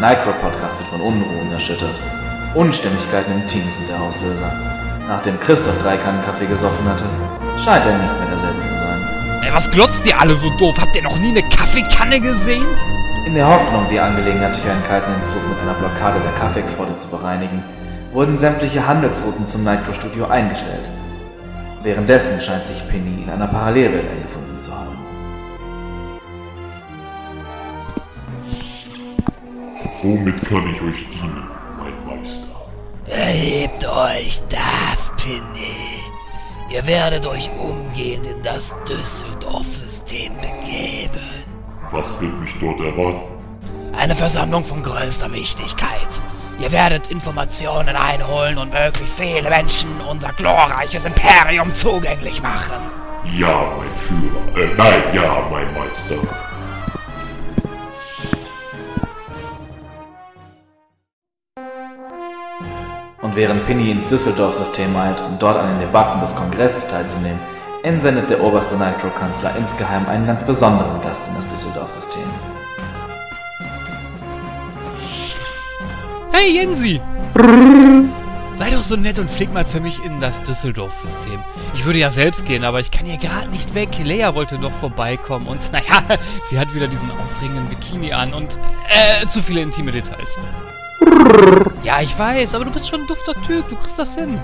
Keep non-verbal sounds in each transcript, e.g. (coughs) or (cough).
Nightcrow-Podcast wird von Unruhen erschüttert. Unstimmigkeiten im Team sind der Auslöser. Nachdem Christoph drei Kannen Kaffee gesoffen hatte, scheint er nicht mehr derselbe zu sein. Ey, was glotzt ihr alle so doof? Habt ihr noch nie eine Kaffeekanne gesehen? In der Hoffnung, die Angelegenheit durch einen kalten Entzug mit einer Blockade der Kaffeeexporte zu bereinigen, wurden sämtliche Handelsrouten zum Nightcrow-Studio eingestellt. Währenddessen scheint sich Penny in einer Parallelwelt Womit kann ich euch dienen, mein Meister? Erhebt euch, Penny. Ihr werdet euch umgehend in das Düsseldorf-System begeben. Was wird mich dort erwarten? Eine Versammlung von größter Wichtigkeit. Ihr werdet Informationen einholen und möglichst viele Menschen unser glorreiches Imperium zugänglich machen. Ja, mein Führer. Äh, nein, ja, mein Meister. Während Penny ins Düsseldorf-System eilt, um dort an den Debatten des Kongresses teilzunehmen, entsendet der oberste Nitro-Kanzler insgeheim einen ganz besonderen Gast in das Düsseldorf-System. Hey Jensi! Sei doch so nett und flieg mal für mich in das Düsseldorf-System. Ich würde ja selbst gehen, aber ich kann hier gerade nicht weg. Lea wollte noch vorbeikommen und naja, (laughs) sie hat wieder diesen aufregenden Bikini an und äh, zu viele intime Details. Ja, ich weiß, aber du bist schon ein dufter Typ, du kriegst das hin.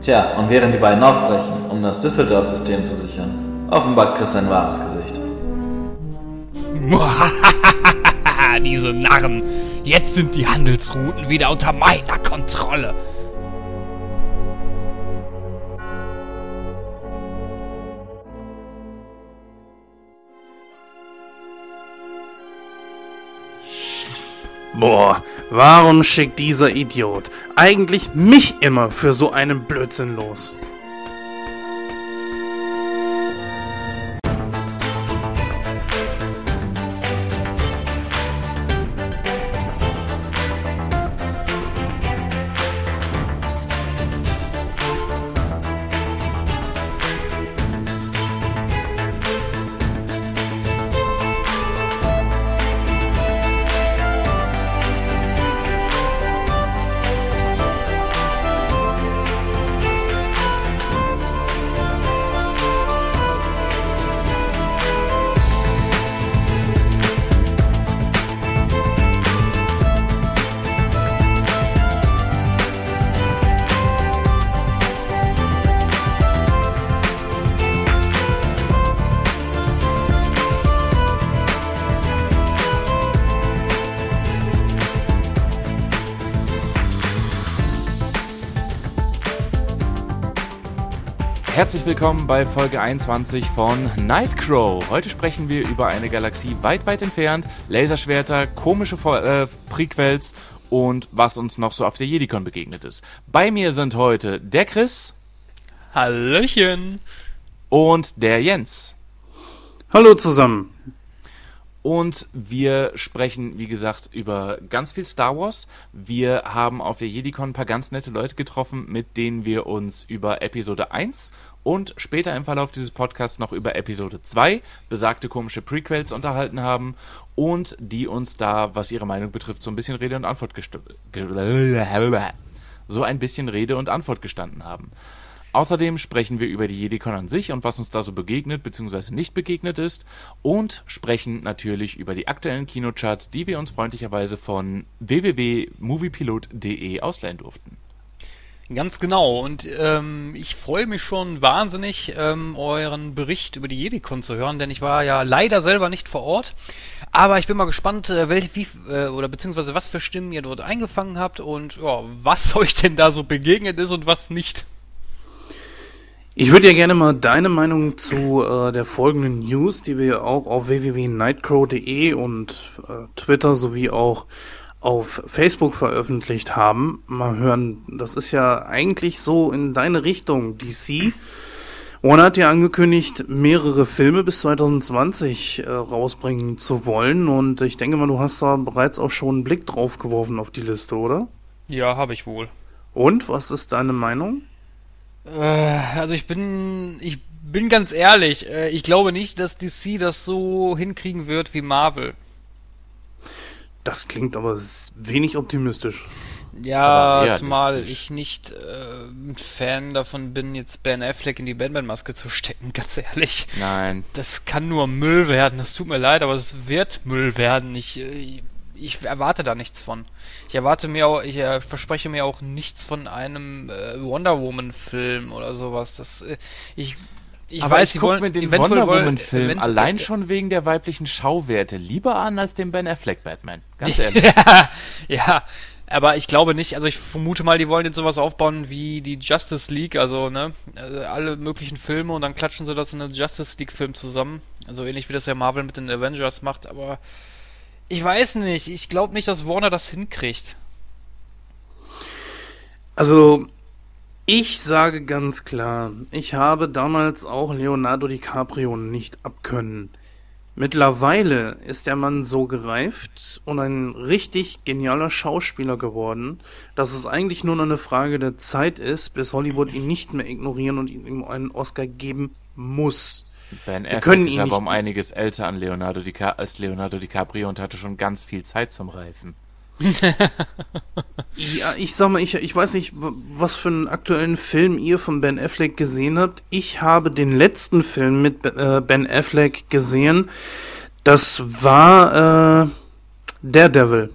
Tja, und während die beiden aufbrechen, um das Düsseldorf-System zu sichern, offenbart Chris sein wahres Gesicht. (laughs) Diese Narren. Jetzt sind die Handelsrouten wieder unter meiner Kontrolle. Boah, warum schickt dieser Idiot eigentlich mich immer für so einen Blödsinn los? Herzlich willkommen bei Folge 21 von Nightcrow. Heute sprechen wir über eine Galaxie weit, weit entfernt, Laserschwerter, komische äh, Prequels und was uns noch so auf der Jedicon begegnet ist. Bei mir sind heute der Chris. Hallöchen. Und der Jens. Hallo zusammen. Und wir sprechen, wie gesagt, über ganz viel Star Wars. Wir haben auf der JediCon ein paar ganz nette Leute getroffen, mit denen wir uns über Episode 1 und später im Verlauf dieses Podcasts noch über Episode 2, besagte komische Prequels, unterhalten haben und die uns da, was ihre Meinung betrifft, so ein bisschen Rede und Antwort (laughs) so ein bisschen Rede und Antwort gestanden haben. Außerdem sprechen wir über die JediCon an sich und was uns da so begegnet bzw. nicht begegnet ist und sprechen natürlich über die aktuellen Kinocharts, die wir uns freundlicherweise von www.moviepilot.de ausleihen durften. Ganz genau. Und ähm, ich freue mich schon wahnsinnig, ähm, euren Bericht über die JediCon zu hören, denn ich war ja leider selber nicht vor Ort. Aber ich bin mal gespannt, äh, welche, wie, äh, oder beziehungsweise was für Stimmen ihr dort eingefangen habt und ja, was (laughs) euch denn da so begegnet ist und was nicht. Ich würde ja gerne mal deine Meinung zu äh, der folgenden News, die wir auch auf www.nightcrow.de und äh, Twitter sowie auch auf Facebook veröffentlicht haben, mal hören. Das ist ja eigentlich so in deine Richtung, DC. Warner hat ja angekündigt, mehrere Filme bis 2020 äh, rausbringen zu wollen und ich denke mal, du hast da bereits auch schon einen Blick drauf geworfen auf die Liste, oder? Ja, habe ich wohl. Und was ist deine Meinung? Äh, also ich bin, ich bin ganz ehrlich, äh, ich glaube nicht, dass DC das so hinkriegen wird wie Marvel. Das klingt aber s- wenig optimistisch. Ja, zumal ich nicht äh, ein Fan davon bin, jetzt Ben Affleck in die Batman-Maske zu stecken, (laughs) ganz ehrlich. Nein. Das kann nur Müll werden, das tut mir leid, aber es wird Müll werden. Ich, äh, ich erwarte da nichts von. Ich erwarte mir auch, ich äh, verspreche mir auch nichts von einem äh, Wonder Woman-Film oder sowas. Das, äh, ich, ich Aber weiß, ich sie guck wollen mir den Wonder Woman-Film eventuell- allein schon wegen der weiblichen Schauwerte lieber an als den Ben Affleck Batman. Ganz (laughs) ehrlich. ja, ja, aber ich glaube nicht, also ich vermute mal, die wollen jetzt sowas aufbauen wie die Justice League, also ne, äh, alle möglichen Filme und dann klatschen sie das in einen Justice League Film zusammen. Also ähnlich wie das ja Marvel mit den Avengers macht, aber ich weiß nicht, ich glaube nicht, dass Warner das hinkriegt. Also, ich sage ganz klar, ich habe damals auch Leonardo DiCaprio nicht abkönnen. Mittlerweile ist der Mann so gereift und ein richtig genialer Schauspieler geworden, dass es eigentlich nur noch eine Frage der Zeit ist, bis Hollywood ihn nicht mehr ignorieren und ihm einen Oscar geben muss. Ben Sie Affleck können ist ihn aber nicht- um einiges älter an Leonardo Dica als Leonardo DiCaprio und hatte schon ganz viel Zeit zum Reifen. (laughs) Ja, ich sag mal, ich, ich weiß nicht, was für einen aktuellen Film ihr von Ben Affleck gesehen habt. Ich habe den letzten Film mit äh, Ben Affleck gesehen. Das war äh, Daredevil.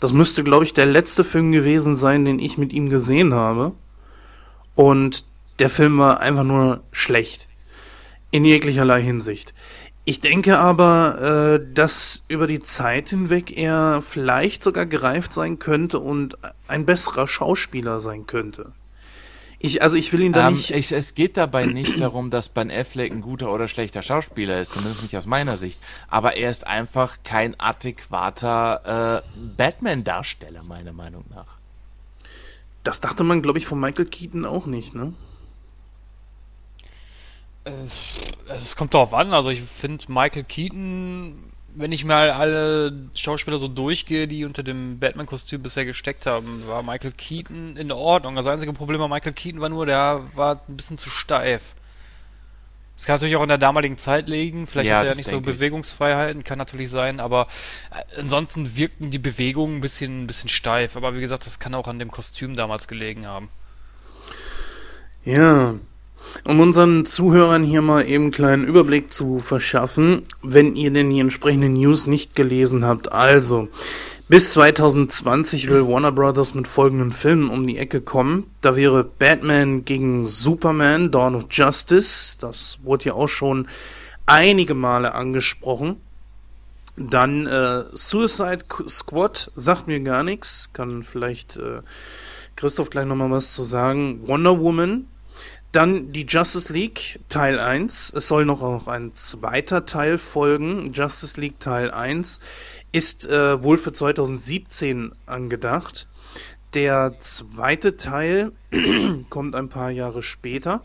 Das müsste, glaube ich, der letzte Film gewesen sein, den ich mit ihm gesehen habe. Und der Film war einfach nur schlecht. In jeglicherlei Hinsicht. Ich denke aber, äh, dass über die Zeit hinweg er vielleicht sogar gereift sein könnte und ein besserer Schauspieler sein könnte. Ich, also ich will ihn da Ähm, nicht. ich, es geht dabei nicht darum, dass Ben Affleck ein guter oder schlechter Schauspieler ist, zumindest nicht aus meiner Sicht. Aber er ist einfach kein adäquater äh, Batman-Darsteller, meiner Meinung nach. das dachte man, glaube ich, von Michael Keaton auch nicht, ne? Also es kommt darauf an, also ich finde Michael Keaton, wenn ich mal alle Schauspieler so durchgehe, die unter dem Batman-Kostüm bisher gesteckt haben, war Michael Keaton in Ordnung. Das einzige Problem bei Michael Keaton war nur, der war ein bisschen zu steif. Das kann natürlich auch in der damaligen Zeit liegen, vielleicht Ja, hat er ja nicht so. Bewegungsfreiheiten, kann natürlich sein, aber äh, ansonsten wirkten die Bewegungen ein bisschen, ein bisschen steif. Aber wie gesagt, das kann auch an dem Kostüm damals gelegen haben. Ja. Um unseren Zuhörern hier mal eben einen kleinen Überblick zu verschaffen, wenn ihr denn die entsprechenden News nicht gelesen habt. Also, bis 2020 will Warner Brothers mit folgenden Filmen um die Ecke kommen. Da wäre Batman gegen Superman, Dawn of Justice. Das wurde ja auch schon einige Male angesprochen. Dann äh, Suicide Squad sagt mir gar nichts. Kann vielleicht äh, Christoph gleich nochmal was zu sagen. Wonder Woman. Dann die Justice League Teil 1. Es soll noch auch ein zweiter Teil folgen. Justice League Teil 1 ist äh, wohl für 2017 angedacht. Der zweite Teil (clears throat) kommt ein paar Jahre später.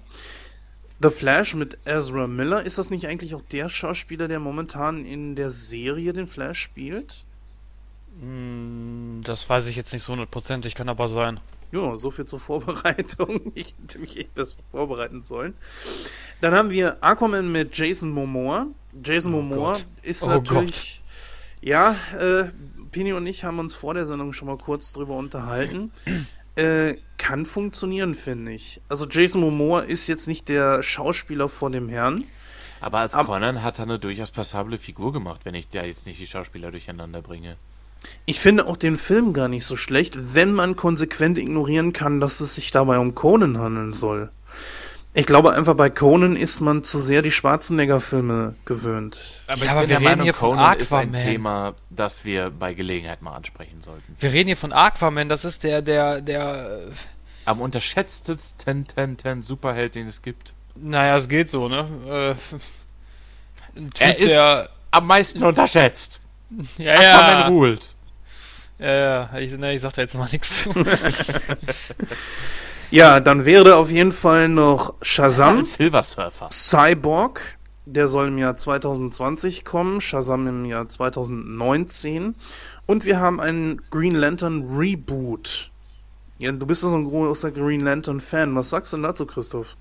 The Flash mit Ezra Miller. Ist das nicht eigentlich auch der Schauspieler, der momentan in der Serie den Flash spielt? Hm, Das weiß ich jetzt nicht so hundertprozentig, kann aber sein. Ja, so viel zur Vorbereitung. (laughs) Ich hätte mich echt besser vorbereiten sollen. Dann haben wir Aquaman mit Jason Momoa. Jason Momoa Gott. ist Oh natürlich. Ja, äh, Pini und ich haben uns vor der Sendung schon mal kurz drüber unterhalten. äh, kann funktionieren, finde ich. Also Jason Momoa ist jetzt nicht der Schauspieler vor dem Herrn. Aber als Ab- Conan hat er eine durchaus passable Figur gemacht, wenn ich da jetzt nicht die Schauspieler durcheinander bringe. Ich finde auch den Film gar nicht so schlecht, wenn man konsequent ignorieren kann, dass es sich dabei um Conan handeln soll. Ich glaube einfach, bei Conan ist man zu sehr die Schwarzenegger-Filme gewöhnt. Aber Ja, aber wir reden Meinung, hier von Conan ist ein Aquaman. Thema, das wir bei Gelegenheit mal ansprechen sollten. Wir reden hier von Aquaman, das ist der, der, der, Am unterschätztesten ten, ten Superheld, den es gibt. naja, es geht so, ne? Äh, ein Typ, Er ist- der, Am meisten unterschätzt. ja, Aquaman ja, ruht. Ja, ja, ich, ne, ich sag da jetzt mal nichts zu. (laughs) Ja, dann wäre auf jeden Fall noch Shazam, Silver Surfer. Cyborg, der soll im Jahr 2020 kommen, Shazam im Jahr 2019. Und wir haben einen Green Lantern Reboot. Ja, du bist doch so ein großer Green Lantern Fan. Was sagst du denn dazu, Christoph?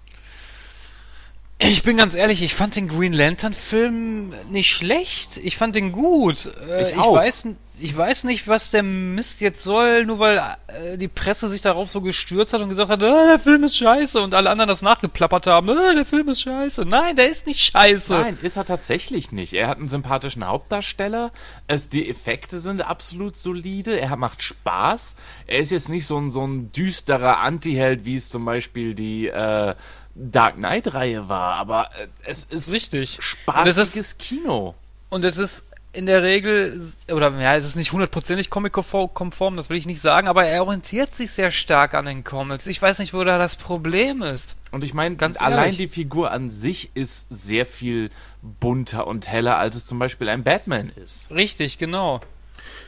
Ich bin ganz ehrlich, ich fand den Green Lantern Film nicht schlecht. Ich fand den gut. Äh, Ich auch. weiß, ich weiß nicht, was der Mist jetzt soll, nur weil äh, die Presse sich darauf so gestürzt hat und gesagt hat, äh, der Film ist scheiße und alle anderen das nachgeplappert haben, äh, der Film ist scheiße. Nein, der ist nicht scheiße. Nein, ist er tatsächlich nicht. Er hat einen sympathischen Hauptdarsteller. Es, die Effekte sind absolut solide. Er macht Spaß. Er ist jetzt nicht so ein, so ein düsterer Anti-Held, wie es zum Beispiel die äh, Dark Knight-Reihe war. Aber äh, es ist Richtig. spaßiges Und es ist- Kino. Und es ist in der Regel, oder ja, es ist nicht hundertprozentig comic-konform, das will ich nicht sagen, aber er orientiert sich sehr stark an den Comics. Ich weiß nicht, wo da das Problem ist. Und ich meine, Ganz allein ehrlich. die Figur an sich ist sehr viel bunter und heller, als es zum Beispiel ein Batman ist. Richtig, genau.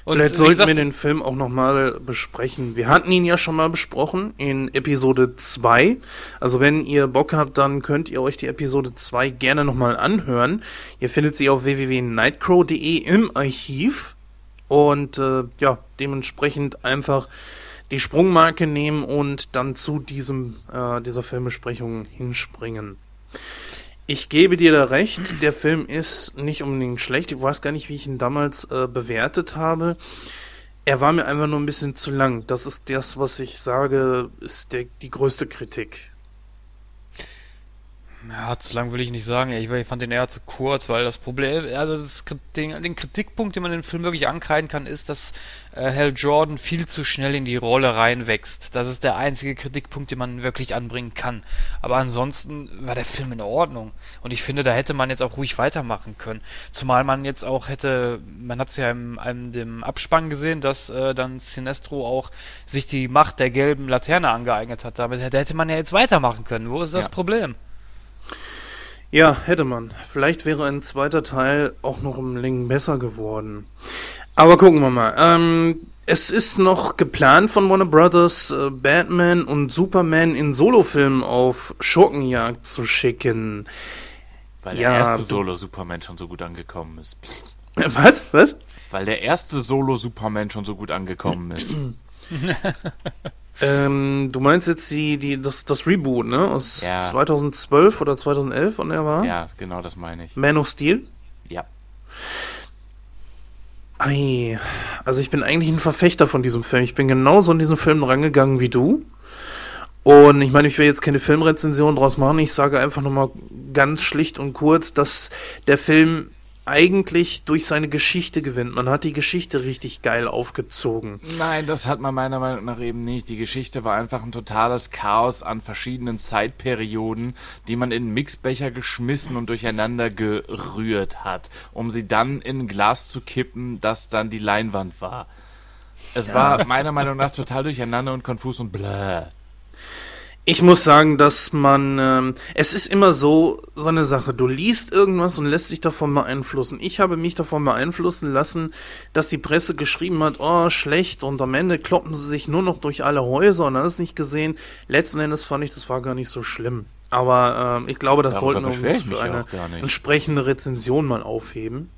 Und Vielleicht sollten gesagt, wir den Film auch nochmal besprechen. Wir hatten ihn ja schon mal besprochen in Episode 2. Also wenn ihr Bock habt, dann könnt ihr euch die Episode 2 gerne nochmal anhören. Ihr findet sie auf www.nightcrow.de im Archiv. Und äh, ja, dementsprechend einfach die Sprungmarke nehmen und dann zu diesem äh, dieser Filmbesprechung hinspringen. Ich gebe dir da recht, der Film ist nicht unbedingt schlecht. Ich weiß gar nicht, wie ich ihn damals äh, bewertet habe. Er war mir einfach nur ein bisschen zu lang. Das ist das, was ich sage, ist der, die größte Kritik. Ja, zu lang will ich nicht sagen. Ich, ich fand den eher zu kurz, weil das Problem, also das, den, den Kritikpunkt, den man den Film wirklich ankreiden kann, ist, dass äh, Hal Jordan viel zu schnell in die Rolle reinwächst. Das ist der einzige Kritikpunkt, den man wirklich anbringen kann. Aber ansonsten war der Film in Ordnung. Und ich finde, da hätte man jetzt auch ruhig weitermachen können. Zumal man jetzt auch hätte, man hat es ja im, im dem Abspann gesehen, dass äh, dann Sinestro auch sich die Macht der gelben Laterne angeeignet hat. Damit hätte, hätte man ja jetzt weitermachen können. Wo ist das Ja. Problem? Ja, hätte man. Vielleicht wäre ein zweiter Teil auch noch um Längen besser geworden. Aber gucken wir mal. Ähm, es ist noch geplant von Warner Brothers, äh, Batman und Superman in Solofilmen auf Schurkenjagd zu schicken. Weil Ja, der erste du- Solo-Superman schon so gut angekommen ist. Psst. (laughs) Was? Was? Weil der erste Solo-Superman schon so gut angekommen ist. (laughs) (laughs) Ähm, du meinst jetzt die, die, das, das Reboot, ne? Aus Ja. 2012 oder 2011, und er war? ja, genau das meine ich. Man of Steel? Ja. Ei, also ich bin eigentlich ein Verfechter von diesem Film. Ich bin genauso in diesen Film rangegangen wie du. Und ich meine, ich will jetzt keine Filmrezension draus machen. Ich sage einfach nochmal ganz schlicht und kurz, dass der Film eigentlich durch seine Geschichte gewinnt. Man hat die Geschichte richtig geil aufgezogen. Nein, das hat man meiner Meinung nach eben nicht. Die Geschichte war einfach ein totales Chaos an verschiedenen Zeitperioden, die man in Mixbecher geschmissen und durcheinander gerührt hat, um sie dann in ein Glas zu kippen, das dann die Leinwand war. Es war meiner Meinung nach total durcheinander und konfus und bläh. Ich muss sagen, dass man, ähm, es ist immer so, so eine Sache. Du liest irgendwas und lässt dich davon beeinflussen. Ich habe mich davon beeinflussen lassen, dass die Presse geschrieben hat, oh, schlecht, und am Ende kloppen sie sich nur noch durch alle Häuser und hast es nicht gesehen. Letzten Endes fand ich, das war gar nicht so schlimm. Aber ähm, ich glaube, das Darüber sollten wir uns für eine entsprechende Rezension mal aufheben.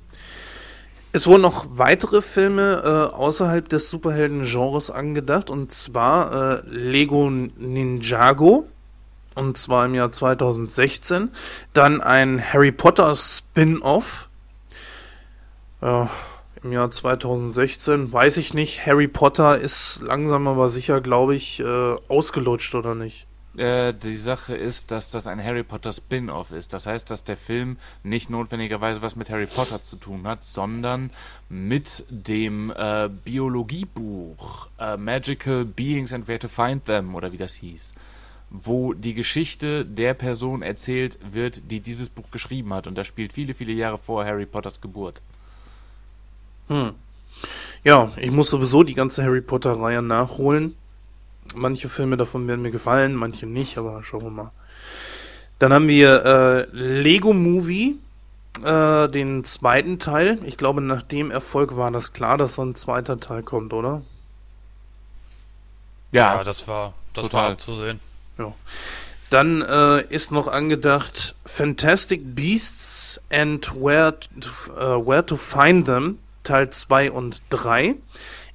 Es wurden noch weitere Filme äh, außerhalb des Superhelden-Genres angedacht, und zwar äh, Lego Ninjago, und zwar im Jahr 2016. Dann ein Harry Potter Spin-off, ja, im Jahr 2016. Weiß ich nicht, Harry Potter ist langsam aber sicher, glaube ich, äh, ausgelutscht, oder nicht? Äh, die Sache ist, dass das ein Harry Potter Spin-off ist. Das heißt, dass der Film nicht notwendigerweise was mit Harry Potter zu tun hat, sondern mit dem äh, Biologiebuch äh, Magical Beings and Where to Find Them oder wie das hieß, wo die Geschichte der Person erzählt wird, die dieses Buch geschrieben hat. Und das spielt viele, viele Jahre vor Harry Potters Geburt. Hm. Ja, ich muss sowieso die ganze Harry Potter-Reihe nachholen. Manche Filme davon werden mir gefallen, manche nicht, aber schauen wir mal. Dann haben wir äh, Lego Movie, äh, den zweiten Teil. Ich glaube, nach dem Erfolg war das klar, dass so ein zweiter Teil kommt, oder? Ja, das war, das total. war abzusehen. Ja. Dann äh, ist noch angedacht Fantastic Beasts and Where to, äh, Where to Find Them, Teil 2 und 3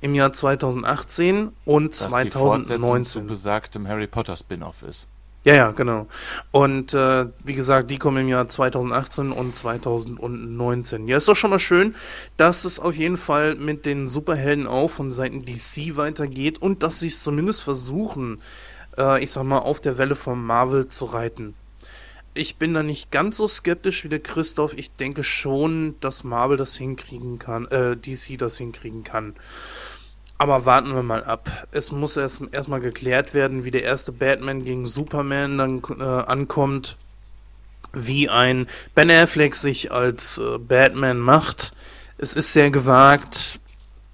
im Jahr 2018 und Was die Fortsetzung zu 2019. besagtem Harry Potter Spin-off ist. Ja, ja, genau. Und äh, wie gesagt, die kommen im Jahr 2018 und 2019. Ja, ist doch schon mal schön, dass es auf jeden Fall mit den Superhelden auch von Seiten DC weitergeht und dass sie es zumindest versuchen, äh, ich sag mal, auf der Welle von Marvel zu reiten. Ich bin da nicht ganz so skeptisch wie der Christoph. Ich denke schon, dass Marvel das hinkriegen kann, äh, DC das hinkriegen kann. Aber warten wir mal ab. Es muss erst erstmal geklärt werden, wie der erste Batman gegen Superman dann äh, ankommt, wie ein Ben Affleck sich als äh, Batman macht. Es ist sehr gewagt,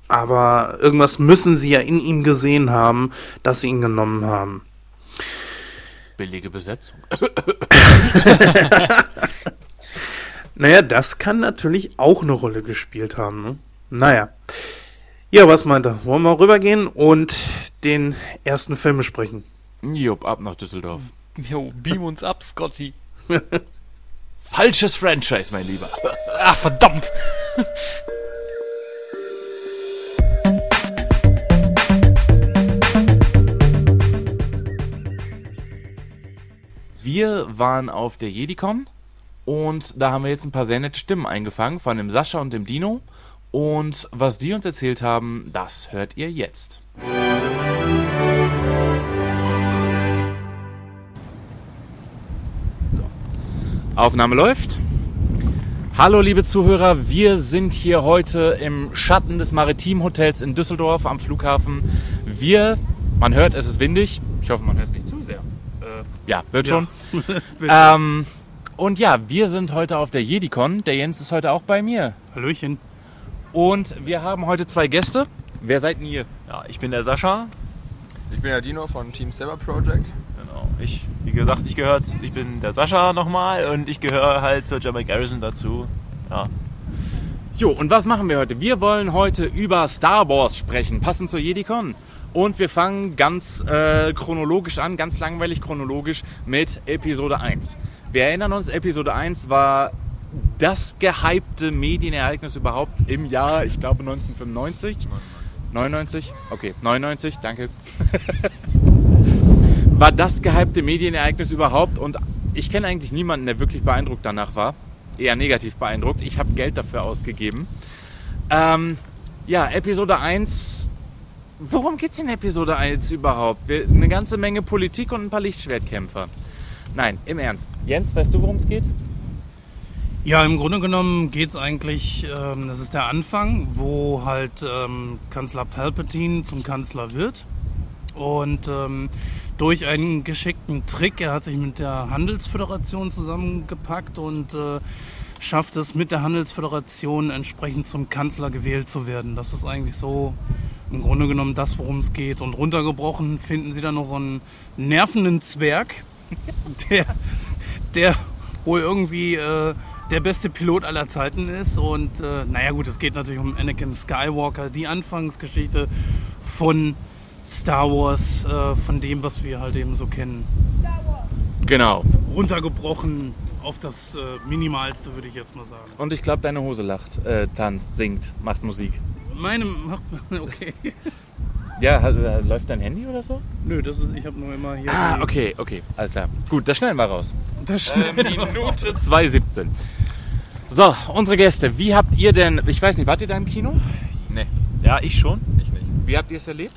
aber irgendwas müssen sie ja in ihm gesehen haben, dass sie ihn genommen haben. Billige Besetzung. (laughs) naja, das kann natürlich auch eine Rolle gespielt haben. Ne? Naja. Ja, was meint er? Wollen wir rübergehen und den ersten Film besprechen? Jupp, ab nach Düsseldorf. Jo, beam uns ab, Scotty. (laughs) Falsches Franchise, mein Lieber. Ach, verdammt. Wir waren auf der JediCon und da haben wir jetzt ein paar sehr nette Stimmen eingefangen von dem Sascha und dem Dino. Und was die uns erzählt haben, das hört ihr jetzt. Aufnahme läuft. Hallo liebe Zuhörer, wir sind hier heute im Schatten des Maritim Hotels in Düsseldorf am Flughafen. Wir, man hört, es ist windig. Ich hoffe, man hört es nicht zu sehr. Ja, (laughs) wird schon. ähm, und ja, wir sind heute auf der JediCon. Der Jens ist heute auch bei mir. Hallöchen. Und wir haben heute zwei Gäste. Wer seid denn ihr? Ja, ich bin der Sascha. Ich bin der Dino von Team Saber Project. Genau. Ich, wie gesagt, ich gehöre, ich bin der Sascha nochmal und ich gehöre halt zur German Garrison dazu. Ja. Jo, und was machen wir heute? Wir wollen heute über Star Wars sprechen, passend zur JediCon. Und wir fangen ganz äh, chronologisch an, ganz langweilig chronologisch mit Episode 1. Wir erinnern uns, Episode 1 war das gehypte Medienereignis überhaupt im Jahr, ich glaube 1995. 99? Okay, 99, danke. (laughs) war das gehypte Medienereignis überhaupt und ich kenne eigentlich niemanden, der wirklich beeindruckt danach war. Eher negativ beeindruckt. Ich habe Geld dafür ausgegeben. Ähm, ja, Episode 1. Worum geht es in Episode 1 überhaupt? Wir, eine ganze Menge Politik und ein paar Lichtschwertkämpfer. Nein, im Ernst. Jens, weißt du, worum es geht? Ja, im Grunde genommen geht es eigentlich, ähm, das ist der Anfang, wo halt ähm, Kanzler Palpatine zum Kanzler wird. Und ähm, durch einen geschickten Trick, er hat sich mit der Handelsföderation zusammengepackt und äh, schafft es mit der Handelsföderation entsprechend zum Kanzler gewählt zu werden. Das ist eigentlich so im Grunde genommen das, worum es geht. Und runtergebrochen finden sie dann noch so einen nervenden Zwerg, (laughs) der, der wohl irgendwie äh, der beste Pilot aller Zeiten ist. Und äh, naja gut, es geht natürlich um Anakin Skywalker, die Anfangsgeschichte von Star Wars, äh, von dem, was wir halt eben so kennen. Genau. Runtergebrochen auf das äh, Minimalste, würde ich jetzt mal sagen. Und ich glaube, deine Hose lacht, äh, tanzt, singt, macht Musik. Meine macht (laughs) okay. Ja, äh, läuft dein Handy oder so? Nö, das ist, ich habe nur immer hier. Ah, okay, okay, alles klar. Gut, das schneiden wir raus. Das Ähm, Minute 2,17. So, unsere Gäste, wie habt ihr denn, ich weiß nicht, wart ihr da im Kino? Nee, Ja, ich schon. ich nicht. Wie habt ihr es erlebt?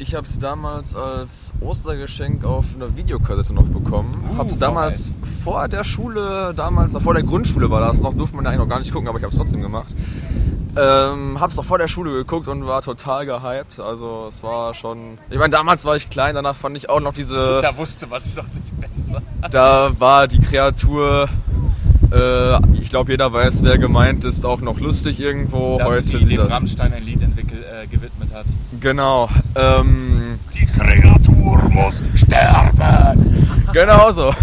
Ich habe es damals als Ostergeschenk auf einer Videokassette noch bekommen. Uh, hab's damals vor der Schule, damals, vor der Grundschule war das noch, durfte man da eigentlich noch gar nicht gucken, aber ich habe es trotzdem gemacht. Ähm, hab's noch vor der Schule geguckt und war total gehypt. Also es war schon. Ich meine, damals war ich klein, danach fand ich auch noch diese. Da wusste man es doch nicht besser. Da war die Kreatur. Äh, ich glaube, jeder weiß, wer gemeint ist, auch noch lustig irgendwo. Dass Heute die dem das. Rammstein ein Lied entwickelt, äh, gewidmet hat. Genau. Ähm, Die Kreatur muss sterben. genau so.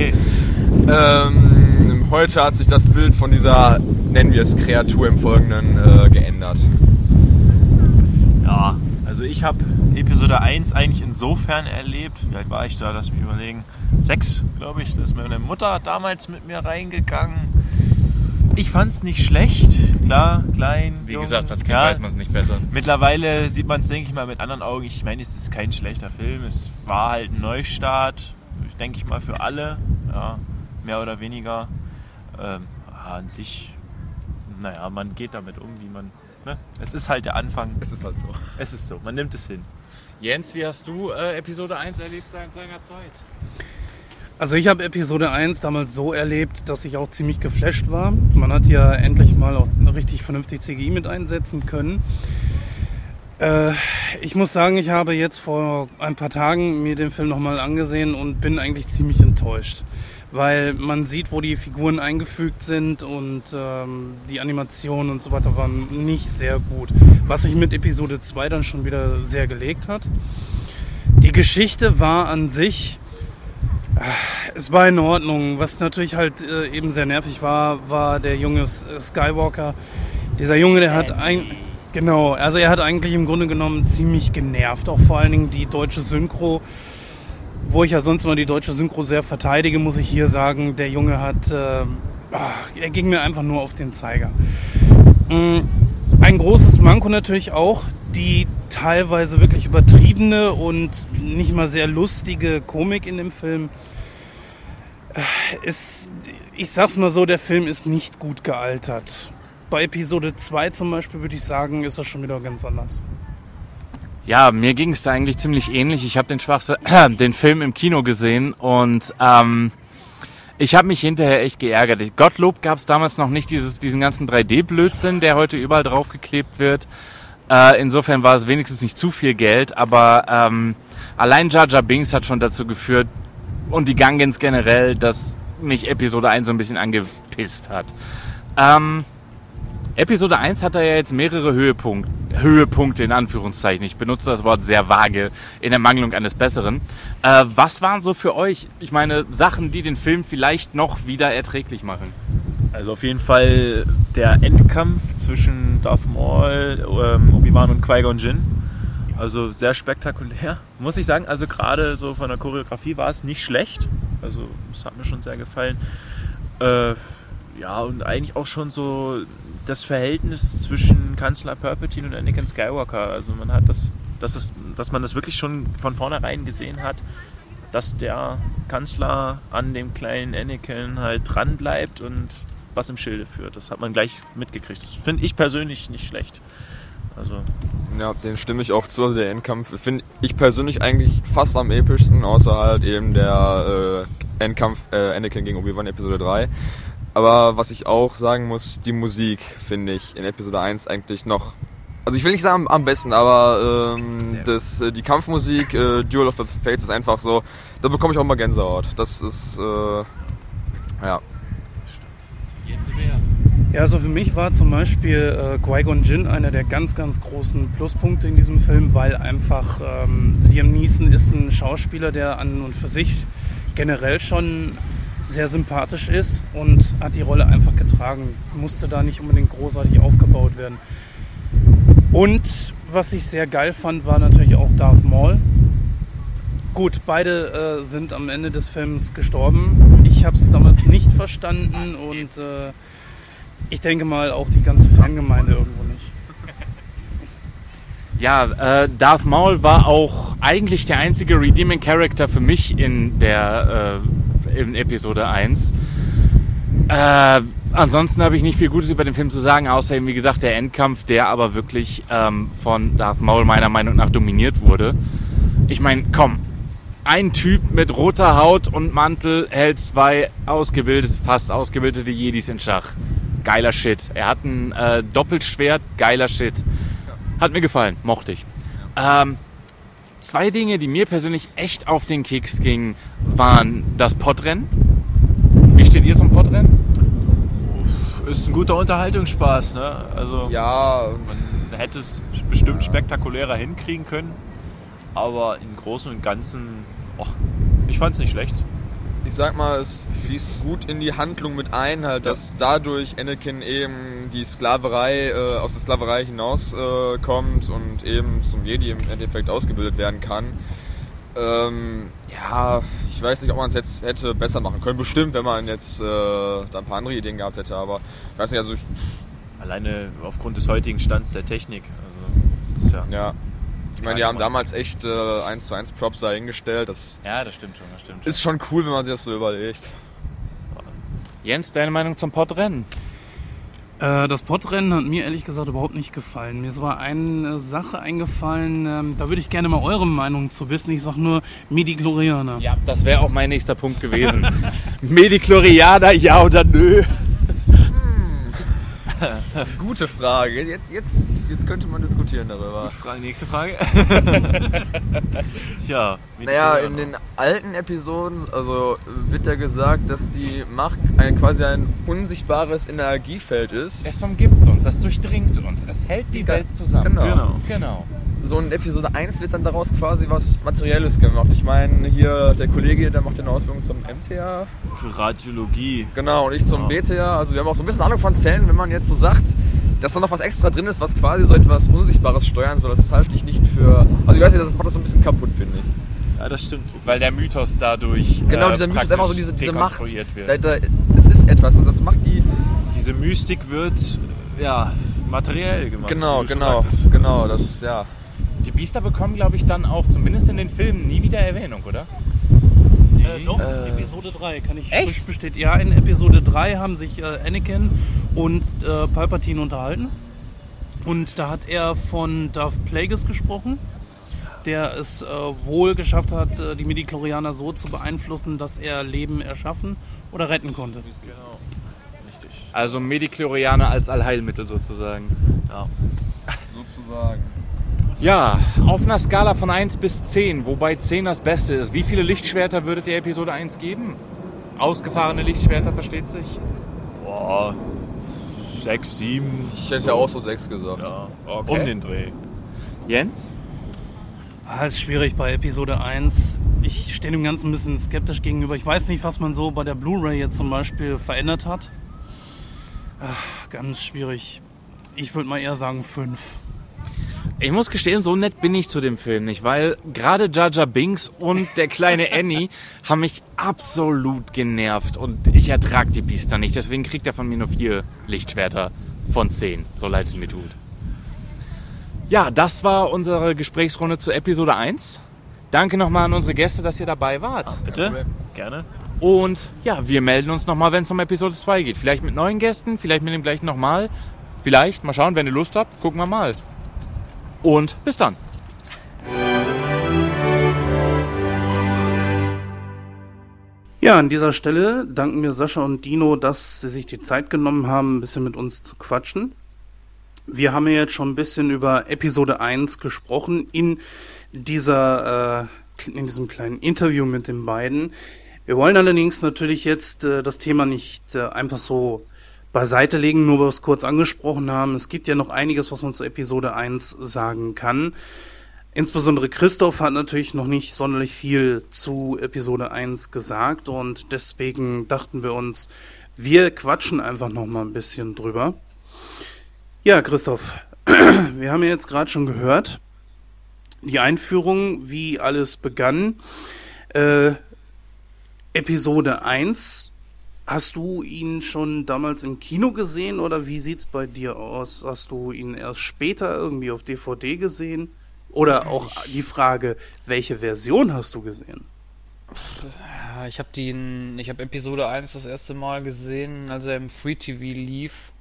(laughs) ähm, heute hat sich das Bild von dieser, nennen wir es Kreatur im Folgenden, äh, geändert. Ja, also ich habe Episode 1 eigentlich insofern erlebt. Wie alt war ich da? Lass mich überlegen. Sechs, glaube ich. Da ist meine Mutter damals mit mir reingegangen. Ich fand's nicht schlecht. Klar, klein. Wie jung, gesagt, als Kind ja. weiß man es nicht besser. Mittlerweile sieht man es, denke ich mal, mit anderen Augen. Ich meine, es ist kein schlechter Film. Es war halt ein Neustart, denke ich mal, für alle. Ja, mehr oder weniger. Ähm, an sich, naja, man geht damit um, wie man. Ne? Es ist halt der Anfang. Es ist halt so. Es ist so, man nimmt es hin. Jens, wie hast du äh, Episode 1 erlebt in seiner Zeit? Also ich habe Episode 1 damals so erlebt, dass ich auch ziemlich geflasht war. Man hat ja endlich mal auch richtig vernünftig CGI mit einsetzen können. Äh, ich muss sagen, ich habe jetzt vor ein paar Tagen mir den Film nochmal angesehen und bin eigentlich ziemlich enttäuscht. Weil man sieht, wo die Figuren eingefügt sind und ähm, die Animationen und so weiter waren nicht sehr gut. Was sich mit Episode 2 dann schon wieder sehr gelegt hat. Die Geschichte war an sich es war in Ordnung. Was natürlich halt äh, eben sehr nervig war, war der junge äh, Skywalker. Dieser Junge, der hat ein, genau, also er hat eigentlich im Grunde genommen ziemlich genervt. Auch vor allen Dingen die deutsche Synchro. Wo ich ja sonst mal die deutsche Synchro sehr verteidige, muss ich hier sagen, der Junge hat, äh, ach, er ging mir einfach nur auf den Zeiger. Mm, Ein großes Manko natürlich auch die teilweise wirklich übertriebene und nicht mal sehr lustige Komik in dem Film. Ist, ich sag's mal so, der Film ist nicht gut gealtert. Bei Episode 2 zum Beispiel würde ich sagen, ist das schon wieder ganz anders. Ja, mir ging es da eigentlich ziemlich ähnlich. Ich habe den Schwachse (clears throat) den Film im Kino gesehen und ähm, ich habe mich hinterher echt geärgert. Gottlob gab es damals noch nicht dieses, diesen ganzen 3D-Blödsinn, der heute überall draufgeklebt wird. Äh, insofern war es wenigstens nicht zu viel Geld, aber ähm, allein Jar Jar Binks hat schon dazu geführt und die Gungans generell, dass mich Episode 1 so ein bisschen angepisst hat. Ähm, Episode 1 hat da ja jetzt mehrere Höhepunkt, Höhepunkte in Anführungszeichen. Ich benutze das Wort sehr vage in Ermangelung eines Besseren. Äh, was waren so für euch, ich meine, Sachen, die den Film vielleicht noch wieder erträglich machen? Also auf jeden Fall der Endkampf zwischen Darth Maul, ähm, Obi-Wan und Qui-Gon Jinn. Also sehr spektakulär, (laughs) muss ich sagen. Also gerade so von der Choreografie war es nicht schlecht. Also es hat mir schon sehr gefallen. Äh, ja, und eigentlich auch schon so das Verhältnis zwischen Kanzler Palpatine und Anakin Skywalker. Also man hat das, das ist, dass man das wirklich schon von vornherein gesehen hat, dass der Kanzler an dem kleinen Anakin halt dran bleibt und was im Schilde führt. Das hat man gleich mitgekriegt. Das finde ich persönlich nicht schlecht. Also Ja, den stimme ich auch zu. Also der Endkampf finde ich persönlich eigentlich fast am epischsten, außer halt eben der äh, Endkampf äh, Anakin gegen Obi-Wan Episode 3. Aber was ich auch sagen muss, die Musik finde ich in Episode 1 eigentlich noch. Also ich will nicht sagen am besten, aber ähm, das, äh, die Kampfmusik, äh, Duel of the Fates ist einfach so, da bekomme ich auch mal Gänsehaut. Das ist, äh, ja. Ja, also für mich war zum Beispiel äh, Qui-Gon Jinn einer der ganz, ganz großen Pluspunkte in diesem Film, weil einfach ähm, Liam Neeson ist ein Schauspieler, der an und für sich generell schon sehr sympathisch ist und hat die Rolle einfach getragen. Musste da nicht unbedingt großartig aufgebaut werden. Und was ich sehr geil fand, war natürlich auch Darth Maul. Gut, beide äh, sind am Ende des Films gestorben. Ich habe es damals nicht verstanden und äh, ich denke mal auch die ganze Fangemeinde irgendwo nicht. (laughs) Ja, äh, Darth Maul war auch eigentlich der einzige Redeeming Character für mich in der äh, in Episode 1. Äh, ansonsten habe ich nicht viel Gutes über den Film zu sagen, außer eben, wie gesagt, der Endkampf, der aber wirklich ähm, von Darth Maul meiner Meinung nach dominiert wurde. Ich meine, komm, ein Typ mit roter Haut und Mantel hält zwei ausgebildete, fast ausgebildete Jedis in Schach. Geiler Shit. Er hat ein äh, Doppelschwert, geiler Shit. Hat mir gefallen, mochte ich. Ähm, zwei Dinge, die mir persönlich echt auf den Keks gingen, waren das Podrennen. Wie steht ihr zum Podrennen? ist ein guter Unterhaltungsspaß. Ne? Also Ja, man hätte es bestimmt spektakulärer hinkriegen können, aber im Großen und Ganzen, och, ich fand es nicht schlecht. ich sag mal, es fließt gut in die Handlung mit ein, halt, dass dadurch Anakin eben die Sklaverei, äh, aus der Sklaverei hinaus äh, und eben zum Jedi im Endeffekt ausgebildet werden kann. Ähm, ja, ich weiß nicht, ob man es jetzt hätte besser machen können. Bestimmt, wenn man jetzt äh, da ein paar andere Ideen gehabt hätte, aber ich weiß nicht, also ich, Alleine aufgrund des heutigen Stands der Technik. Also, das ist ja. ja. Ich meine, die haben damals echt äh, 1 zu 1 Props dahingestellt. Das Ja, das stimmt schon, das stimmt. ist schon cool, wenn man sich das so überlegt. Jens, deine Meinung zum Podrennen? Äh, das Podrennen hat mir ehrlich gesagt überhaupt nicht gefallen. Mir ist aber eine Sache eingefallen, ähm, da würde ich gerne mal eure Meinung zu wissen. Ich sag nur Midi-Chlorianer. Ja, das wäre auch mein nächster Punkt gewesen. (laughs) Medichlorianer, ja oder nö? (laughs) Gute Frage. Jetzt, jetzt, jetzt könnte man diskutieren darüber. Frage, nächste Frage. (laughs) Tja, wie Naja, in den alten Episoden also wird ja gesagt, dass die Macht ein, quasi ein unsichtbares Energiefeld ist. Es umgibt uns, es durchdringt uns, es hält die Welt zusammen. Genau. Genau. Genau. So in Episode 1 wird dann daraus quasi was Materielles gemacht. Ich meine, hier der Kollege, der macht eine Ausbildung zum MTA. Für Radiologie. Genau, und ich zum Ja. BTA. Also wir haben auch so ein bisschen Ahnung von Zellen, wenn man jetzt so sagt, dass da noch was extra drin ist, was quasi so etwas Unsichtbares steuern soll. Das halte ich nicht für... Also ich weiß nicht, das macht das so ein bisschen kaputt, finde ich. Ja, das stimmt. Weil der Mythos dadurch. Genau, äh, dieser Mythos ist einfach so diese, diese Macht. Wird. Da, da, es ist etwas, also das macht die... Diese Mystik wird, ja, materiell gemacht. Genau, genau, genau, das, ja. Die Biester bekommen, glaube ich, dann auch, zumindest in den Filmen, nie wieder Erwähnung, oder? Äh, doch, Äh. Episode 3 kann ich Echt? frisch bestätigen. Ja, in Episode 3 haben sich äh, Anakin und äh, Palpatine unterhalten. Und da hat er von Darth Plagueis gesprochen, der es äh, wohl geschafft hat, äh, die Midichlorianer so zu beeinflussen, dass er Leben erschaffen oder retten konnte. Genau. Richtig. Also Medichlorianer als Allheilmittel sozusagen. Ja. Sozusagen. Ja, auf einer Skala von 1 bis 10, wobei 10 das Beste ist. Wie viele Lichtschwerter würdet ihr Episode 1 geben? Ausgefahrene Lichtschwerter, versteht sich? Boah, sechs, sieben, Ich hätte ja auch so sechs gesagt. ja, Okay. um den Dreh. Jens? Ah, ist schwierig bei Episode 1. Ich stehe dem Ganzen ein bisschen skeptisch gegenüber. Ich weiß nicht, was man so bei der Blu-ray jetzt zum Beispiel verändert hat. Ach, ganz schwierig. Ich würde mal eher sagen 5. Ich muss gestehen, so nett bin ich zu dem Film nicht, weil gerade Jar Binks und der kleine (laughs) Annie haben mich absolut genervt und ich ertrag die Biester nicht. Deswegen kriegt er von mir nur vier Lichtschwerter von 10, so leid es mir tut. Ja, das war unsere Gesprächsrunde zu Episode 1. Danke nochmal an unsere Gäste, dass ihr dabei wart. Bitte? Gerne. Und ja, wir melden uns nochmal, wenn es um Episode 2 geht. Vielleicht mit neuen Gästen, vielleicht mit dem gleichen nochmal. Vielleicht, mal schauen, wenn ihr Lust habt, gucken wir mal. Und bis dann. Ja, an dieser Stelle danken wir Sascha und Dino, dass sie sich die Zeit genommen haben, ein bisschen mit uns zu quatschen. Wir haben ja jetzt schon ein bisschen über Episode 1 gesprochen in dieser, äh, in diesem kleinen Interview mit den beiden. Wir wollen allerdings natürlich jetzt äh, das Thema nicht äh, einfach so beiseite legen, nur weil wir es kurz angesprochen haben. Es gibt ja noch einiges, was man zu Episode 1 sagen kann. Insbesondere Christoph hat natürlich noch nicht sonderlich viel zu Episode 1 gesagt und deswegen dachten wir uns, wir quatschen einfach noch mal ein bisschen drüber. Ja, Christoph, (clears throat) wir haben ja jetzt gerade schon gehört, die Einführung, wie alles begann. Äh, Episode 1, hast du ihn schon damals im Kino gesehen oder wie sieht's bei dir aus? Hast du ihn erst später irgendwie auf DVD gesehen? Oder auch die Frage, welche Version hast du gesehen? Ich habe den, ich habe Episode 1 das erste Mal gesehen, als er im Free TV lief.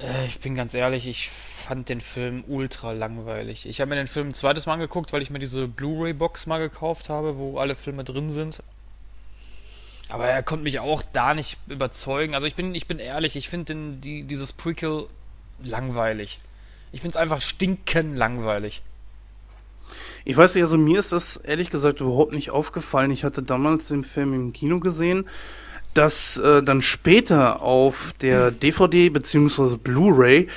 Äh, ich bin ganz ehrlich, ich fand den Film ultra langweilig. Ich habe mir den Film ein zweites Mal angeguckt, weil ich mir diese Blu-ray-Box mal gekauft habe, wo alle Filme drin sind. Aber er konnte mich auch da nicht überzeugen. Also ich bin, ich bin ehrlich, ich finde die, dieses Prequel langweilig. Ich finde es einfach stinken langweilig. Ich weiß nicht, also mir ist das ehrlich gesagt überhaupt nicht aufgefallen. Ich hatte damals den Film im Kino gesehen, dass äh, dann später auf der DVD bzw. Blu-ray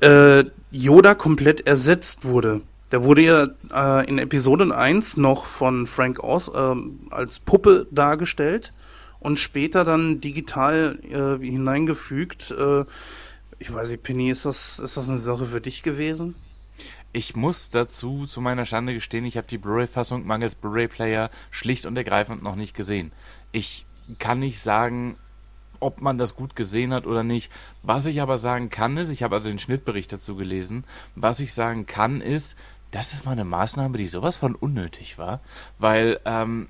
äh, Yoda komplett ersetzt wurde. Der wurde ja äh, in Episode 1 noch von Frank Oz äh, als Puppe dargestellt und später dann digital äh, hineingefügt. Äh, ich weiß nicht, Penny, ist das, ist das eine Sache für dich gewesen? Ich muss dazu zu meiner Schande gestehen, ich habe die Blu-ray-Fassung mangels Blu-ray-Player schlicht und ergreifend noch nicht gesehen. Ich kann nicht sagen, ob man das gut gesehen hat oder nicht. Was ich aber sagen kann ist, ich habe also den Schnittbericht dazu gelesen, was ich sagen kann ist, das ist mal eine Maßnahme, die sowas von unnötig war, weil ähm,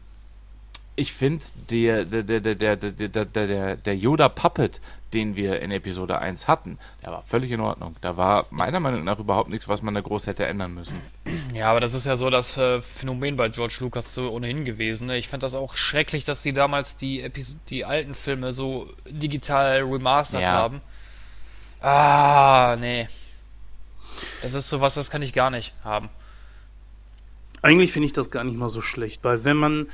ich finde, der, der, der, der, der, der, der Yoda-Puppet, den wir in Episode 1 hatten, der war völlig in Ordnung. Da war meiner Meinung nach überhaupt nichts, was man da groß hätte ändern müssen. Ja, aber das ist ja so das äh, Phänomen bei George Lucas so ohnehin gewesen. Ne? Ich fand das auch schrecklich, dass sie damals die, Epis die alten Filme so digital remastert ja. haben. Ah, nee. Das ist sowas, das kann ich gar nicht haben. Eigentlich finde ich das gar nicht mal so schlecht, weil wenn man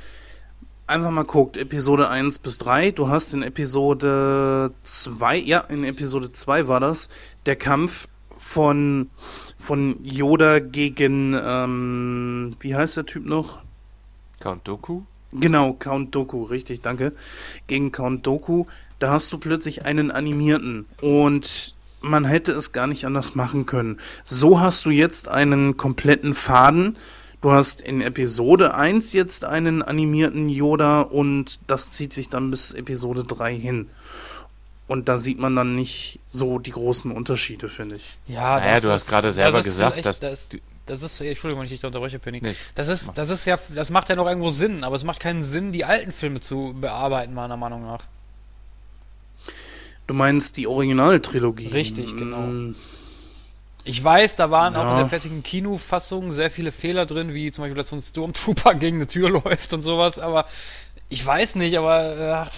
einfach mal guckt, Episode 1 bis 3, du hast in Episode 2, ja, in Episode 2 war das, der Kampf von, von Yoda gegen, ähm, wie heißt der Typ noch? Count Doku? Genau, Count Doku, richtig, danke. Gegen Count Doku, da hast du plötzlich einen animierten und man hätte es gar nicht anders machen können. So hast du jetzt einen kompletten Faden. Du hast in Episode 1 jetzt einen animierten Yoda und das zieht sich dann bis Episode 3 hin. Und da sieht man dann nicht so die großen Unterschiede, finde ich. Ja, Naja, du hast gerade selber ist gesagt, dass das, du- das ist, Entschuldigung, wenn ich dich da unterbreche, Penny. Nee, das ist, das ist ja, das macht ja noch irgendwo Sinn, aber es macht keinen Sinn, die alten Filme zu bearbeiten, meiner Meinung nach. Du meinst die Originaltrilogie? Richtig, genau. Mm, Ich weiß, da waren auch in Ja. der fertigen Kinofassung sehr viele Fehler drin, wie zum Beispiel, dass so ein Stormtrooper (laughs) gegen eine Tür läuft und sowas, aber ich weiß nicht, aber äh, ach,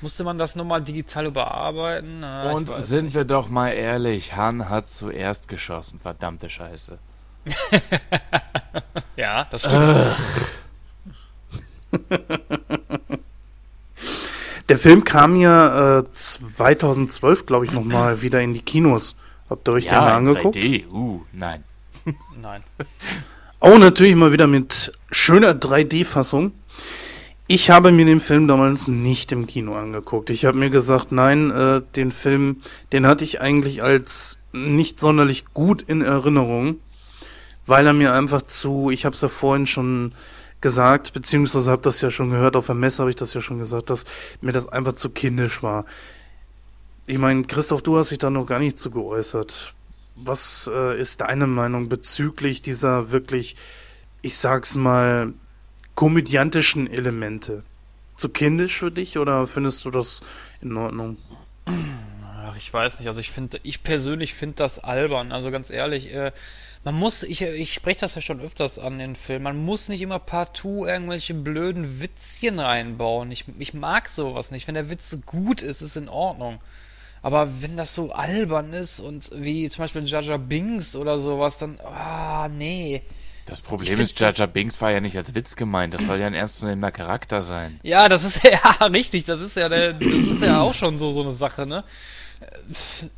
musste man das nochmal digital überarbeiten? Ich Und sind nicht. wir doch mal ehrlich, Han hat zuerst geschossen, verdammte Scheiße. (laughs) Ja, das stimmt. (laughs) Der Film kam ja äh, 2012, glaube ich, nochmal (clears throat) wieder in die Kinos. Habt ihr euch den mal angeguckt? 3D, uh, nein. (laughs) Nein. (laughs) Oh, natürlich mal wieder mit schöner 3D-Fassung. Ich habe mir den Film damals nicht im Kino angeguckt. Ich habe mir gesagt, nein, äh, den Film, den hatte ich eigentlich als nicht sonderlich gut in Erinnerung, weil er mir einfach zu, ich habe es ja vorhin schon gesagt, beziehungsweise habe das ja schon gehört, auf der Messe habe ich das ja schon gesagt, dass mir das einfach zu kindisch war. Ich meine, Christoph, du hast dich da noch gar nicht zu geäußert. Was äh, ist deine Meinung bezüglich dieser wirklich, ich sag's mal, komödiantischen Elemente? Zu kindisch für dich oder findest du das in Ordnung? Ach, ich weiß nicht. Also ich finde, ich persönlich finde das albern. Also ganz ehrlich, äh, man muss, ich, ich spreche das ja schon öfters an den Film, man muss nicht immer partout irgendwelche blöden Witzchen reinbauen. Ich, ich mag sowas nicht. Wenn der Witz gut ist, ist in Ordnung. Aber wenn das so albern ist und wie zum Beispiel Jaja Binks oder sowas, dann, ah, nee. Das Problem ist, Jar Binks war ja nicht als Witz gemeint. Das soll ja ein ernstzunehmender Charakter sein. Ja, das ist (laughs) ja richtig, das ist ja der, das ist ja auch schon so so eine Sache, ne?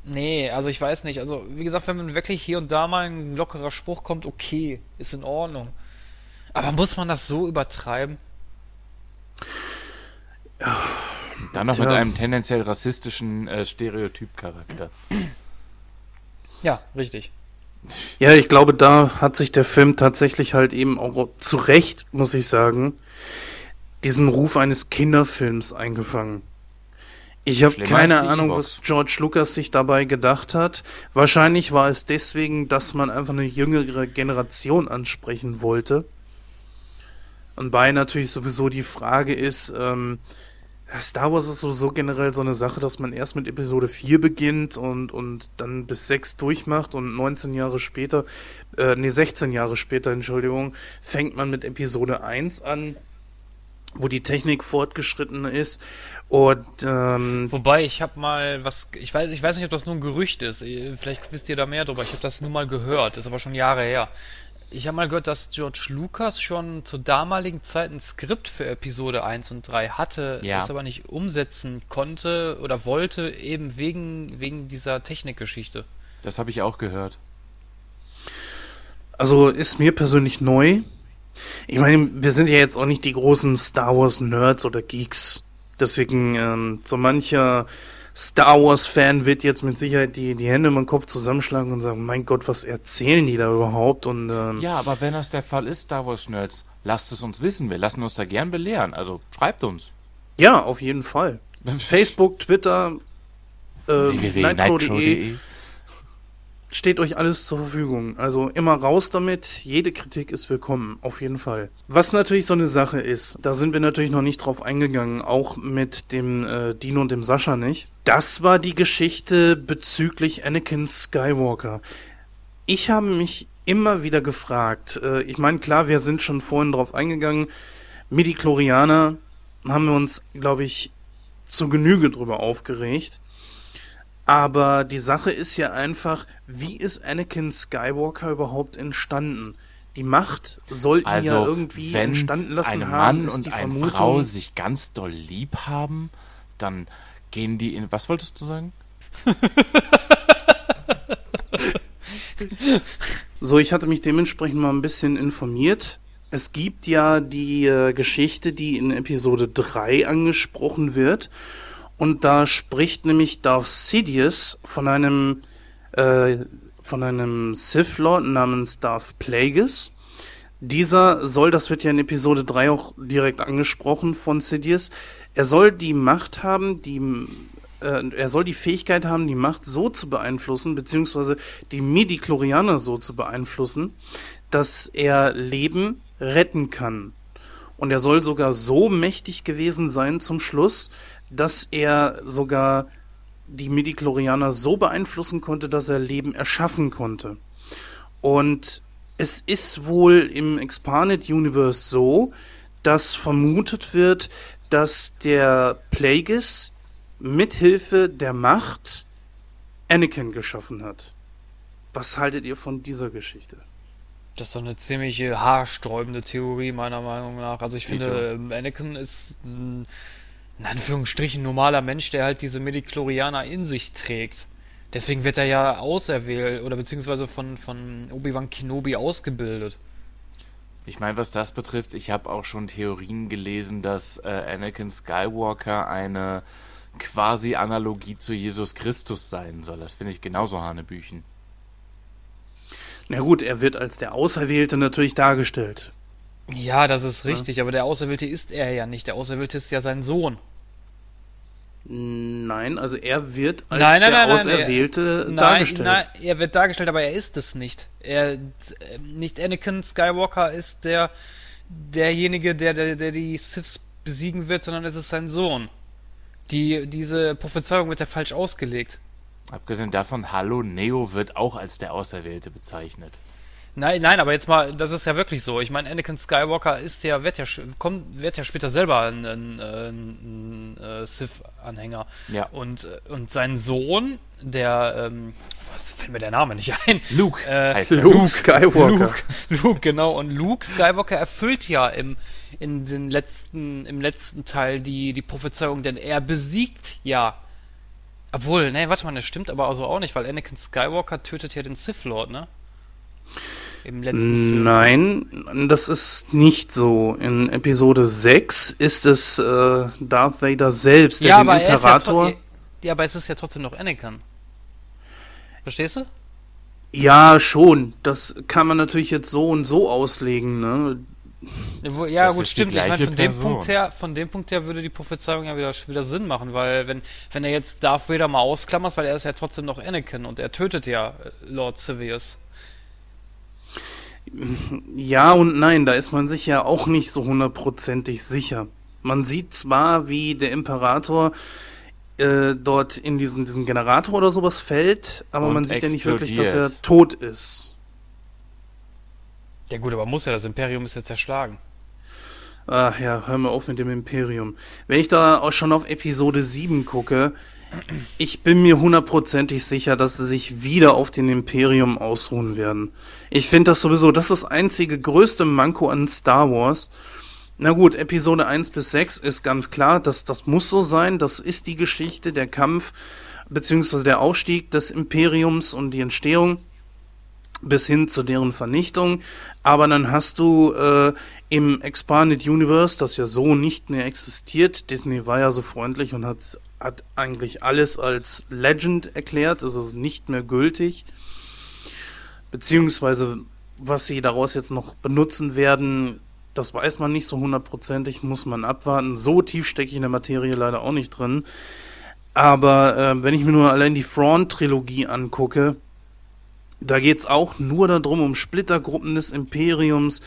Nee, also ich weiß nicht. Also, wie gesagt, wenn man wirklich hier und da mal ein lockerer Spruch kommt, okay, ist in Ordnung. Aber muss man das so übertreiben? Dann noch Tja. mit einem tendenziell rassistischen äh, Stereotypcharakter. Ja, richtig. Ja, ich glaube, da hat sich der Film tatsächlich halt eben auch zu Recht, muss ich sagen, diesen Ruf eines Kinderfilms eingefangen. Ich habe keine Ahnung, was George Lucas sich dabei gedacht hat. Wahrscheinlich war es deswegen, dass man einfach eine jüngere Generation ansprechen wollte. Und bei natürlich sowieso die Frage ist, ähm, Star Wars ist sowieso generell so eine Sache, dass man erst mit Episode 4 beginnt und, und dann bis 6 durchmacht und 19 Jahre später, äh, nee, 16 Jahre später, Entschuldigung, fängt man mit Episode 1 an, wo die Technik fortgeschritten ist und ähm, Wobei, ich habe mal was, ich weiß, ich weiß nicht, ob das nur ein Gerücht ist. Ihr- Vielleicht wisst ihr da mehr drüber. Ich habe das nur mal gehört, ist aber schon Jahre her. Ich habe mal gehört, dass George Lucas schon zur damaligen Zeit ein Skript für Episode 1 und 3 hatte, Ja. es aber nicht umsetzen konnte oder wollte, eben wegen, wegen dieser Technikgeschichte. Das habe ich auch gehört. Also ist mir persönlich neu. Ich meine, wir sind ja jetzt auch nicht die großen Star Wars Nerds oder Geeks. Deswegen ähm, so mancher Star Wars-Fan wird jetzt mit Sicherheit die, die Hände im Kopf zusammenschlagen und sagen, mein Gott, was erzählen die da überhaupt? Und ähm, Ja, aber wenn das der Fall ist, Star Wars Nerds, lasst es uns wissen. Wir lassen uns da gern belehren. Also schreibt uns. ja, auf jeden Fall. (laughs) Facebook, Twitter, äh, www.nightcrow.de. steht euch alles zur Verfügung. Also immer raus damit. Jede Kritik ist willkommen, auf jeden Fall. Was natürlich so eine Sache ist, da sind wir natürlich noch nicht drauf eingegangen, auch mit dem äh, Dino und dem Sascha nicht. Das war die Geschichte bezüglich Anakin Skywalker. Ich habe mich immer wieder gefragt, äh, ich meine, klar, wir sind schon vorhin drauf eingegangen, Midi-Chlorianer haben wir uns, glaube ich, zu Genüge drüber aufgeregt. Aber die Sache ist ja einfach, wie ist Anakin Skywalker überhaupt entstanden? Die Macht sollten Also, ja irgendwie wenn entstanden lassen ein haben, Mann und die eine Vermutung. Frau sich ganz doll lieb haben, dann gehen die in. Was wolltest du sagen? (laughs) So, ich hatte mich dementsprechend mal ein bisschen informiert. Es gibt ja die äh, Geschichte, die in Episode 3 angesprochen wird. Und da spricht nämlich Darth Sidious von einem, äh, von einem Sith Lord namens Darth Plagueis. Dieser soll, das wird ja in Episode 3 auch direkt angesprochen von Sidious, er soll die Macht haben, die äh, er soll die Fähigkeit haben, die Macht so zu beeinflussen, beziehungsweise die Midi-Chlorianer so zu beeinflussen, dass er Leben retten kann. Und er soll sogar so mächtig gewesen sein zum Schluss, dass er sogar die Midi-Chlorianer so beeinflussen konnte, dass er Leben erschaffen konnte. Und es ist wohl im Expanded Universe so, dass vermutet wird, dass der Plagueis mithilfe der Macht Anakin geschaffen hat. Was haltet ihr von dieser Geschichte? Das ist doch eine ziemlich äh, haarsträubende Theorie, meiner Meinung nach. Also ich finde, ähm, Anakin ist ein, in Anführungsstrichen, normaler Mensch, der halt diese Medichlorianer in sich trägt. Deswegen wird er ja auserwählt oder beziehungsweise von, von Obi-Wan Kenobi ausgebildet. Ich meine, was das betrifft, ich habe auch schon Theorien gelesen, dass äh, Anakin Skywalker eine quasi Analogie zu Jesus Christus sein soll. Das finde ich genauso Hanebüchen. Na gut, er wird als der Auserwählte natürlich dargestellt. Ja, das ist richtig, aber der Auserwählte ist er ja nicht. Der Auserwählte ist ja sein Sohn. Nein, also er wird als Nein, nein, der nein, Auserwählte Nein, dargestellt. nein, er wird dargestellt, aber er ist es nicht. Er, äh, nicht Anakin Skywalker ist der, derjenige, der, der, der die Siths besiegen wird, sondern es ist sein Sohn. Die, diese Prophezeiung wird ja falsch ausgelegt. Abgesehen davon, Hallo Neo wird auch als der Auserwählte bezeichnet. Nein, nein, aber jetzt mal, das ist ja wirklich so. Ich meine, Anakin Skywalker ist ja, wird ja, kommt, wird ja später selber ein, ein, ein, ein äh, Sith-Anhänger. Ja. Und, äh, und sein Sohn, der, ähm, was fällt mir der Name nicht ein? Luke Äh, heißt er. Luke Skywalker. Luke, Luke, genau. Und Luke Skywalker erfüllt ja im, in den letzten, im letzten Teil die, die Prophezeiung, denn er besiegt ja. Obwohl, ne, warte mal, das stimmt aber also auch nicht, weil Anakin Skywalker tötet ja den Sith Lord, ne? Im letzten Film. Nein, das ist nicht so. In Episode 6 ist es äh, Darth Vader selbst, der Ja, den aber er ist ja, Imperator. tro- ja, aber es ist ja trotzdem noch Anakin. Verstehst du? Ja, schon. Das kann man natürlich jetzt so und so auslegen, ne? Ja, Ja, Das gut, stimmt. Ich meine, von dem. Punkt her, von dem Punkt her würde die Prophezeiung ja wieder, wieder Sinn machen, weil wenn, wenn er jetzt Darth Vader mal ausklammerst, weil er ist ja trotzdem noch Anakin und er tötet ja äh, Lord Sidious. Ja und nein, da ist man sich ja auch nicht so hundertprozentig sicher. Man sieht zwar, wie der Imperator äh, dort in diesen, diesen Generator oder sowas fällt, aber Und man sieht ja nicht wirklich, dass er explodiert. tot ist. Ja gut, aber muss ja, das Imperium ist ja zerschlagen. Ach ja, hör mal auf mit dem Imperium. Wenn ich da auch schon auf Episode 7 gucke, ich bin mir hundertprozentig sicher, dass sie sich wieder auf den Imperium ausruhen werden. Ich finde das sowieso, das ist das einzige größte Manko an Star Wars. Na gut, Episode 1 bis 6 ist ganz klar, dass das muss so sein, das ist die Geschichte, der Kampf, beziehungsweise der Aufstieg des Imperiums und die Entstehung bis hin zu deren Vernichtung. Aber dann hast du äh, im Expanded Universe, das ja so nicht mehr existiert, Disney war ja so freundlich und hat hat eigentlich alles als Legend erklärt, ist also nicht mehr gültig. Beziehungsweise, was sie daraus jetzt noch benutzen werden, das weiß man nicht so hundertprozentig, muss man abwarten. So tief stecke ich in der Materie leider auch nicht drin. Aber äh, wenn ich mir nur allein die Thrawn-Trilogie angucke, da geht's auch nur darum, um Splittergruppen des Imperiums.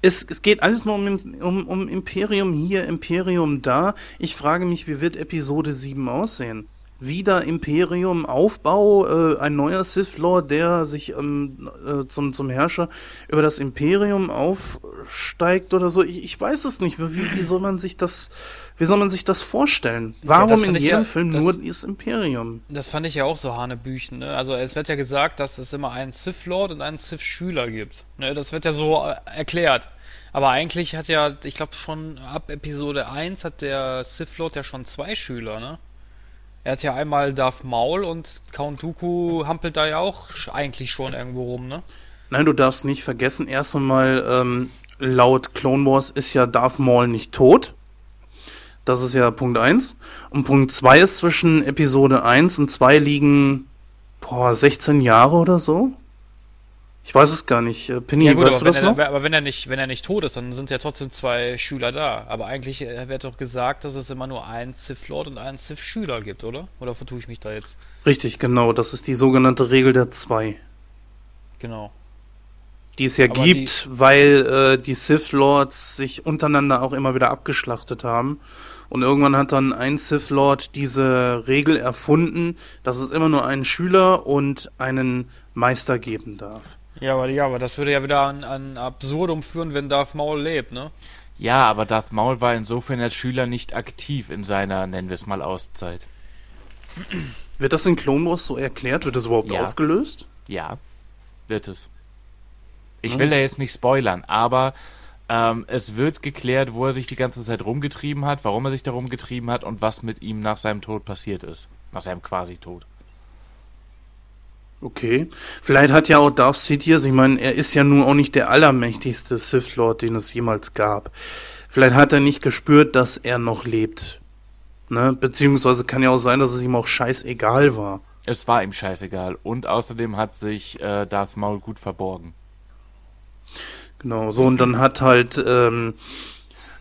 Es, es geht alles nur um, um, um Imperium hier, Imperium da. Ich frage mich, wie wird Episode 7 aussehen? Wieder Imperium, Aufbau, äh, ein neuer Sith Lord, der sich ähm, äh, zum, zum Herrscher über das Imperium aufsteigt oder so. Ich, ich weiß es nicht. Wie, wie soll man sich das, wie soll man sich das vorstellen? Warum Ja, das in jedem ja- Film das- nur das Imperium? Das fand ich ja auch so Hanebüchen. Ne? Also es wird ja gesagt, dass es immer einen Sith Lord und einen Sith Schüler gibt. Ne? Das wird ja so äh, erklärt. Aber eigentlich hat ja, ich glaube schon ab Episode 1 hat der Sith Lord ja schon zwei Schüler, ne? Er hat ja einmal Darth Maul und Count Dooku hampelt da ja auch eigentlich schon irgendwo rum, ne? Nein, du darfst nicht vergessen, erst einmal, ähm, laut Clone Wars ist ja Darth Maul nicht tot. Das ist ja Punkt 1. Und Punkt 2 ist zwischen Episode 1 und 2 liegen, boah, 16 Jahre oder so? Ich weiß es gar nicht. Äh, Penny, Ja gut, weißt du das wenn, er, noch? aber wenn er nicht, wenn er nicht tot ist, dann sind ja trotzdem zwei Schüler da. Aber eigentlich äh, wird doch gesagt, dass es immer nur einen Sith Lord und einen Sith Schüler gibt, oder? Oder vertue ich mich da jetzt? Richtig, genau. Das ist die sogenannte Regel der 2. Genau. Die es ja Aber gibt, weil äh, die Sith Lords sich untereinander auch immer wieder abgeschlachtet haben. Und irgendwann hat dann ein Sith Lord diese Regel erfunden, dass es immer nur einen Schüler und einen Meister geben darf. Ja, aber, ja, aber das würde ja wieder an, an Absurdum führen, wenn Darth Maul lebt, ne? Ja, aber Darth Maul war insofern als Schüler nicht aktiv in seiner, nennen wir es mal, Auszeit. Wird das in Clone Wars so erklärt? Wird das überhaupt Ja. aufgelöst? Ja, wird es. Ich Hm. will da jetzt nicht spoilern, aber ähm, es wird geklärt, wo er sich die ganze Zeit rumgetrieben hat, warum er sich da rumgetrieben hat und was mit ihm nach seinem Tod passiert ist. Nach seinem Quasi-Tod. Okay. Vielleicht hat ja auch Darth Sidious, ich meine, er ist ja nun auch nicht der allermächtigste Sith Lord, den es jemals gab. Vielleicht hat er nicht gespürt, dass er noch lebt. Ne? Beziehungsweise kann ja auch sein, dass es ihm auch scheißegal war. Es war ihm scheißegal. Und außerdem hat sich äh, Darth Maul gut verborgen. Genau, so und dann hat halt ähm,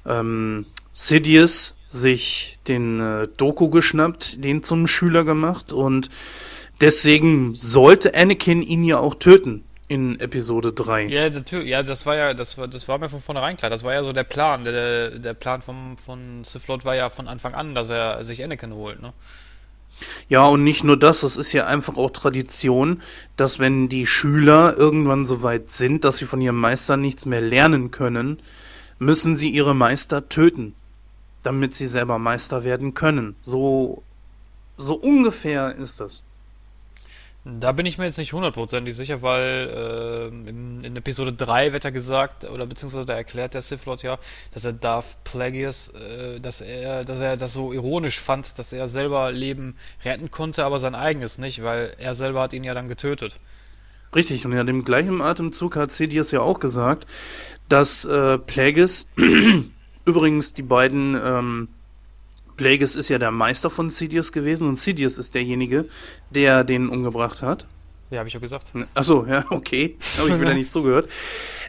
ähm, Sidious sich den äh, Doku geschnappt, den zum Schüler gemacht und deswegen sollte Anakin ihn ja auch töten in Episode 3. Ja, natürlich, ja, das war ja, das war, das war mir von vornherein klar. Das war ja so der Plan. Der, der Plan vom, von Sith Lord war ja von Anfang an, dass er sich Anakin holt, ne? Ja, und nicht nur das, es ist ja einfach auch Tradition, dass wenn die Schüler irgendwann so weit sind, dass sie von ihrem Meister nichts mehr lernen können, müssen sie ihre Meister töten, damit sie selber Meister werden können. So, so ungefähr ist das. Da bin ich mir jetzt nicht hundertprozentig sicher, weil ähm, in, in Episode 3 wird ja gesagt, oder beziehungsweise da erklärt der Sith Lord ja, dass er Darth Plagueis, äh, dass er, dass er das so ironisch fand, dass er selber Leben retten konnte, aber sein eigenes nicht, weil er selber hat ihn ja dann getötet. Richtig, und in dem gleichen Atemzug hat Sidious ja auch gesagt, dass äh, Plagueis, (clears throat) übrigens die beiden, ähm, Plagueis ist ja der Meister von Sidious gewesen und Sidious ist derjenige, der den umgebracht hat. Ja, habe ich ja gesagt. Achso, ja, okay. Habe ich wieder nicht zugehört.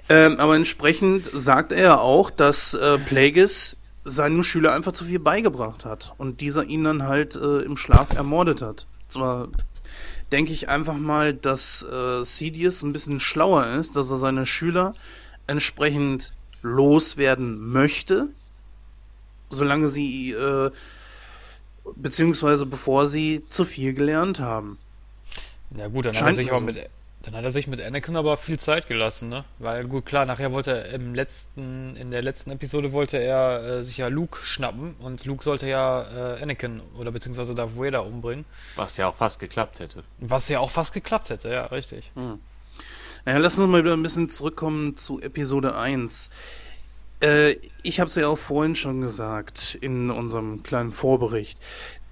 Ähm, aber entsprechend sagt er auch, dass äh, Plagueis seinem Schüler einfach zu viel beigebracht hat und dieser ihn dann halt äh, im Schlaf ermordet hat. Zwar denke ich einfach mal, dass äh, Sidious ein bisschen schlauer ist, dass er seine Schüler entsprechend loswerden möchte, solange sie, äh, beziehungsweise bevor sie zu viel gelernt haben. Ja gut, dann hat, er sich aber so. mit, dann hat er sich mit Anakin aber viel Zeit gelassen, ne? Weil gut, klar, nachher wollte er im letzten, in der letzten Episode wollte er äh, sich ja Luke schnappen und Luke sollte ja äh, Anakin oder beziehungsweise Darth Vader umbringen. Was ja auch fast geklappt hätte. Was ja auch fast geklappt hätte, ja, richtig. Naja, lass uns mal wieder ein bisschen zurückkommen zu Episode 1. Äh, ich habe es ja auch vorhin schon gesagt in unserem kleinen Vorbericht,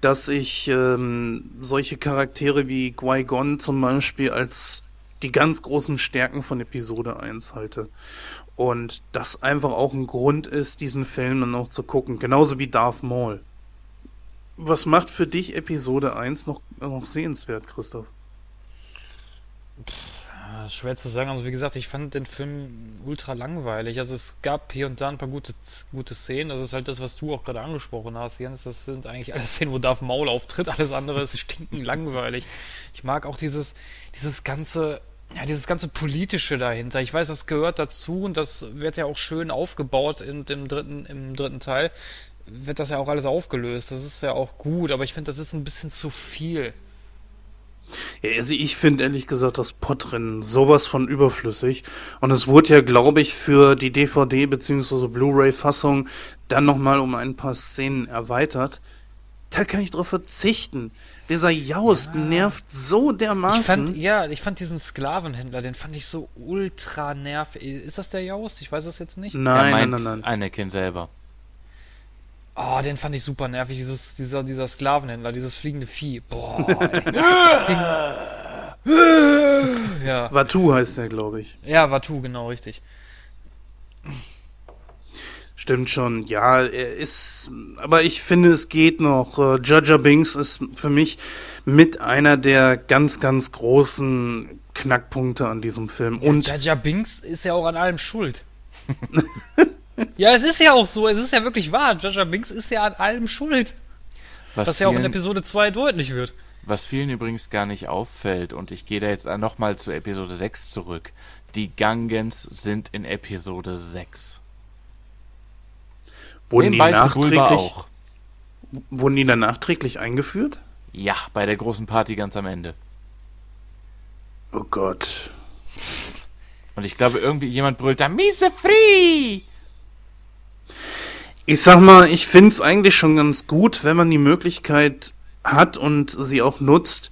dass ich ähm, solche Charaktere wie Qui-Gon zum Beispiel als die ganz großen Stärken von Episode 1 halte. Und das einfach auch ein Grund ist, diesen Film dann auch zu gucken. Genauso wie Darth Maul. Was macht für dich Episode 1 noch, noch sehenswert, Christoph? Ja, schwer zu sagen. Also wie gesagt, ich fand den Film ultra langweilig. Also es gab hier und da ein paar gute, gute Szenen. Das ist halt das, was du auch gerade angesprochen hast, Jens. Das sind eigentlich alle Szenen, wo Darth Maul auftritt. Alles andere ist (laughs) stinken langweilig. Ich mag auch dieses, dieses ganze, ja, dieses ganze Politische dahinter. Ich weiß, das gehört dazu und das wird ja auch schön aufgebaut in, im, dritten, im dritten Teil. Wird das ja auch alles aufgelöst. Das ist ja auch gut, aber ich finde, das ist ein bisschen zu viel. Ja, also ich finde ehrlich gesagt das Podrennen sowas von überflüssig. Und es wurde ja, glaube ich, für die DVD bzw. Blu-ray-Fassung dann nochmal um ein paar Szenen erweitert. Da kann ich drauf verzichten. Dieser Jaust Ja. nervt so dermaßen. Ich fand, ja, ich fand diesen Sklavenhändler, den fand ich so ultra nervig. Ist das der Jaust? Ich weiß es jetzt nicht. er nein, nein, meint nein, nein. Anakin selber. Oh, den fand ich super nervig, dieses, dieser, dieser Sklavenhändler, dieses fliegende Vieh. Boah, (laughs) ey. ja. Vatu heißt der, glaube ich. ja, Watu, genau, richtig. Stimmt schon, ja, er ist, aber ich finde, es geht noch. Äh, Jaja Binks ist für mich mit einer der ganz, ganz großen Knackpunkte an diesem Film. Und Jaja Binks ist ja auch an allem schuld. (laughs) ja, es ist ja auch so, es ist ja wirklich wahr. Jaja Binks ist ja an allem schuld. Was Was ja auch in Episode 2 deutlich wird. Was vielen übrigens gar nicht auffällt, und ich gehe da jetzt nochmal zu Episode 6 zurück. Die Gangens sind in Episode 6. wurden die, nachträglich, auch. wurden die dann nachträglich eingeführt? Ja, bei der großen Party ganz am Ende. Oh Gott. Und ich glaube, irgendwie jemand brüllt da, Miese Free! Ich sag mal, ich find's eigentlich schon ganz gut, wenn man die Möglichkeit hat und sie auch nutzt,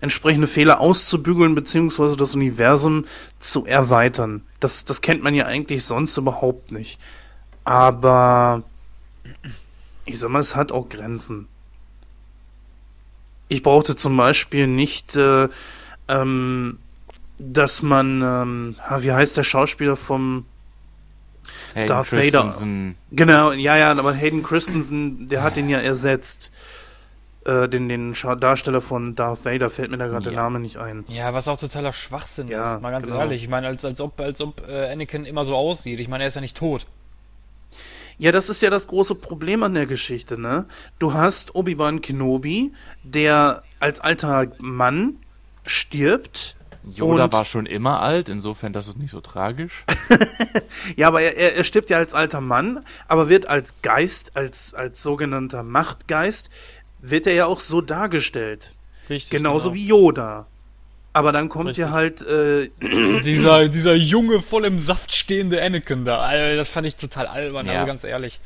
entsprechende Fehler auszubügeln beziehungsweise das Universum zu erweitern. Das, das kennt man ja eigentlich sonst überhaupt nicht. Aber ich sag mal, es hat auch Grenzen. Ich brauchte zum Beispiel nicht, äh, ähm, dass man, ähm, wie heißt der Schauspieler vom Hayden Darth Vader. Christensen. Genau, ja, ja, aber Hayden Christensen, der hat den ja ersetzt. Äh, den, den Darsteller von Darth Vader fällt mir da gerade der Ja. Name nicht ein. Ja, was auch totaler Schwachsinn Ja, ist, mal ganz genau. ehrlich. Ich meine, als, als ob, als ob äh, Anakin immer so aussieht. Ich meine, er ist ja nicht tot. Ja, das ist ja das große Problem an der Geschichte, ne? Du hast Obi-Wan Kenobi, der als alter Mann stirbt. Yoda Und- war schon immer alt, insofern das ist nicht so tragisch. (laughs) Ja, aber er, er, stirbt ja als alter Mann, aber wird als Geist, als, als sogenannter Machtgeist, wird er ja auch so dargestellt. Richtig. Genauso genau. wie Yoda. Aber dann kommt Richtig. ja halt äh, (clears throat) Dieser, dieser junge, voll im Saft stehende Anakin da. Alter, das fand ich total albern, Ja. also ganz ehrlich.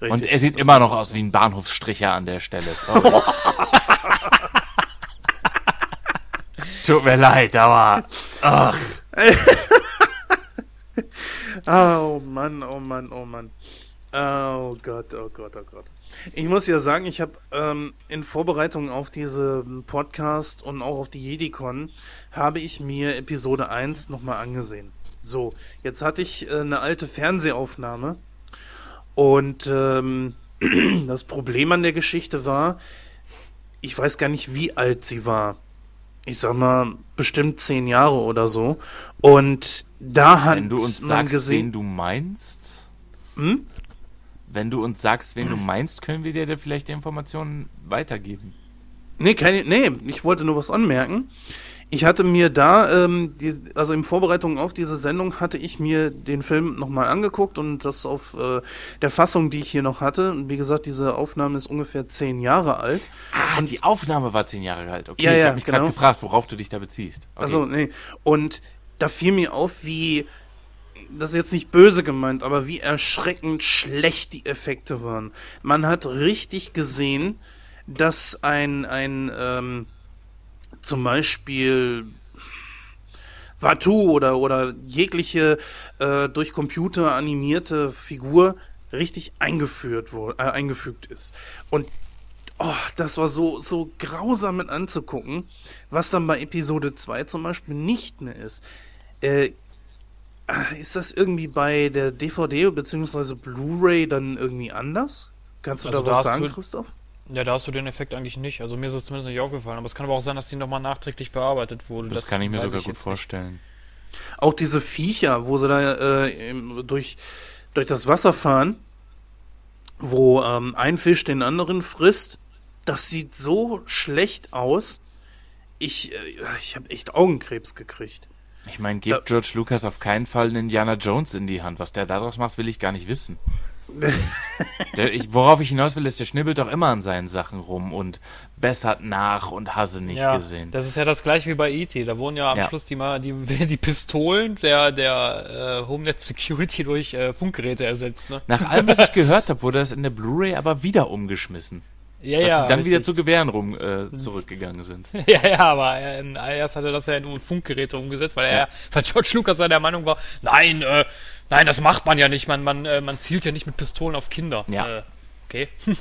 Und richtig. er sieht immer noch aus wie ein Bahnhofsstricher an der Stelle. Sorry. (laughs) Tut mir leid, aber. Ach. (laughs) Oh Mann, oh Mann, oh Mann. Oh Gott, oh Gott, oh Gott. Ich muss ja sagen, ich habe ähm, in Vorbereitung auf diesen Podcast und auch auf die JediCon habe ich mir Episode 1 nochmal angesehen. So, jetzt hatte ich äh, eine alte Fernsehaufnahme und ähm, (clears throat) das Problem an der Geschichte war, ich weiß gar nicht, wie alt sie war. Ich sag mal, bestimmt zehn Jahre oder so. Und da hat Wenn du uns sagst, gesehen, wen du meinst. Hm? Wenn du uns sagst, wen du meinst, können wir dir vielleicht die Informationen weitergeben. Nee, keine, nee, ich wollte nur was anmerken. Ich hatte mir da, ähm, die, also in Vorbereitung auf diese Sendung, hatte ich mir den Film nochmal angeguckt und das auf äh, der Fassung, die ich hier noch hatte. Und wie gesagt, diese Aufnahme ist ungefähr zehn Jahre alt. Ah, die Aufnahme war zehn Jahre alt. Okay, Ja, ich ja, habe mich gerade genau. gefragt, worauf du dich da beziehst. Okay. Also, nee. Und da fiel mir auf, wie, das ist jetzt nicht böse gemeint, aber wie erschreckend schlecht die Effekte waren. Man hat richtig gesehen, dass ein, ein, ähm, zum Beispiel Watu oder, oder jegliche äh, durch Computer animierte Figur richtig eingeführt wurde, äh, eingefügt ist. Und oh, das war so, so grausam mit anzugucken, was dann bei Episode 2 zum Beispiel nicht mehr ist. Äh, äh, ist das irgendwie bei der DVD bzw. Blu-ray dann irgendwie anders? Kannst du Also da was sagen, Christoph? Ja, da hast du den Effekt eigentlich nicht. Also mir ist es zumindest nicht aufgefallen. Aber es kann aber auch sein, dass die nochmal nachträglich bearbeitet wurde. Das, kann ich mir sogar jetzt gut nicht. vorstellen. Auch diese Viecher, wo sie da äh, durch, durch das Wasser fahren, wo ähm, ein Fisch den anderen frisst, das sieht so schlecht aus. Ich, äh, ich habe echt Augenkrebs gekriegt. Ich meine, gebt Ja. George Lucas auf keinen Fall einen Indiana Jones in die Hand. Was der daraus macht, will ich gar nicht wissen. (laughs) der, ich, worauf ich hinaus will, ist, der schnibbelt doch immer an seinen Sachen rum und bessert nach und hasse nicht ja, gesehen. Das ist ja das gleiche wie bei E.T. Da wurden ja am Ja. Schluss die, die, (laughs) die Pistolen der, der äh, Homeland Security durch äh, Funkgeräte ersetzt. Ne? Nach allem, was ich gehört habe, wurde das in der Blu-ray aber wieder umgeschmissen. (laughs) Ja, dass ja. sie dann wieder richtig. zu Gewehren rum äh, zurückgegangen sind. Ja, ja, aber äh, erst hat er das ja in Funkgeräte umgesetzt, weil er, weil George Lucas ja der Meinung war, nein, äh, nein, das macht man ja nicht, man, man, äh, man zielt ja nicht mit Pistolen auf Kinder. Ja. Äh, okay. (laughs)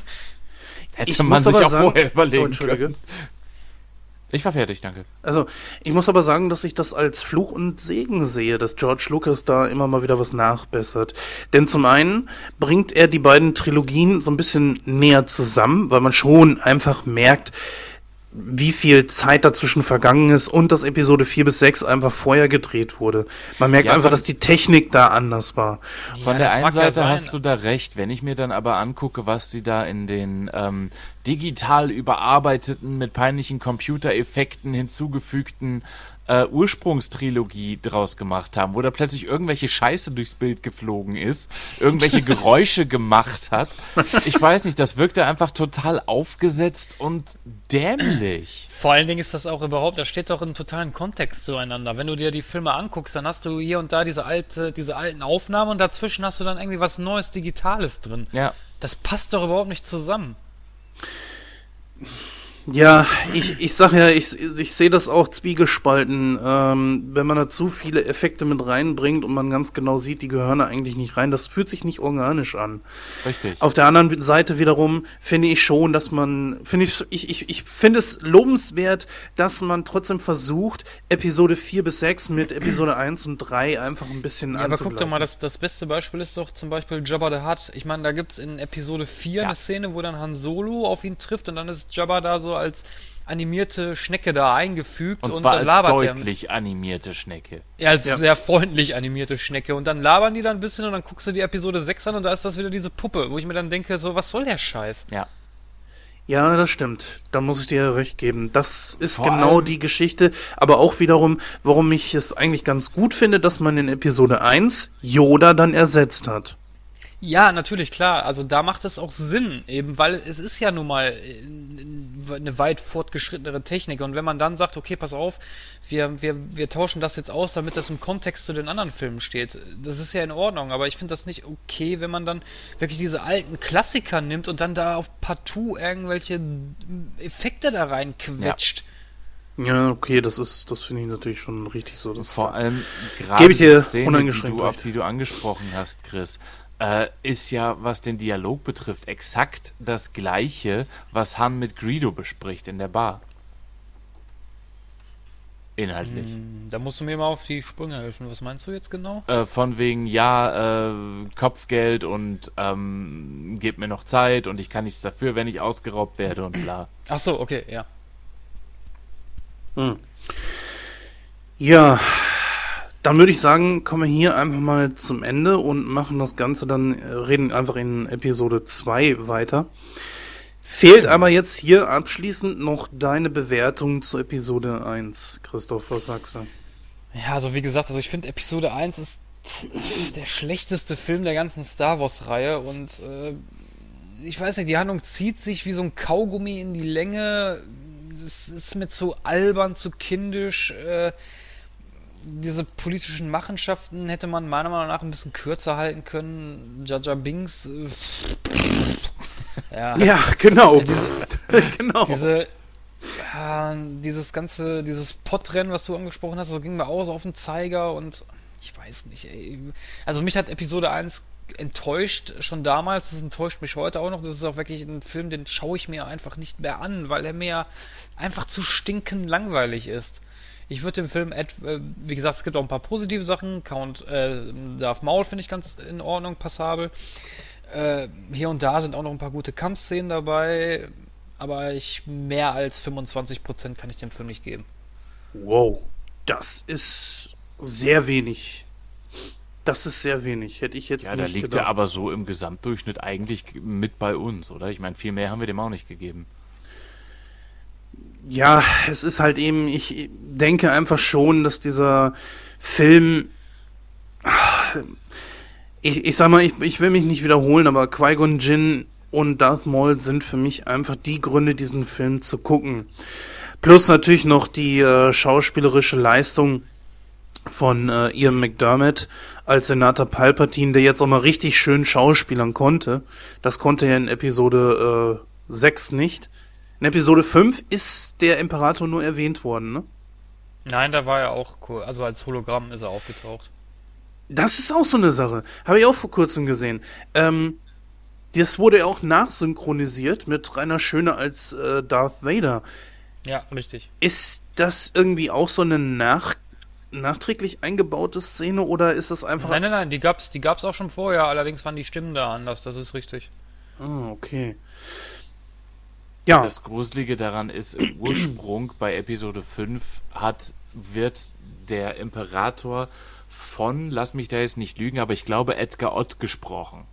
Hätte Ich man muss sich aber auch sagen- vorher Oh, überlegen Entschuldige. können. Ich war fertig, danke. Also, ich muss aber sagen, dass ich das als Fluch und Segen sehe, dass George Lucas da immer mal wieder was nachbessert. Denn zum einen bringt er die beiden Trilogien so ein bisschen näher zusammen, weil man schon einfach merkt, wie viel Zeit dazwischen vergangen ist und dass Episode 4 bis 6 einfach vorher gedreht wurde. Man merkt Ja, einfach, dass die Technik da anders war. Von Ja, der einen ja Seite sein. hast du da recht. Wenn ich mir dann aber angucke, was sie da in den ähm, digital überarbeiteten, mit peinlichen Computereffekten hinzugefügten äh, Ursprungstrilogie draus gemacht haben, wo da plötzlich irgendwelche Scheiße durchs Bild geflogen ist, irgendwelche (laughs) Geräusche gemacht hat. Ich weiß nicht, das wirkte einfach total aufgesetzt und dämlich. Vor allen Dingen ist das auch überhaupt, das steht doch im totalen Kontext zueinander. Wenn du dir die Filme anguckst, dann hast du hier und da diese alte, diese alten Aufnahmen und dazwischen hast du dann irgendwie was Neues, Digitales drin. Ja. Das passt doch überhaupt nicht zusammen. Ja, ich, ich sag ja, ich, ich sehe das auch zwiegespalten. Ähm, wenn man da zu viele Effekte mit reinbringt und man ganz genau sieht, die gehören da eigentlich nicht rein, das fühlt sich nicht organisch an. Richtig. Auf der anderen Seite wiederum finde ich schon, dass man, finde ich, ich, ich, ich finde es lobenswert, dass man trotzdem versucht, Episode 4 bis 6 mit Episode 1 und 3 einfach ein bisschen Ja, aber guck doch mal, das, das beste Beispiel ist doch zum Beispiel Jabba the Hutt. Ich meine, da gibt's in Episode 4 eine Szene, wo dann Han Solo auf ihn trifft und dann ist Jabba da so als animierte Schnecke da eingefügt Und und, zwar dann als labert er. deutlich animierte Schnecke. Ja, als Ja. sehr freundlich animierte Schnecke. Und dann labern die dann ein bisschen und dann guckst du die Episode 6 an und da ist das wieder diese Puppe, wo ich mir dann denke, so, was soll der Scheiß? Ja. Ja, das stimmt. Da muss ich dir recht geben. Das ist Vor genau die Geschichte, aber auch wiederum, warum ich es eigentlich ganz gut finde, dass man in Episode 1 Yoda dann ersetzt hat. Ja, natürlich, klar. Also da macht es auch Sinn, eben, weil es ist ja nun mal äh, eine weit fortgeschrittenere Technik. Und wenn man dann sagt, okay, pass auf, wir, wir, wir tauschen das jetzt aus, damit das im Kontext zu den anderen Filmen steht, das ist ja in Ordnung. Aber ich finde das nicht okay, wenn man dann wirklich diese alten Klassiker nimmt und dann da auf partout irgendwelche Effekte da reinquetscht. Ja, okay, das ist, das finde ich natürlich schon richtig so. Das Vor war- allem gerade Gebe ich dir die Szene, die uneingeschränkt du, auf die du angesprochen hast, Chris, äh, ist ja, was den Dialog betrifft, exakt das gleiche, was Han mit Greedo bespricht in der Bar. Inhaltlich. Da musst du mir mal auf die Sprünge helfen. Was meinst du jetzt genau? Äh, von wegen, ja, äh, Kopfgeld und ähm, gebt mir noch Zeit und ich kann nichts dafür, wenn ich ausgeraubt werde und bla. Ach so, okay, ja. Hm. Ja, dann würde ich sagen, kommen wir hier einfach mal zum Ende und machen das Ganze dann, äh, reden einfach in Episode 2 weiter. Fehlt aber jetzt hier abschließend noch deine Bewertung zu Episode 1. Christoph, was sagst du? Ja, also wie gesagt, also ich finde Episode 1 ist der schlechteste Film der ganzen Star Wars-Reihe und äh, ich weiß nicht, die Handlung zieht sich wie so ein Kaugummi in die Länge. Es ist mir zu albern, zu kindisch. Äh, diese politischen Machenschaften hätte man meiner Meinung nach ein bisschen kürzer halten können. Jaja Bings. Äh, ja. Ja, genau. Ja, (laughs) genau. Diese, ja, dieses ganze, dieses Pottrennen, was du angesprochen hast, das ging mir auch so auf den Zeiger und ich weiß nicht, ey. Also mich hat Episode 1 enttäuscht schon damals, das enttäuscht mich heute auch noch. Das ist auch wirklich ein Film, den schaue ich mir einfach nicht mehr an, weil er mir einfach zu stinkend langweilig ist. Ich würde dem Film, äh, wie gesagt, es gibt auch ein paar positive Sachen. Count äh, Darth Maul finde ich ganz in Ordnung, passabel. Äh, hier und da sind auch noch ein paar gute Kampfszenen dabei. aber ich mehr als 25% kann ich dem Film nicht geben. Wow, das ist sehr wenig. Das ist sehr wenig. Hätte ich jetzt Ja, nicht da liegt gedacht. er aber so im Gesamtdurchschnitt eigentlich mit bei uns, oder? Ich meine, viel mehr haben wir dem auch nicht gegeben. Ja, es ist halt eben, ich denke einfach schon, dass dieser Film. Ich, ich sag mal, ich, ich will mich nicht wiederholen, aber Qui-Gon Jinn und Darth Maul sind für mich einfach die Gründe, diesen Film zu gucken. Plus natürlich noch die äh, schauspielerische Leistung von äh, Ian McDermott als Senator Palpatine, der jetzt auch mal richtig schön schauspielern konnte. Das konnte er in Episode äh, 6 nicht. In Episode 5 ist der Imperator nur erwähnt worden, ne? Nein, da war er auch cool. Also als Hologramm ist er aufgetaucht. Das ist auch so eine Sache. Habe ich auch vor kurzem gesehen. Ähm, das wurde ja auch nachsynchronisiert mit Rainer Schöne als äh, Darth Vader. Ja, richtig. Ist das irgendwie auch so eine nach nachträglich eingebaute Szene oder ist das einfach. Nein, nein, nein, die gab's, die gab's auch schon vorher, allerdings waren die Stimmen da anders, das ist richtig. Ah, okay. Ja, Das Gruselige daran ist, im (clears throat) Ursprung bei Episode 5 hat, wird der Imperator von, lass mich da jetzt nicht lügen, aber ich glaube Edgar Ott gesprochen,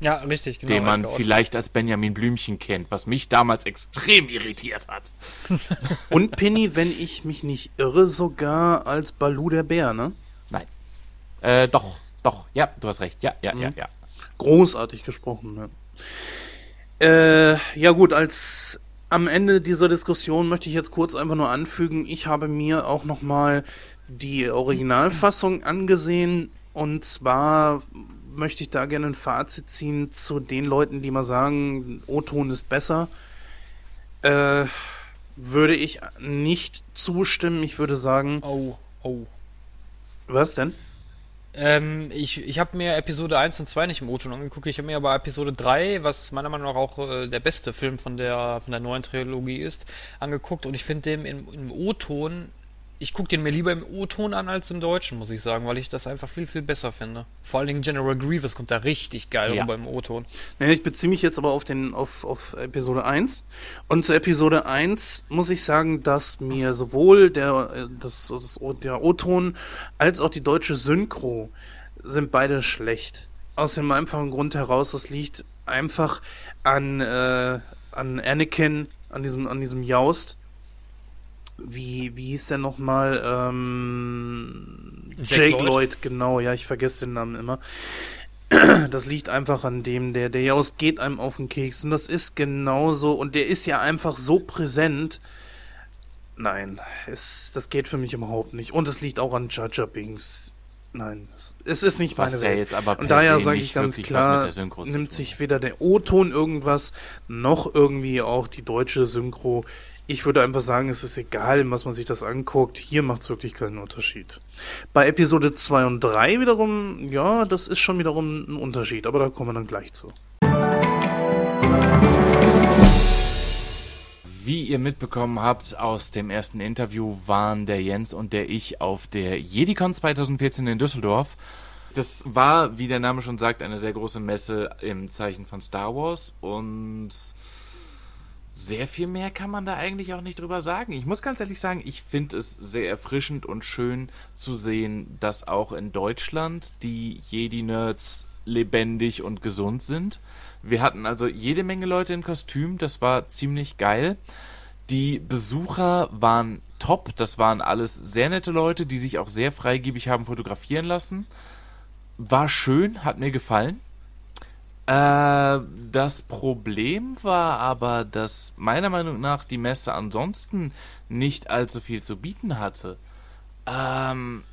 Ja, richtig, genau. den man vielleicht als Benjamin Blümchen kennt, was mich damals extrem irritiert hat. (laughs) und Penny, wenn ich mich nicht irre, sogar als Balu der Bär, ne? Nein. Äh, doch, doch, ja, du hast recht, ja, ja, ja, ja. großartig gesprochen. Ne? Äh, ja gut, als am Ende dieser Diskussion möchte ich jetzt kurz einfach nur anfügen, ich habe mir auch noch mal die Originalfassung angesehen und zwar möchte ich da gerne ein Fazit ziehen zu den Leuten, die mal sagen, O-Ton ist besser. Äh, würde ich nicht zustimmen. Ich würde sagen, Oh, oh. was denn? Ähm, ich ich habe mir Episode 1 und 2 nicht im O-Ton angeguckt, ich habe mir aber Episode 3, was meiner Meinung nach auch äh, der beste Film von der, von der neuen Trilogie ist, angeguckt. Und ich finde den im, im O-Ton, ich gucke den mir lieber im O-Ton an als im Deutschen, muss ich sagen, weil ich das einfach viel, viel besser finde. Vor allen Dingen General Grievous kommt da richtig geil Ja. rüber im O-Ton. Ich beziehe mich jetzt aber auf den auf, auf Episode 1. Und zu Episode 1 muss ich sagen, dass mir sowohl der, äh, das, das, der O-Ton als auch die deutsche Synchro sind beide schlecht. Aus dem einfachen Grund heraus, das liegt einfach an, äh, an Anakin, an diesem, an diesem Jaust. Wie, wie hieß der nochmal? Ähm, Jake Lloyd. Lloyd, genau, ja, ich vergesse den Namen immer. Das liegt einfach an dem, der, der Jaus geht einem auf den Keks und das ist genauso und der ist ja einfach so präsent. Nein, es, das geht für mich überhaupt nicht. Und es liegt auch an Jaja Binks. Nein, es, ist nicht Was meine Welt. jetzt aber und daher sage ich ganz klar, nimmt sich weder der O-Ton irgendwas, noch irgendwie auch die deutsche Synchro. Ich würde einfach sagen, es ist egal, was man sich das anguckt. Hier macht es wirklich keinen Unterschied. Bei Episode 2 und 3 wiederum, ja, das ist schon wiederum ein Unterschied, aber da kommen wir dann gleich zu. Wie ihr mitbekommen habt, aus dem ersten Interview waren der Jens und der ich auf der JediCon 2014 in Düsseldorf. Das war, wie der Name schon sagt, eine sehr große Messe im Zeichen von Star Wars und sehr viel mehr kann man da eigentlich auch nicht drüber sagen. Ich muss ganz ehrlich sagen, ich finde es sehr erfrischend und schön zu sehen, dass auch in Deutschland die Jedi-Nerds lebendig und gesund sind. Wir hatten also jede Menge Leute in Kostüm, das war ziemlich geil. Die Besucher waren top, das waren alles sehr nette Leute, die sich auch sehr freigebig haben fotografieren lassen. War schön, hat mir gefallen. Äh, das Problem war aber, dass meiner Meinung nach die Messe ansonsten nicht allzu viel zu bieten hatte. Ähm,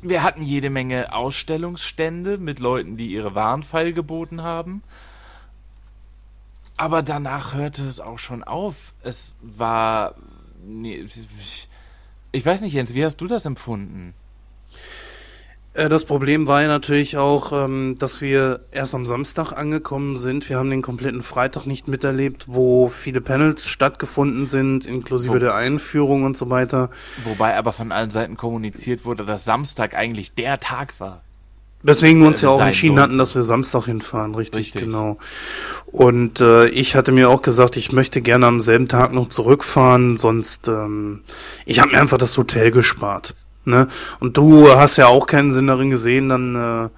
wir hatten jede Menge Ausstellungsstände mit Leuten, die ihre Waren feilgeboten haben. Aber danach hörte es auch schon auf. Es war. Ich weiß nicht, Jens, wie hast du das empfunden? Äh, Das Problem war ja natürlich auch, ähm, dass wir erst am Samstag angekommen sind. Wir haben den kompletten Freitag nicht miterlebt, wo viele Panels stattgefunden sind, inklusive Wo- der Einführung und so weiter. Wobei aber von allen Seiten kommuniziert wurde, dass Samstag eigentlich der Tag war. Deswegen wir uns ja auch sein entschieden sollte. hatten, dass wir Samstag hinfahren, richtig, Richtig. genau. Und äh, ich hatte mir auch gesagt, ich möchte gerne am selben Tag noch zurückfahren, sonst ähm, ich habe mir einfach das Hotel gespart. Ne? Und du hast ja auch keinen Sinn darin gesehen, dann äh,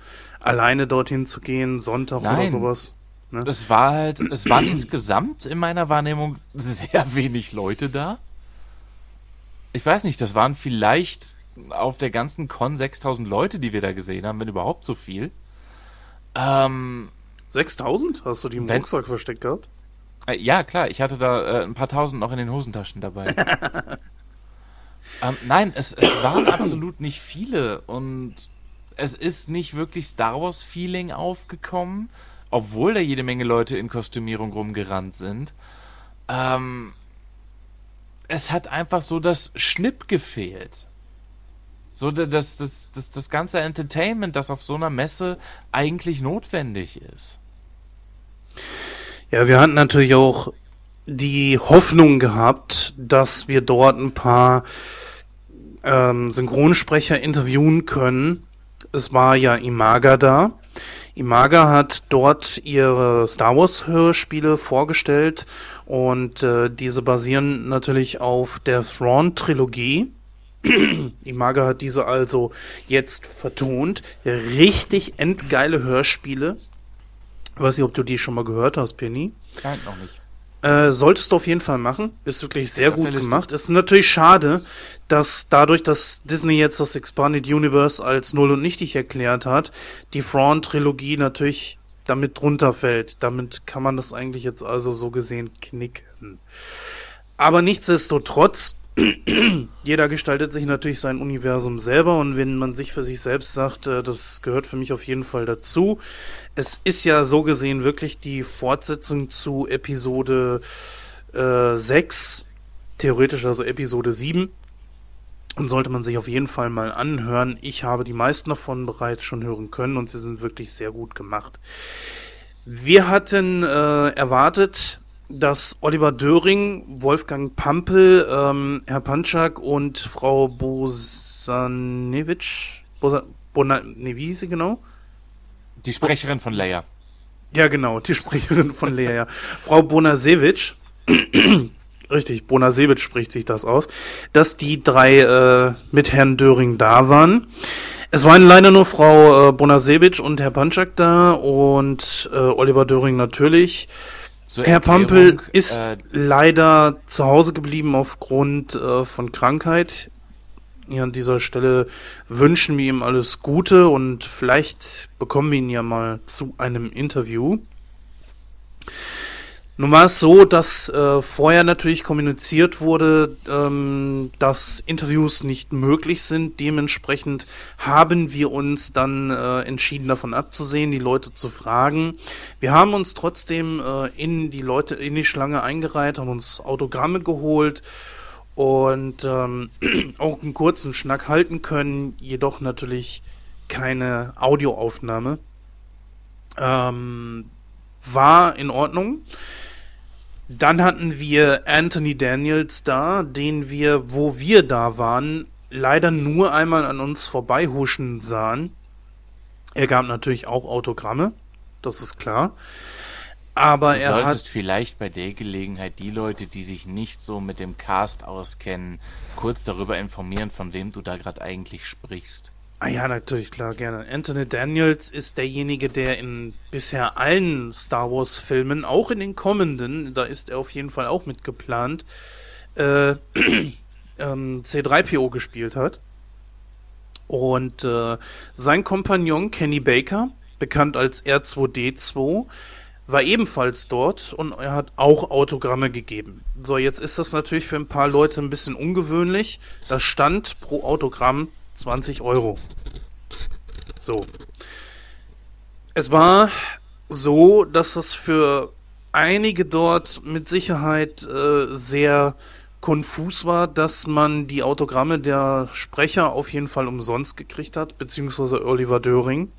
alleine dorthin zu gehen, Sonntag oder Nein. sowas. Ne? Es war halt, es waren insgesamt in meiner Wahrnehmung sehr (laughs) wenig Leute da. Ich weiß nicht, das waren vielleicht auf der ganzen Con 6000 Leute, die wir da gesehen haben, wenn überhaupt so viel. Ähm, 6000? Hast du die im Wenn- Rucksack versteckt gehabt? äh, ja, klar, ich hatte da äh, ein paar tausend noch in den Hosentaschen dabei. (laughs) ähm, nein, es, es waren (coughs) absolut nicht viele und es ist nicht wirklich Star Wars Feeling aufgekommen, obwohl da jede Menge Leute in Kostümierung rumgerannt sind. Ähm, es hat einfach so das Schnipp gefehlt. So da- das, das, das, das ganze Entertainment, das auf so einer Messe eigentlich notwendig ist. Ja, wir hatten natürlich auch die Hoffnung gehabt, dass wir dort ein paar ähm, Synchronsprecher interviewen können. Es war ja Imaga da. Imaga hat dort ihre Star Wars Hörspiele vorgestellt und äh, diese basieren natürlich auf der Thrawn Trilogie. (clears throat) Imaga hat diese also jetzt vertont. Richtig endgeile Hörspiele. Ich weiß nicht, ob du die schon mal gehört hast, Penny. Nein, noch nicht. Äh, solltest du auf jeden Fall machen. Ist wirklich sehr der gut gemacht. Ist natürlich schade, dass dadurch, dass Disney jetzt das Expanded Universe als null und nichtig erklärt hat, die Thrawn-Trilogie natürlich damit drunter fällt. Damit kann man das eigentlich jetzt also so gesehen knicken. Aber nichtsdestotrotz, (clears throat) jeder gestaltet sich natürlich sein Universum selber und wenn man sich für sich selbst sagt, äh, das gehört für mich auf jeden Fall dazu. Es ist ja so gesehen wirklich die Fortsetzung zu Episode äh, 6, theoretisch also Episode 7. Und sollte man sich auf jeden Fall mal anhören. Ich habe die meisten davon bereits schon hören können und sie sind wirklich sehr gut gemacht. Wir hatten äh, erwartet, dass Oliver Döring, Wolfgang Pampel, ähm, Herr Panczak und Frau Bosanewitsch, Bosa, Bona, nee, wie hieß sie genau? Die Sprecherin von Leia. Ja, genau, die (laughs) Sprecherin von Lea, ja. Frau Bonasewitsch, (clears throat) richtig, Bonasewitsch spricht sich das aus, dass die drei äh, mit Herrn Döring da waren. Es waren leider nur Frau äh, Bonasewitsch und Herr Panczak da und äh, Oliver Döring natürlich. Zur Herr Erklärung, Pampel ist äh, leider zu Hause geblieben aufgrund äh, von Krankheit. Hier an dieser Stelle wünschen wir ihm alles Gute und vielleicht bekommen wir ihn ja mal zu einem Interview. Nun war es so, dass äh, vorher natürlich kommuniziert wurde, ähm, dass Interviews nicht möglich sind. Dementsprechend haben wir uns dann äh, entschieden, davon abzusehen, die Leute zu fragen. Wir haben uns trotzdem äh, in die Leute, in die Schlange eingereiht, haben uns Autogramme geholt und ähm, (clears throat) auch einen kurzen Schnack halten können, jedoch natürlich keine Audioaufnahme. Ähm, war in Ordnung. Dann hatten wir Anthony Daniels da, den wir, wo wir da waren, leider nur einmal an uns vorbeihuschen sahen. Er gab natürlich auch Autogramme, das ist klar. Aber Du er hat solltest vielleicht bei der Gelegenheit die Leute, die sich nicht so mit dem Cast auskennen, kurz darüber informieren, von wem du da gerade eigentlich sprichst. Ah ja, natürlich, klar, gerne. Anthony Daniels ist derjenige, der in bisher allen Star Wars-Filmen, auch in den kommenden, da ist er auf jeden Fall auch mitgeplant, äh, (clears throat) ähm, C3PO gespielt hat. Und äh, sein Kompagnon Kenny Baker, bekannt als R2D2, war ebenfalls dort und er hat auch Autogramme gegeben. So, jetzt ist das natürlich für ein paar Leute ein bisschen ungewöhnlich. Da stand pro Autogramm 20 Euro. So. Es war so, dass das für einige dort mit Sicherheit äh, sehr konfus war, dass man die Autogramme der Sprecher auf jeden Fall umsonst gekriegt hat, beziehungsweise Oliver Döring.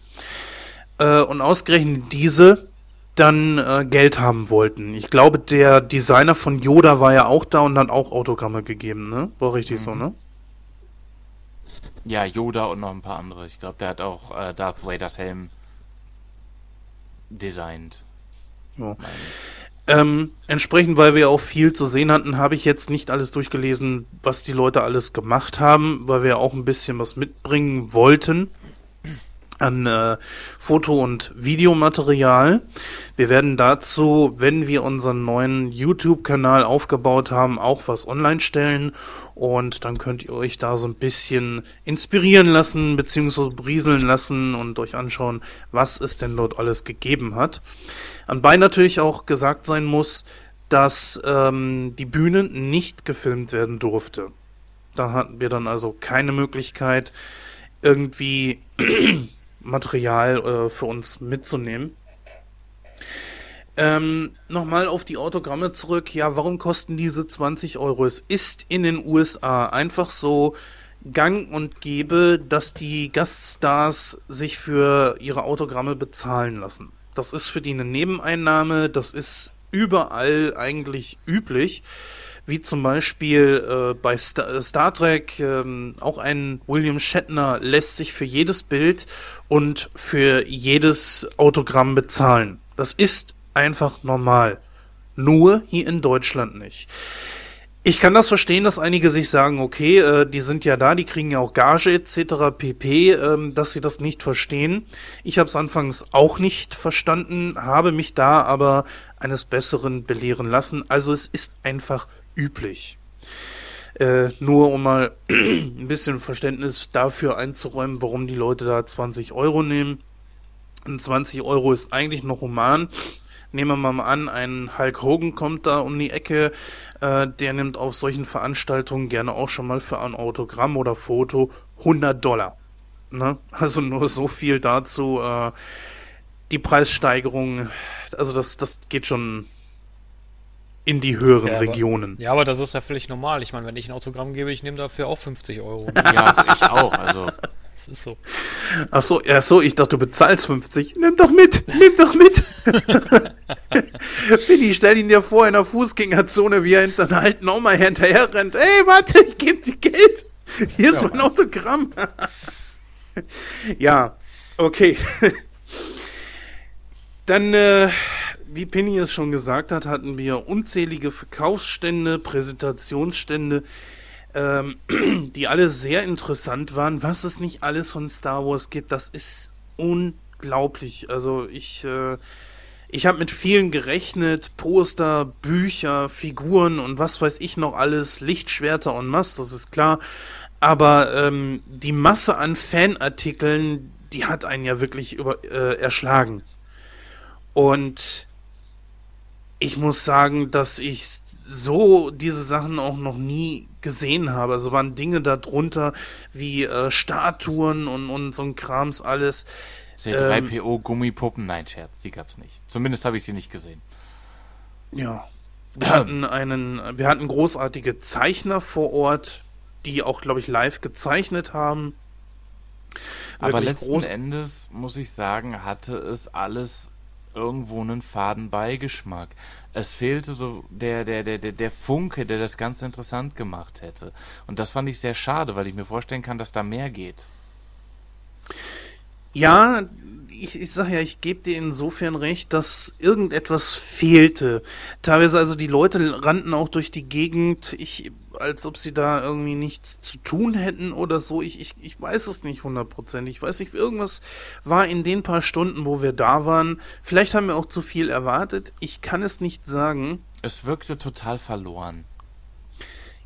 Äh, und ausgerechnet diese dann äh, Geld haben wollten. Ich glaube, der Designer von Yoda war ja auch da und hat auch Autogramme gegeben, ne? War richtig so, ne? Ja, Yoda und noch ein paar andere. Ich glaube, der hat auch äh, Darth Vaders Helm designt. Ja. Ähm, entsprechend, weil wir auch viel zu sehen hatten, habe ich jetzt nicht alles durchgelesen, was die Leute alles gemacht haben, weil wir auch ein bisschen was mitbringen wollten an äh, Foto- und Videomaterial. Wir werden dazu, wenn wir unseren neuen YouTube-Kanal aufgebaut haben, auch was online stellen und dann könnt ihr euch da so ein bisschen inspirieren lassen, beziehungsweise brieseln lassen und euch anschauen, was es denn dort alles gegeben hat. Anbei natürlich auch gesagt sein muss, dass ähm, die Bühne nicht gefilmt werden durfte. Da hatten wir dann also keine Möglichkeit, irgendwie Material äh, für uns mitzunehmen. Ähm, Nochmal auf die Autogramme zurück. Ja, warum kosten diese 20 Euro? Es ist in den USA einfach so gang und gäbe, dass die Gaststars sich für ihre Autogramme bezahlen lassen. Das ist für die eine Nebeneinnahme, das ist überall eigentlich üblich wie zum Beispiel äh, bei Star, äh, Star Trek, ähm, auch ein William Shatner lässt sich für jedes Bild und für jedes Autogramm bezahlen. Das ist einfach normal. Nur hier in Deutschland nicht. Ich kann das verstehen, dass einige sich sagen, okay, äh, die sind ja da, die kriegen ja auch Gage etc. pp, ähm, dass sie das nicht verstehen. Ich habe es anfangs auch nicht verstanden, habe mich da aber eines Besseren belehren lassen. Also es ist einfach üblich. Äh, nur um mal (clears throat) ein bisschen Verständnis dafür einzuräumen, warum die Leute da 20 Euro nehmen. Und 20 Euro ist eigentlich noch human. Nehmen wir mal an, ein Hulk Hogan kommt da um die Ecke, äh, der nimmt auf solchen Veranstaltungen gerne auch schon mal für ein Autogramm oder Foto 100 Dollar. Ne? Also nur so viel dazu. Äh, die Preissteigerung, also das, das geht schon in die höheren Ja, aber- Regionen. Ja, aber das ist ja völlig normal. Ich meine, wenn ich ein Autogramm gebe, ich nehme dafür auch 50 Euro. Ja, (laughs) ich auch. Also, Das ist so. Ach so, ach so, ich dachte, du bezahlst 50. Nimm doch mit, nimm doch mit. (laughs) Billy, stell ihn dir vor in der Fußgängerzone, wie er hinter einer alten Oma hinterher rennt. Ey, warte, ich geb dir Geld. Hier ist Ja, mein Autogramm. ja, okay. (laughs) Dann, äh, wie Penny es schon gesagt hat, hatten wir unzählige Verkaufsstände, Präsentationsstände, ähm, (clears throat) die alle sehr interessant waren. Was es nicht alles von Star Wars gibt, das ist unglaublich. Also ich, äh, ich habe mit vielen gerechnet, Poster, Bücher, Figuren und was weiß ich noch alles, Lichtschwerter und Mass, das ist klar. Aber ähm, die Masse an Fanartikeln, die hat einen ja wirklich über, äh, erschlagen. Und ich muss sagen, dass ich so diese Sachen auch noch nie gesehen habe. Also waren Dinge darunter wie äh, Statuen und, und so ein Krams alles. C3PO Gummipuppen, nein, Scherz, die gab's nicht. Zumindest habe ich sie nicht gesehen. Ja. Wir hatten einen, wir hatten großartige Zeichner vor Ort, die auch, glaube ich, live gezeichnet haben. Aber Wirklich letzten groß- Endes, muss ich sagen, hatte es alles irgendwo einen faden Beigeschmack. Es fehlte so der, der, der, der, der Funke, der das Ganze interessant gemacht hätte. Und das fand ich sehr schade, weil ich mir vorstellen kann, dass da mehr geht. Ja, ich, ich sag ja, ich gebe dir insofern recht, dass irgendetwas fehlte. Teilweise also die Leute rannten auch durch die Gegend, ich, als ob sie da irgendwie nichts zu tun hätten oder so. Ich, ich, ich weiß es nicht hundertprozentig. Ich weiß nicht, irgendwas war in den paar Stunden, wo wir da waren. Vielleicht haben wir auch zu viel erwartet. Ich kann es nicht sagen. Es wirkte total verloren.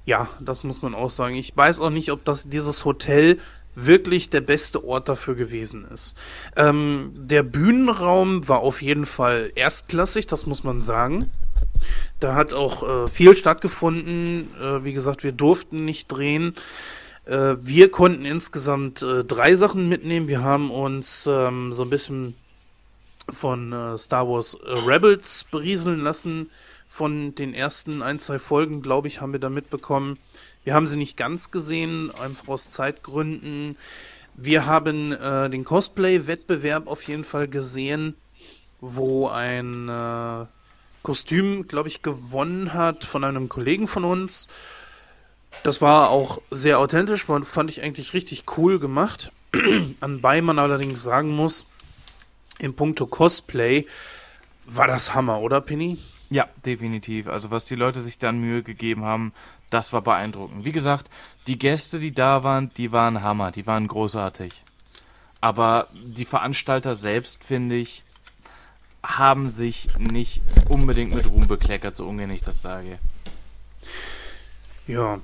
Ja, das muss man auch sagen. Ich weiß auch nicht, ob das dieses Hotel wirklich der beste Ort dafür gewesen ist. Ähm, der Bühnenraum war auf jeden Fall erstklassig, das muss man sagen. Da hat auch äh, viel stattgefunden. Äh, wie gesagt, wir durften nicht drehen. Äh, wir konnten insgesamt äh, drei Sachen mitnehmen. Wir haben uns ähm, so ein bisschen von äh, Star Wars äh, Rebels berieseln lassen. Von den ersten ein, zwei Folgen, glaube ich, haben wir da mitbekommen. Wir haben sie nicht ganz gesehen, einfach aus Zeitgründen. Wir haben äh, den Cosplay-Wettbewerb auf jeden Fall gesehen, wo ein äh, Kostüm, glaube ich, gewonnen hat von einem Kollegen von uns. Das war auch sehr authentisch, war- fand ich eigentlich richtig cool gemacht. (clears throat) Anbei man allerdings sagen muss, in puncto Cosplay war das Hammer, oder Penny? Ja, definitiv. Also was die Leute sich dann Mühe gegeben haben, das war beeindruckend. Wie gesagt, die Gäste, die da waren, die waren Hammer, die waren großartig. Aber die Veranstalter selbst, finde ich, haben sich nicht unbedingt mit Ruhm bekleckert, so ungern ich das sage. Ja,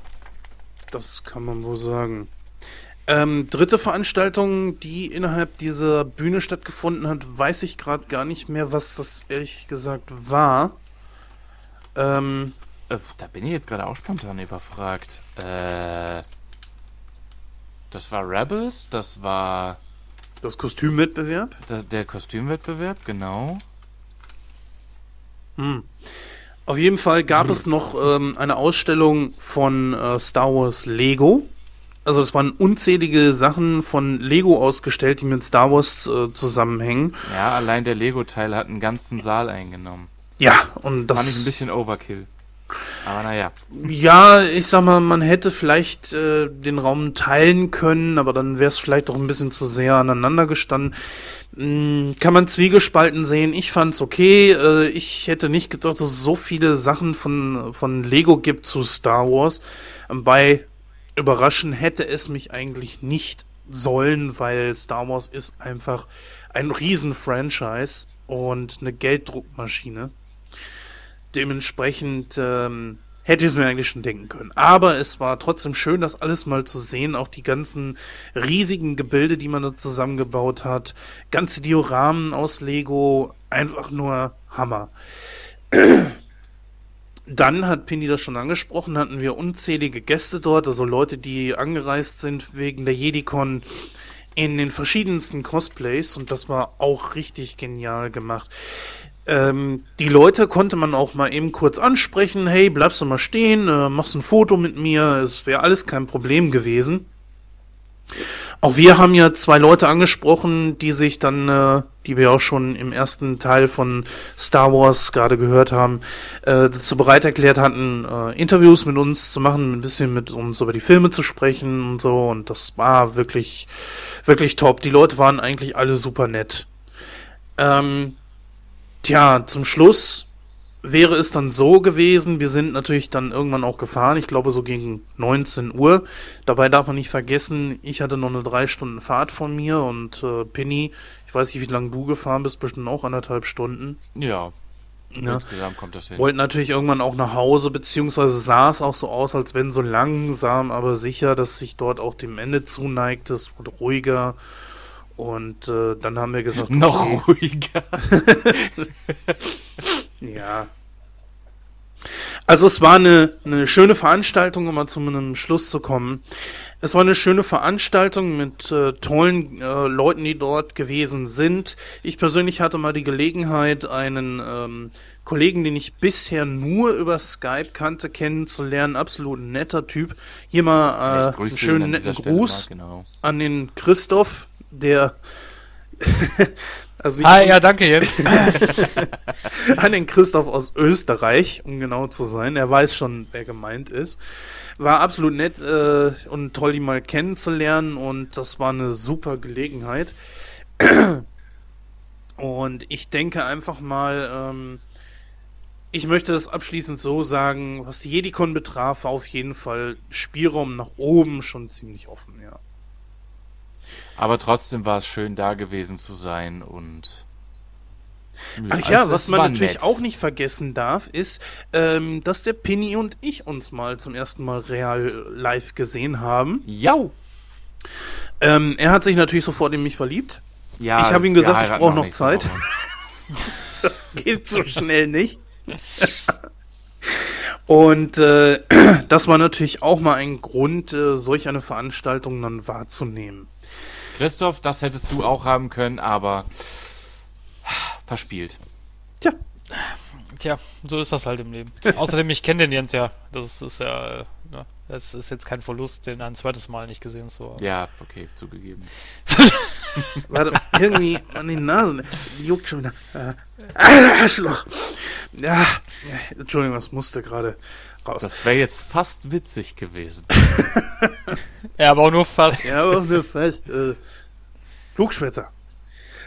das kann man wohl sagen. Ähm, dritte Veranstaltung, die innerhalb dieser Bühne stattgefunden hat, weiß ich gerade gar nicht mehr, was das ehrlich gesagt war. Ähm, Äh, da bin ich jetzt gerade auch spontan überfragt. Äh, das war Rebels, das war das Kostümwettbewerb. da, der Kostümwettbewerb, genau. Hm. Auf jeden Fall gab es noch ähm, eine Ausstellung von äh, Star Wars Lego. Also es waren unzählige Sachen von Lego ausgestellt, die mit Star Wars äh, zusammenhängen. Ja, allein der Lego-Teil hat einen ganzen Saal eingenommen. Ja, und das Fand ich ein bisschen Overkill. Aber naja. Ja, ich sag mal, man hätte vielleicht äh, den Raum teilen können, aber dann wäre es vielleicht doch ein bisschen zu sehr aneinander gestanden. Mm, kann man zwiegespalten sehen. Ich fand's okay. Äh, ich hätte nicht gedacht, dass es so viele Sachen von, von Lego gibt zu Star Wars. Bei überraschen hätte es mich eigentlich nicht sollen, weil Star Wars ist einfach ein Riesen-Franchise und eine Gelddruckmaschine. Dementsprechend ähm, hätte ich es mir eigentlich schon denken können. Aber es war trotzdem schön, das alles mal zu sehen. Auch die ganzen riesigen Gebilde, die man da zusammengebaut hat. Ganze Dioramen aus Lego. Einfach nur Hammer. (clears throat) Dann hat Pini das schon angesprochen, hatten wir unzählige Gäste dort, also Leute, die angereist sind wegen der JediCon in den verschiedensten Cosplays und das war auch richtig genial gemacht. Ähm, die Leute konnte man auch mal eben kurz ansprechen, hey, bleibst du mal stehen, äh, machst ein Foto mit mir, es wäre alles kein Problem gewesen. Auch wir haben ja zwei Leute angesprochen, die sich dann, äh, die wir auch schon im ersten Teil von Star Wars gerade gehört haben, äh, dazu bereit erklärt hatten, äh, Interviews mit uns zu machen, ein bisschen mit uns über die Filme zu sprechen und so. Und das war wirklich, wirklich top. Die Leute waren eigentlich alle super nett. Ähm, tja, zum Schluss wäre es dann so gewesen, wir sind natürlich dann irgendwann auch gefahren, ich glaube so gegen 19 Uhr. Dabei darf man nicht vergessen, ich hatte noch eine drei Stunden Fahrt von mir und äh, Penny, ich weiß nicht, wie lange du gefahren bist, bestimmt auch anderthalb Stunden. Ja. Ja. Insgesamt kommt das hin. Wollten natürlich irgendwann auch nach Hause, beziehungsweise sah es auch so aus, als wenn so langsam, aber sicher, dass sich dort auch dem Ende zuneigt, es wurde ruhiger. Und äh, dann haben wir gesagt, Noch okay, ruhiger. (laughs) Ja. Also es war eine, eine schöne Veranstaltung, um mal zu einem Schluss zu kommen. Es war eine schöne Veranstaltung mit äh, tollen äh, Leuten, die dort gewesen sind. Ich persönlich hatte mal die Gelegenheit, einen ähm, Kollegen, den ich bisher nur über Skype kannte, kennenzulernen. Absolut netter Typ. Hier mal äh, einen schönen netten Gruß genau. an den Christoph, der (laughs) also Ah, ja, danke jetzt. (laughs) an den Christoph aus Österreich, um genau zu sein. Er weiß schon, wer gemeint ist. War absolut nett äh, und toll, ihn mal kennenzulernen und das war eine super Gelegenheit. (clears throat) Und ich denke einfach mal, ähm, ich möchte das abschließend so sagen, was die Jedicon betraf, war auf jeden Fall Spielraum nach oben schon ziemlich offen, ja. Aber trotzdem war es schön, da gewesen zu sein und. Ach ja, was man natürlich nett. auch nicht vergessen darf, ist, ähm, dass der Pinny und ich uns mal zum ersten Mal real live gesehen haben. Jau! Ähm, er hat sich natürlich sofort in mich verliebt. Ja, Ich hab ihm gesagt, ich heiraten brauch noch nächste Zeit. (laughs) Das geht so schnell nicht. Und äh, (clears throat) das war natürlich auch mal ein Grund, äh, solch eine Veranstaltung dann wahrzunehmen. Christoph, das hättest du auch haben können, aber verspielt. Tja, Tja, so ist das halt im Leben. (laughs) Außerdem, ich kenne den Jens ja. Das ist ja, äh, ne, das ist jetzt kein Verlust, den ein zweites Mal nicht gesehen zu haben. Ja, okay, zugegeben. (laughs) warte, irgendwie an die Nase, juckt schon wieder. Äh, Arschloch. Ja, ja, Entschuldigung, das musste gerade raus. Das wäre jetzt fast witzig gewesen. (laughs) Ja, aber auch nur fast. Ja, aber wir fest. Äh, Flugschwätzer.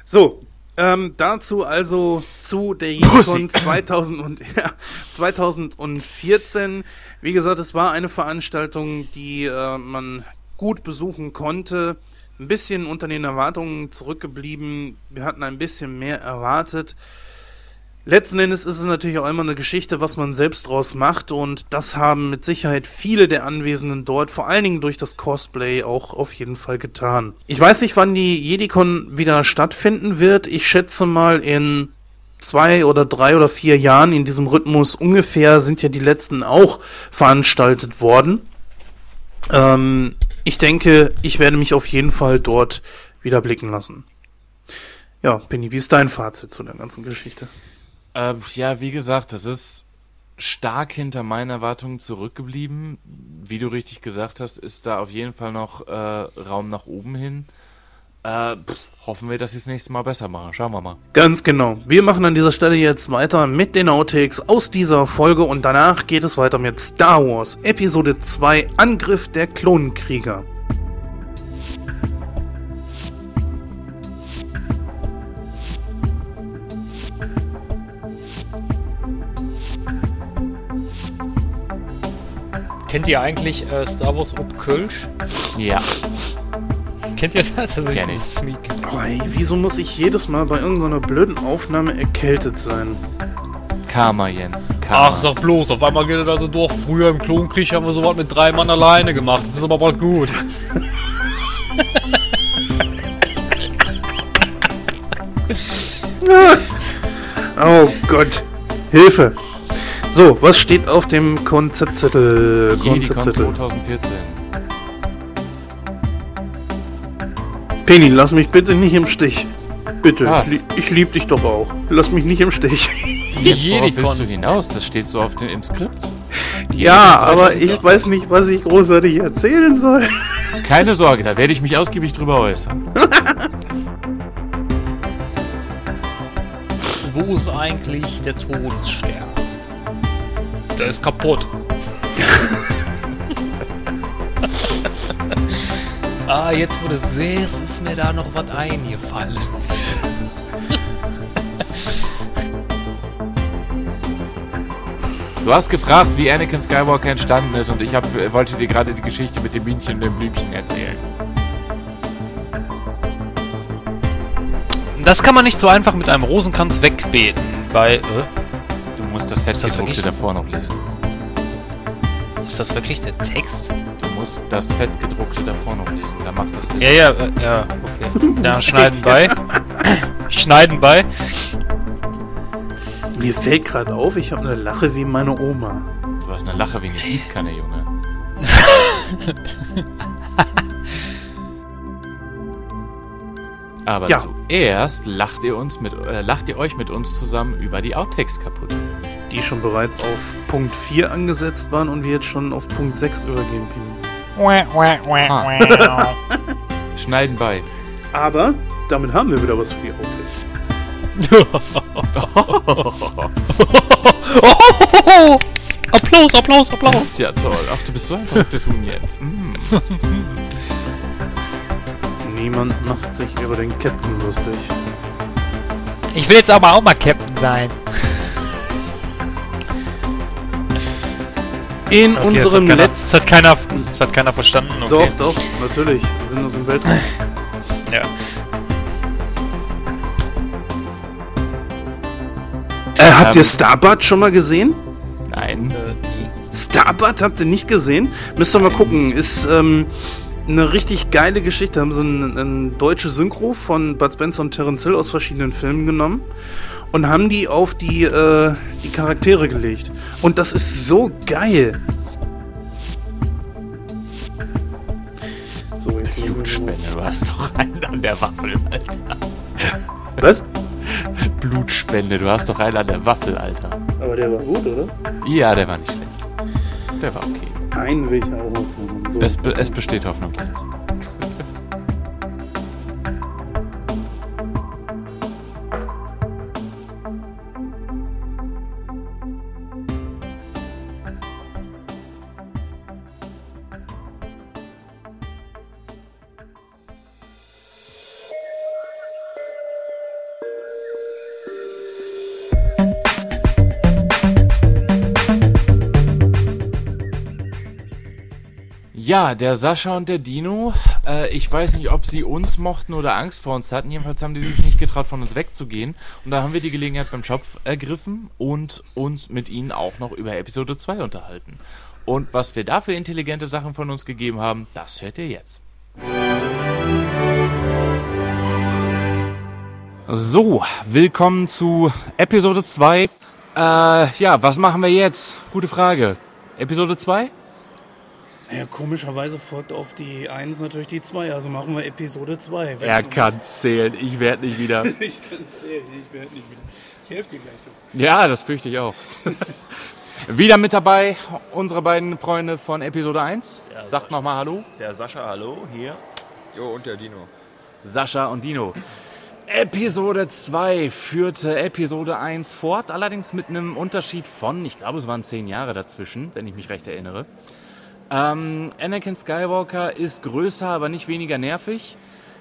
So, ähm, dazu also zu der JediCon 2000 und, (laughs) ja, 2014. Wie gesagt, es war eine Veranstaltung, die äh, man gut besuchen konnte. Ein bisschen unter den Erwartungen zurückgeblieben. Wir hatten ein bisschen mehr erwartet. Letzten Endes ist es natürlich auch immer eine Geschichte, was man selbst draus macht und das haben mit Sicherheit viele der Anwesenden dort, vor allen Dingen durch das Cosplay, auch auf jeden Fall getan. Ich weiß nicht, wann die JediCon wieder stattfinden wird. Ich schätze mal in zwei oder drei oder vier Jahren in diesem Rhythmus ungefähr sind ja die letzten auch veranstaltet worden. Ähm, ich denke, ich werde mich auf jeden Fall dort wieder blicken lassen. Ja, Penny, wie ist dein Fazit zu der ganzen Geschichte? Äh, ja, wie gesagt, das ist stark hinter meinen Erwartungen zurückgeblieben. Wie du richtig gesagt hast, ist da auf jeden Fall noch äh, Raum nach oben hin. Äh, pff, hoffen wir, dass sie es nächste Mal besser machen. Schauen wir mal. Ganz genau. Wir machen an dieser Stelle jetzt weiter mit den Outtakes aus dieser Folge und danach geht es weiter mit Star Wars Episode 2 Angriff der Klonenkrieger. Kennt ihr eigentlich äh, Star Wars ob Kölsch? Ja, Kennt ihr das? Also Kenn ich. das ist Sneak. Oh, ey, wieso muss ich jedes Mal bei irgendeiner blöden Aufnahme erkältet sein? Karma, Jens. Karma. Ach, sag bloß, auf einmal geht das also doch. Früher im Klonkrieg haben wir sowas mit drei Mann alleine gemacht. Das ist aber bald gut. (laughs) Oh Gott. Hilfe. So, was steht auf dem Konzeptzettel? Konzeptzettel. 2014. Penny, lass mich bitte nicht im Stich. Bitte, Was? ich, lieb- ich lieb dich doch auch. Lass mich nicht im Stich. Jetzt, worauf willst du hinaus? Das steht so auf dem, im Skript. Ja, JediCon aber ich 2014. weiß nicht, was ich großartig erzählen soll. Keine Sorge, da werde ich mich ausgiebig drüber äußern. Wo ist eigentlich der Todesstern? Der ist kaputt. (laughs) ah, jetzt wo du siehst, ist mir da noch was eingefallen. Du hast gefragt, wie Anakin Skywalker entstanden ist und ich hab, wollte dir gerade die Geschichte mit dem Bienchen und dem Blümchen erzählen. Das kann man nicht so einfach mit einem Rosenkranz wegbeten. Bei. Äh, musst das das Fettgedruckte davor noch lesen. ist das wirklich der Text? Du musst das Fettgedruckte davor noch lesen. Da macht das Sinn. Ja, ja, äh, ja, okay. Da (laughs) schneiden bei. (laughs) schneiden bei. Mir fällt gerade auf, ich habe eine Lache wie meine Oma. Du hast eine Lache wegen der Gießkanne, Junge. (laughs) Aber Ja. zuerst lacht ihr uns mit äh, lacht ihr euch mit uns zusammen über die Outtakes kaputt. Die schon bereits auf Punkt 4 angesetzt waren und wir jetzt schon auf Punkt 6 übergehen, Penny. (laughs) Schneiden bei. Aber damit haben wir wieder was für die Outtakes. (laughs) (laughs) Applaus, Applaus, Das Applaus. ist ja toll. Ach, du bist so ein verrücktes Huhn jetzt. Mm. Niemand macht sich über den Captain lustig. Ich will jetzt aber auch mal Captain sein. In Okay, das unserem hat keiner, letzten... das hat keiner, das hat keiner verstanden. Okay. Doch, doch, natürlich. Wir sind aus dem Weltraum. Ja. Äh, habt ihr Ähm. Starbud schon mal gesehen? Nein. Äh, Starbud habt ihr nicht gesehen? Müsst ihr mal gucken. Ist ähm, eine richtig geile Geschichte. Haben sie ein, ein deutsche Synchro von Bud Spencer und Terence Hill aus verschiedenen Filmen genommen und haben die auf die, äh, die Charaktere gelegt. Und das ist so geil. So, jetzt Blutspende, du hast doch einen an der Waffel, Alter. Was? Blutspende, du hast doch einen an der Waffel, Alter. Aber der war gut, oder? Ja, der war nicht schlecht. Der war okay. Einen will ich auch be es besteht Hoffnung jetzt. Ja, der Sascha und der Dino, äh, ich weiß nicht, ob sie uns mochten oder Angst vor uns hatten. Jedenfalls haben die sich nicht getraut, von uns wegzugehen. Und da haben wir die Gelegenheit beim Schopf ergriffen und uns mit ihnen auch noch über Episode 2 unterhalten. Und was wir da für intelligente Sachen von uns gegeben haben, das hört ihr jetzt. So, willkommen zu Episode 2. Äh, ja, was machen wir jetzt? Gute Frage. Episode 2? Ja, komischerweise folgt auf die 1 natürlich die 2, also machen wir Episode 2. Er kann zählen, ich werde nicht wieder. (laughs) Ich kann zählen, ich werde nicht wieder. Ich helfe dir gleich. Du. Ja, das fürchte ich auch. (laughs) Wieder mit dabei unsere beiden Freunde von Episode 1. Ja, Sagt nochmal Hallo. Der Sascha, hallo, hier. Jo, und der Dino. Sascha und Dino. Episode 2 führte Episode 1 fort, allerdings mit einem Unterschied von, ich glaube, es waren zehn Jahre dazwischen, wenn ich mich recht erinnere. Ähm, Anakin Skywalker ist größer, aber nicht weniger nervig,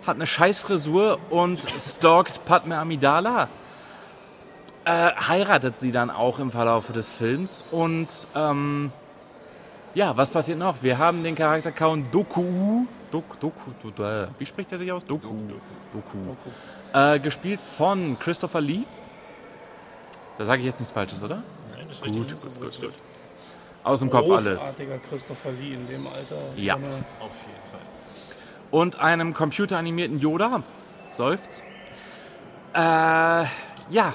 hat eine Scheißfrisur und stalkt Padme Amidala. Äh, heiratet sie dann auch im Verlauf des Films und ähm, ja, was passiert noch? Wir haben den Charakter Count Doku. Dok, Doku, du- äh, wie spricht er sich aus? Doku. Doku. Äh, gespielt von Christopher Lee. Da sage ich jetzt nichts Falsches, oder? Nein, das ist Gut, richtig. gut, gut, gut. Aus dem Kopf alles. Großartiger Christopher Lee in dem Alter. Ja. Auf jeden Fall. Und einem computeranimierten Yoda. Seufzt. Äh, ja.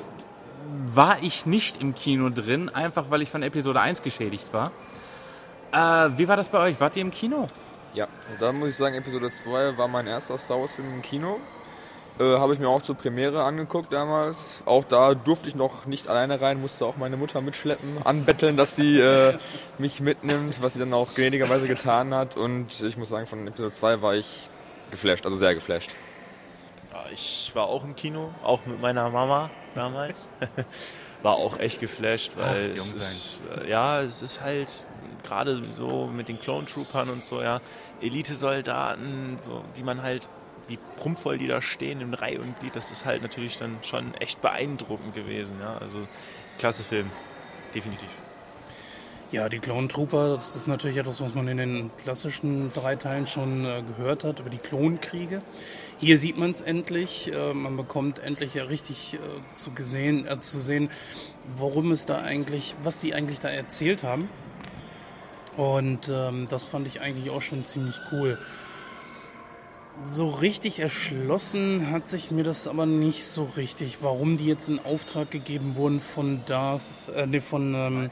War ich nicht im Kino drin, einfach weil ich von Episode 1 geschädigt war. Äh, wie war das bei euch? Wart ihr im Kino? Ja, da muss ich sagen, Episode 2 war mein erster Star Wars Film im Kino. Äh, Habe ich mir auch zur Premiere angeguckt damals. Auch da durfte ich noch nicht alleine rein, musste auch meine Mutter mitschleppen, anbetteln, dass sie äh, mich mitnimmt, was sie dann auch gnädigerweise getan hat. Und ich muss sagen, von Episode 2 war ich geflasht, also sehr geflasht. Ja, ich war auch im Kino, auch mit meiner Mama damals. (laughs) war auch echt geflasht, weil Ach, es ist, äh, ja, es ist halt gerade so mit den Clone Troopern und so, ja, Elitesoldaten, so, die man halt, wie prunkvoll die da stehen in Reihe und Glied, das ist halt natürlich dann schon echt beeindruckend gewesen, ja, also klasse Film, definitiv. Ja, die Clone Trooper, das ist natürlich etwas, was man in den klassischen drei Teilen schon äh, gehört hat, über die Klonkriege. Hier sieht man es endlich. Äh, man bekommt endlich ja richtig äh, zu, gesehen, äh, zu sehen, worum es da eigentlich, was die eigentlich da erzählt haben. Und ähm, das fand ich eigentlich auch schon ziemlich cool. So richtig erschlossen hat sich mir das aber nicht so richtig, warum die jetzt in Auftrag gegeben wurden von Darth, äh, nee, von ähm,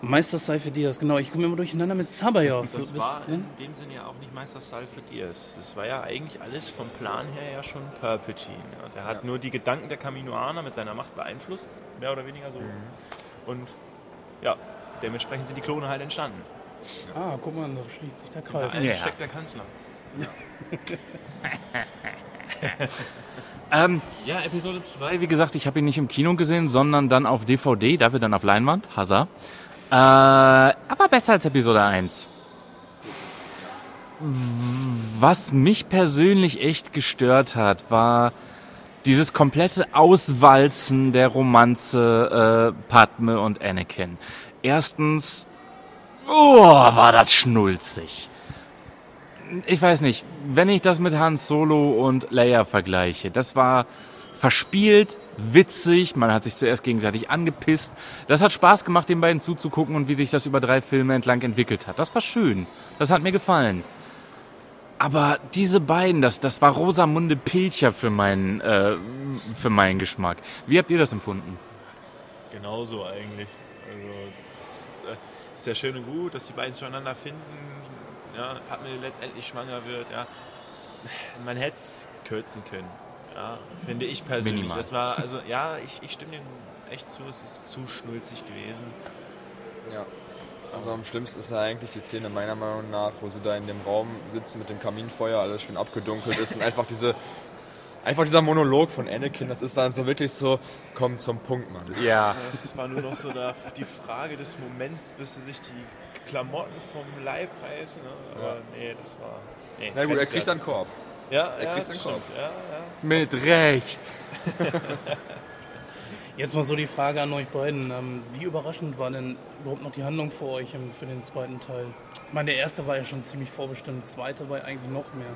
Meister Seife Diaz, genau. Ich komme immer durcheinander mit Sabayoth. Das Du bist- war in dem Sinne ja auch nicht Meister Salford Diaz. Das war ja eigentlich alles vom Plan her ja schon Palpatine. Ja. Der hat nur die Gedanken der Kaminoaner mit seiner Macht beeinflusst, mehr oder weniger so. Und ja, dementsprechend sind die Klone halt entstanden. Ah, guck mal, da schließt sich der Da Kreis. Ja. steckt der Kanzler. (laughs) Ähm, ja, Episode 2, wie gesagt, ich habe ihn nicht im Kino gesehen, sondern dann auf DVD, dafür dann auf Leinwand, Hassa. Äh, aber besser als Episode 1. Was mich persönlich echt gestört hat, war dieses komplette Auswalzen der Romanze äh, Padme und Anakin. Erstens, oh, war das schnulzig ich weiß nicht, wenn ich das mit Han Solo und Leia vergleiche, das war verspielt, witzig, man hat sich zuerst gegenseitig angepisst. Das hat Spaß gemacht, den beiden zuzugucken und wie sich das über drei Filme entlang entwickelt hat. Das war schön. Das hat mir gefallen. Aber diese beiden, das, das war Rosamunde Pilcher für meinen, äh, für meinen Geschmack. Wie habt ihr das empfunden? Genauso eigentlich. Also, das äh, ist ja schön und gut, dass die beiden zueinander finden. Ja, Padme letztendlich schwanger wird. Ja. Man hätte es kürzen können. Ja, finde ich persönlich. Minimal. Das war, also, ja, ich, ich stimme dem echt zu, es ist zu schnulzig gewesen. Ja. Also am schlimmsten ist ja eigentlich die Szene meiner Meinung nach, wo sie da in dem Raum sitzen mit dem Kaminfeuer, alles schön abgedunkelt ist und einfach diese einfach dieser Monolog von Anakin, das ist dann so wirklich so, komm zum Punkt, Mann. Ja. Es war nur noch so da, die Frage des Moments, bis sie sich die Klamotten vom Leib reißen. Ne? Aber Ja. nee, das war. Nee, Na gut, er kriegt dann Korb. Ja, er ja, kriegt einen Korb. Ja, ja. Mit Recht. (laughs) Jetzt mal so die Frage an euch beiden. Ähm, wie überraschend war denn überhaupt noch die Handlung für euch im, für den zweiten Teil? Ich meine, der erste war ja schon ziemlich vorbestimmt, der zweite war eigentlich noch mehr.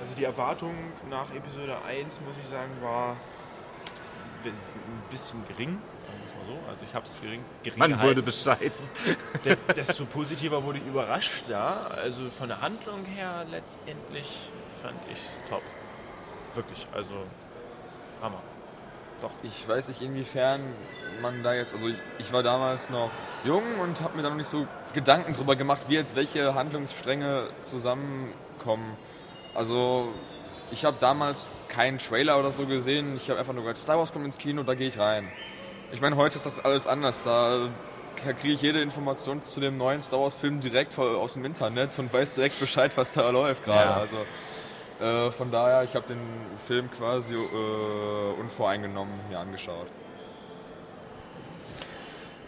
Also die Erwartung nach Episode 1, muss ich sagen, war ein bisschen gering. Mal so. Also ich habe es gering, gering Man gehalten. wurde bescheiden. (laughs) De- Desto positiver wurde ich überrascht, ja. Also von der Handlung her letztendlich fand ich top. Wirklich, also Hammer. Doch. Ich weiß nicht, inwiefern man da jetzt, also ich, ich war damals noch jung und habe mir da noch nicht so Gedanken drüber gemacht, wie jetzt welche Handlungsstränge zusammenkommen. Also ich habe damals keinen Trailer oder so gesehen, ich habe einfach nur gehört, Star Wars kommt ins Kino, da gehe ich rein. Ich meine, heute ist das alles anders, da kriege ich jede Information zu dem neuen Star Wars Film direkt aus dem Internet und weiß direkt Bescheid, was da läuft gerade. Ja. Also äh, von daher, ich habe den Film quasi äh, unvoreingenommen mir angeschaut.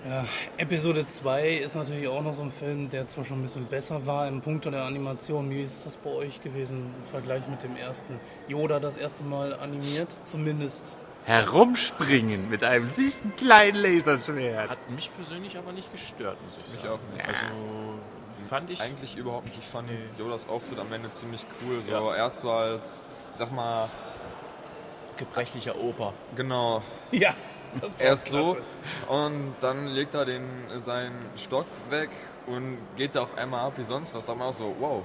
Ja, Episode 2 ist natürlich auch noch so ein Film, der zwar schon ein bisschen besser war im Punkt der Animation. Wie ist das bei euch gewesen im Vergleich mit dem ersten? Yoda das erste Mal animiert, zumindest. Herumspringen mit einem süßen kleinen Laserschwert. Hat mich persönlich aber nicht gestört, muss ich Mich sagen. auch nicht. Also fand ich Eigentlich überhaupt nicht. Ich fand Yodas Auftritt am Ende ziemlich cool. So Ja. erst so als, sag mal, gebrechlicher Oper. genau, (laughs) Ja, das war erst so und dann legt er den, seinen Stock weg und geht da auf einmal ab wie sonst was. Sag mal auch so, wow.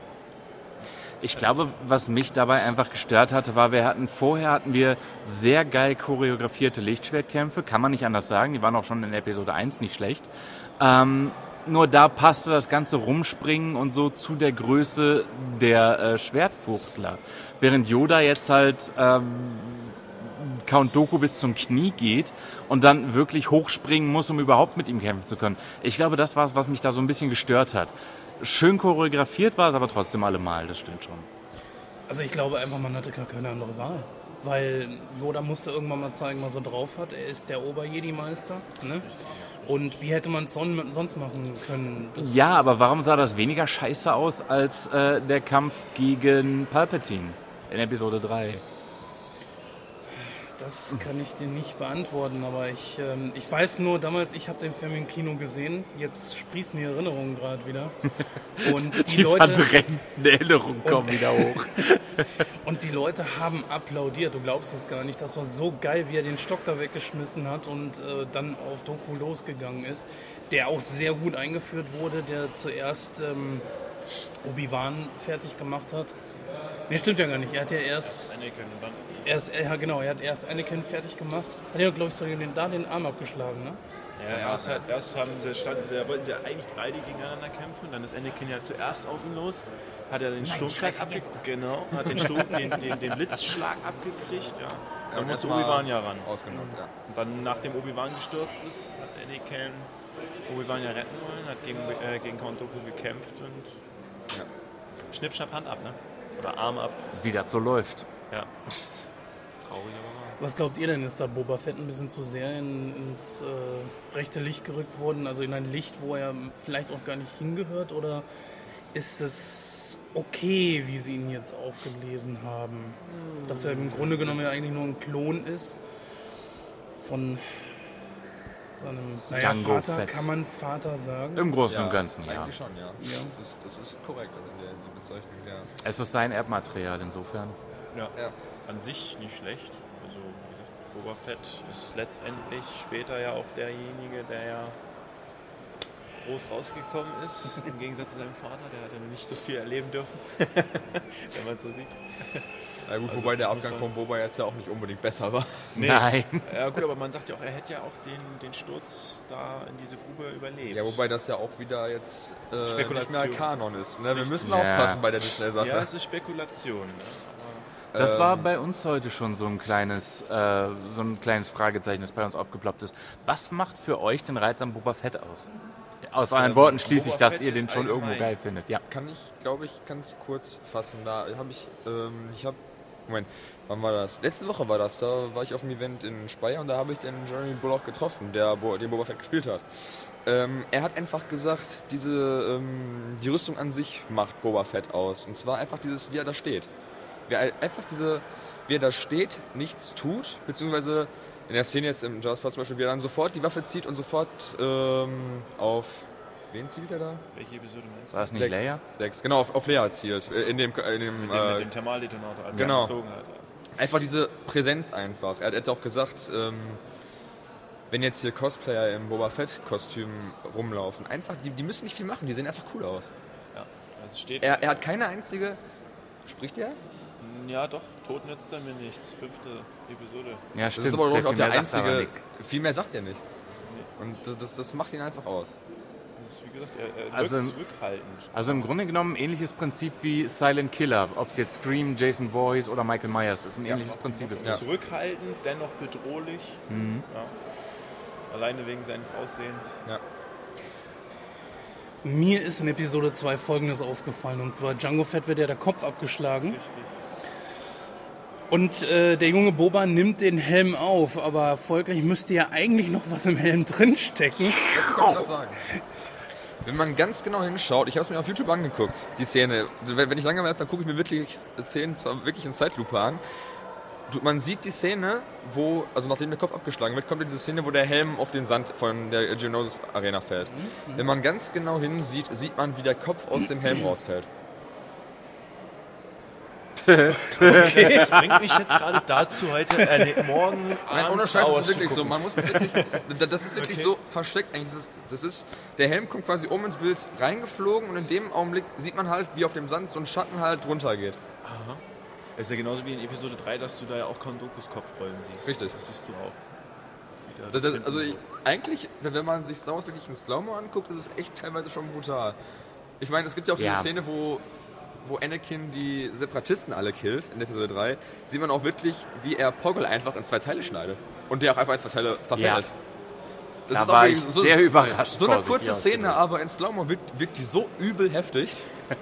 Ich glaube, was mich dabei einfach gestört hatte, war, wir hatten vorher hatten wir sehr geil choreografierte Lichtschwertkämpfe, kann man nicht anders sagen. Die waren auch schon in Episode 1 nicht schlecht. Ähm, nur da passte das ganze Rumspringen und so zu der Größe der äh, Schwertfuchtler. Während Yoda jetzt halt ähm, Count Doku bis zum Knie geht und dann wirklich hochspringen muss, um überhaupt mit ihm kämpfen zu können. Ich glaube, das war es, was mich da so ein bisschen gestört hat. Schön choreografiert war es aber trotzdem allemal, das stimmt schon. Also ich glaube einfach, man hatte gar keine andere Wahl. Weil Yoda musste irgendwann mal zeigen, was er drauf hat. Er ist der Ober-Jedi-Meister. Ne? Und wie hätte man es son sonst machen können? Das- Ja, aber warum sah das weniger scheiße aus als äh, der Kampf gegen Palpatine in Episode 3? Das kann ich dir nicht beantworten, aber ich, ähm, ich weiß nur, damals, ich habe den Film im Kino gesehen, jetzt sprießen die Erinnerungen gerade wieder. (laughs) Und die, Die, Leute, verdrängten Erinnerungen kommen wieder hoch. (laughs) und die Leute haben applaudiert, du glaubst es gar nicht. Das war so geil, wie er den Stock da weggeschmissen hat und äh, dann auf Doku losgegangen ist. Der auch sehr gut eingeführt wurde, der zuerst ähm, Obi-Wan fertig gemacht hat. Nee, stimmt ja gar nicht. Er hat ja erst Erst, ja, genau, er hat erst Anakin fertig gemacht. Hat er, glaube ich, sogar den, da den Arm abgeschlagen, ne? Ja, erst, hat, erst haben sie, standen sie, wollten sie ja eigentlich beide gegeneinander kämpfen. Dann ist Anakin ja zuerst auf ihn los, hat er den Sturmschlag abgekriegt. Genau, hat den, Sturm, den, den, den Blitzschlag abgekriegt. Ja. Dann und musste Obi-Wan ja ran. Ausgenommen, ja. Und dann, nachdem Obi-Wan gestürzt ist, hat Anakin Obi-Wan ja retten wollen, hat gegen, äh, gegen Count Dooku gekämpft und Ja. Schnipp, Schnapp, Hand ab, ne? Oder Arm ab. Wie das so läuft. Ja. (laughs) Traurig, aber. Was glaubt ihr denn? Ist da Boba Fett ein bisschen zu sehr in, ins äh, rechte Licht gerückt worden? Also in ein Licht, wo er vielleicht auch gar nicht hingehört? Oder ist es okay, wie sie ihn jetzt aufgelesen haben? Dass er im Grunde genommen ja eigentlich nur ein Klon ist von seinem naja, Jango Vater. Fett. Kann man Vater sagen? Im Großen und Ganzen, ja. Eigentlich schon, ja. Das, ist, das ist korrekt, also in der, in der Bezeichnung, ja. Es ist sein Erbmaterial insofern. Ja. Ja. An sich nicht schlecht. Also, wie gesagt, Boba Fett ist letztendlich später ja auch derjenige, der ja groß rausgekommen ist. (laughs) Im Gegensatz zu seinem Vater, der hat ja nicht so viel erleben dürfen. (laughs) Wenn man so sieht. Ja, gut, Also, wobei der Abgang von Boba jetzt ja auch nicht unbedingt besser war. Nee. (laughs) Nein. Ja gut, aber man sagt ja auch, er hätte ja auch den, den Sturz da in diese Grube überlebt. Ja, wobei das ja auch wieder jetzt äh, nicht mehr Kanon ist. ist Ne? Wir müssen Ja. aufpassen bei der Disney-Sache. Ja, es ist Spekulation. Ne? Das Ähm, war bei uns heute schon so ein kleines, äh, so ein kleines Fragezeichen, das bei uns aufgeploppt ist. Was macht für euch den Reiz am Boba Fett aus? Aus euren Ähm, Worten schließe ich, dass Fett ihr den schon irgendwo geil findet. Ja. Kann ich, glaube ich, ganz kurz fassen. Da habe ich, ähm, ich habe, Moment, wann war das? Letzte Woche war das. Da war ich auf einem Event in Speyer und da habe ich den Jeremy Bullock getroffen, der den Boba Fett gespielt hat. Ähm, er hat einfach gesagt, diese, ähm, die Rüstung an sich macht Boba Fett aus. Und zwar einfach dieses, wie er da steht. Wie er, einfach diese, wie er da steht, nichts tut, beziehungsweise in der Szene jetzt im Jaws Part zum Beispiel, wie er dann sofort die Waffe zieht und sofort ähm, auf. Wen zielt er da? Welche Episode meinst du? War es nicht Sechs. Leia? Sechs, genau, auf, auf Lea zielt. Äh, In dem, in dem, Mit dem, äh, mit dem Thermaldetonator, als genau. er gezogen hat. einfach diese Präsenz einfach. Er hätte auch gesagt, ähm, wenn jetzt hier Cosplayer im Boba Fett-Kostüm rumlaufen, einfach, die, die müssen nicht viel machen, die sehen einfach cool aus. Ja, es steht. Er, er hat keine einzige. Spricht er? Ja, doch, Tod nützt er mir nichts. Fünfte Episode. Ja, Das stimmt. ist aber auch viel der mehr sagt er aber einzige. nicht. Viel mehr sagt er nicht. Und das, das, das macht ihn einfach aus. Das ist, wie gesagt, er, er wirkt Also- zurückhaltend. Also im Grunde genommen ähnliches Prinzip wie Silent Killer. Ob es jetzt Scream, Jason Voorhees oder Michael Myers ist. Ein ähnliches Prinzip ist das. Zurückhaltend, dennoch bedrohlich. Mhm. Ja. Alleine wegen seines Aussehens. Ja. Mir ist in Episode 2 folgendes aufgefallen. Und zwar Django Fett wird ja der Kopf abgeschlagen. Richtig. Und äh, der junge Boba nimmt den Helm auf. Aber folglich müsste ja eigentlich noch was im Helm drinstecken. Das kann ich das sagen. Wenn man ganz genau hinschaut, ich habe es mir auf YouTube angeguckt, die Szene. Wenn ich lange habe, dann gucke ich mir wirklich Szenen zwar wirklich in Zeitlupe an. Man sieht die Szene, wo, also nachdem der Kopf abgeschlagen wird, kommt diese Szene, wo der Helm auf den Sand von der Geonosis Arena fällt. Wenn man ganz genau hinsieht, sieht man, wie der Kopf aus dem Helm (clears throat) rausfällt. (laughs) Das bringt mich jetzt gerade dazu, heute, äh, nee, morgen Nein, ohne abends Scheiß, das ist zu wirklich so. gucken. Man muss es wirklich, das ist wirklich so versteckt. Eigentlich ist es, das ist, der Helm kommt quasi oben ins Bild reingeflogen und in dem Augenblick sieht man halt, wie auf dem Sand so ein Schatten halt runtergeht. Aha. Das ist ja genauso wie in Episode 3, dass du da ja auch Kondokus Kopfrollen siehst. Richtig. Das siehst du auch. Das, das, also so. ich, eigentlich, wenn man sich Star Wars wirklich in Slow-Mo anguckt, ist es echt teilweise schon brutal. Ich meine, es gibt ja auch Ja. diese Szene, wo, wo Anakin die Separatisten alle killt, in Episode 3, sieht man auch wirklich, wie er Poggle einfach in zwei Teile schneidet. Und der auch einfach in zwei Teile zerfällt. Ja. Das Da ist war ich sehr überrascht, So eine kurze Szene, ausgedrückt. aber in Slow-Mo wirkt, wirkt die so übel heftig. (laughs)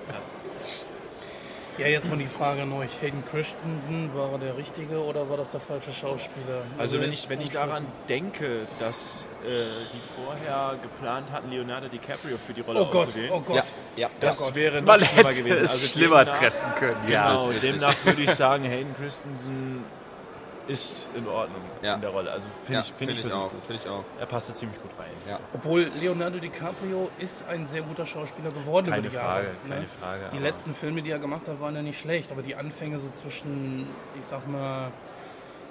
Ja, jetzt mal die Frage an euch. Hayden Christensen, war er der Richtige oder war das der falsche Schauspieler? Also wenn ich, wenn ich daran denke, dass äh, die vorher geplant hatten, Leonardo DiCaprio für die Rolle Oh Gott, auszuwählen, oh Gott. ja. das Gott. wäre noch Man schlimmer hätte gewesen. es Also schlimmer demnach- treffen können. Genau, Richtig, demnach würde ich sagen, Hayden Christensen ist in Ordnung Ja. in der Rolle. Also finde Ja, ich, find finde ich, ich, auch. gut. Finde ich auch. Er passte ziemlich gut rein. Ja. Obwohl Leonardo DiCaprio ist ein sehr guter Schauspieler geworden Keine über die Jahre. Frage, keine ne? Frage, Die letzten Filme, die er gemacht hat, waren ja nicht schlecht, aber die Anfänge so zwischen, ich sag mal,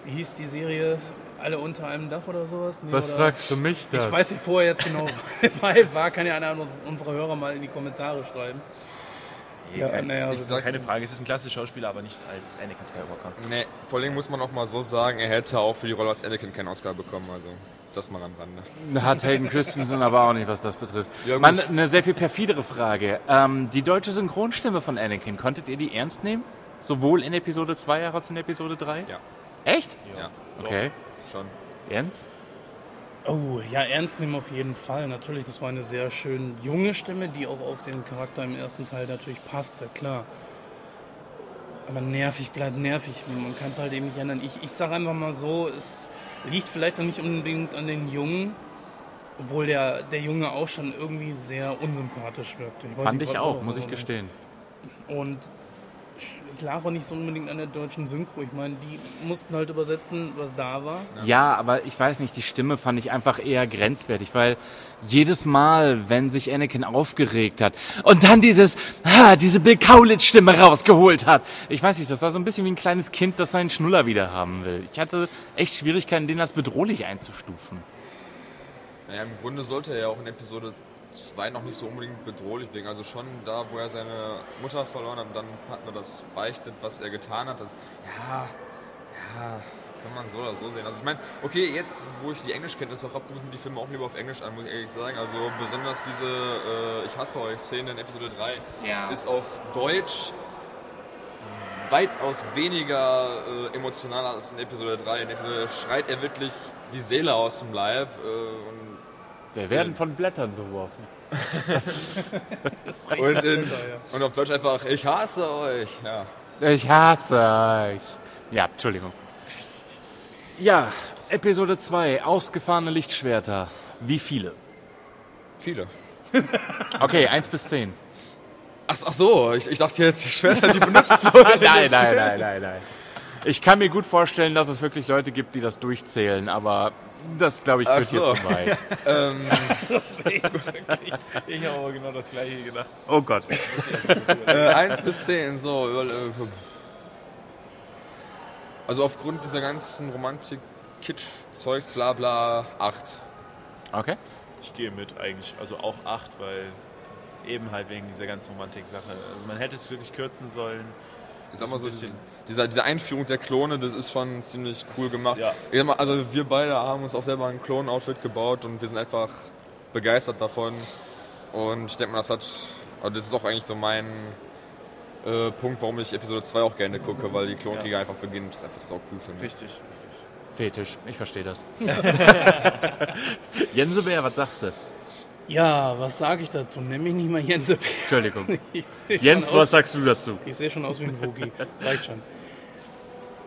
wie hieß die Serie? Alle unter einem Dach oder sowas? Nee, Was oder? fragst du mich da? Ich weiß nicht vorher jetzt genau (laughs) bei war, kann ja einer unserer Hörer mal in die Kommentare schreiben. Ja, kein- naja, ich also Keine Frage, es ist ein klasse Schauspieler, aber nicht als Anakin Skywalker. Nee, vor allem muss man auch mal so sagen, er hätte auch für die Rolle als Anakin keinen Oscar bekommen. Also, das mal am Rande. Hat Hayden Christensen aber auch nicht, was das betrifft. Ja. Man, eine sehr viel perfidere Frage. Ähm, die deutsche Synchronstimme von Anakin, konntet ihr die ernst nehmen? Sowohl in Episode 2 als auch in Episode 3? Ja. Echt? Ja, Okay. schon. Ernst? Oh, ja, ernst nehmen auf jeden Fall. Natürlich, das war eine sehr schön junge Stimme, die auch auf den Charakter im ersten Teil natürlich passte, klar. Aber nervig bleibt nervig. Man kann es halt eben nicht ändern. Ich, ich sage einfach mal so, es liegt vielleicht noch nicht unbedingt an den Jungen, obwohl der, der Junge auch schon irgendwie sehr unsympathisch wirkte. Fand nicht, ich auch, muss ich gestehen. Und es lag auch nicht so unbedingt an der deutschen Synchro. Ich meine, die mussten halt übersetzen, was da war. Ja, aber ich weiß nicht, die Stimme fand ich einfach eher grenzwertig, weil jedes Mal, wenn sich Anakin aufgeregt hat und dann dieses, ha, diese Bill Kaulitz-Stimme rausgeholt hat. Ich weiß nicht, das war so ein bisschen wie ein kleines Kind, das seinen Schnuller wieder haben will. Ich hatte echt Schwierigkeiten, den als bedrohlich einzustufen. Naja, im Grunde sollte er ja auch in Episode 2 noch nicht so unbedingt bedrohlich wirken. Also schon da, wo er seine Mutter verloren hat, dann hat man das beichtet, was er getan hat. Das, ja, ja, kann man so oder so sehen. Also ich meine, okay, jetzt, wo ich die Englischkenntnisse habe, gucke ich mir die Filme auch lieber auf Englisch an, muss ich ehrlich sagen. Also besonders diese äh, Ich hasse euch Szene in Episode 3 Ja. ist auf Deutsch weitaus weniger äh, emotional als in Episode 3. In Episode 3 schreit er wirklich die Seele aus dem Leib äh, und Wir werden von Blättern beworfen. (laughs) Und, in, und auf Deutsch einfach, ich hasse euch. Ja. Ich hasse euch. Ja, Entschuldigung. Ja, Episode 2, ausgefahrene Lichtschwerter. Wie viele? Viele. (laughs) Okay, 1 bis 10. Ach, ach so, ich, ich dachte jetzt die Schwerter, die benutzt wurden. (laughs) nein, nein, nein, nein, nein. Ich kann mir gut vorstellen, dass es wirklich Leute gibt, die das durchzählen, aber das, glaube ich, hier so. zu weit. (laughs) Ähm, Ich habe aber genau das gleiche gedacht. Oh Gott. (laughs) äh, 1 bis 10, so. äh, Also aufgrund dieser ganzen Romantik, Kitsch, Zeugs, bla bla, 8. Okay. Ich gehe mit eigentlich, also auch 8, weil eben halt wegen dieser ganzen Romantik-Sache. Also man hätte es wirklich kürzen sollen. Ich sag mal so, ein bisschen- diese, diese Einführung der Klone, das ist schon ziemlich cool gemacht. ja. Ich sag mal, Also wir beide haben uns auch selber ein Klon-Outfit gebaut und wir sind einfach begeistert davon. Und ich denke mal, das hat, also das ist auch eigentlich so mein äh, Punkt, warum ich Episode 2 auch gerne gucke, weil die Klonkriege einfach beginnt. Das ist einfach so cool finde. Richtig, richtig. Fetisch, ich verstehe das. (laughs) (laughs) Jensebär, was sagst du? Ja, was sage ich dazu? Nenn mich nicht mal Jens. Entschuldigung. (laughs) Jens, aus- was sagst du dazu? Ich sehe schon aus wie ein Wookie. Reicht schon.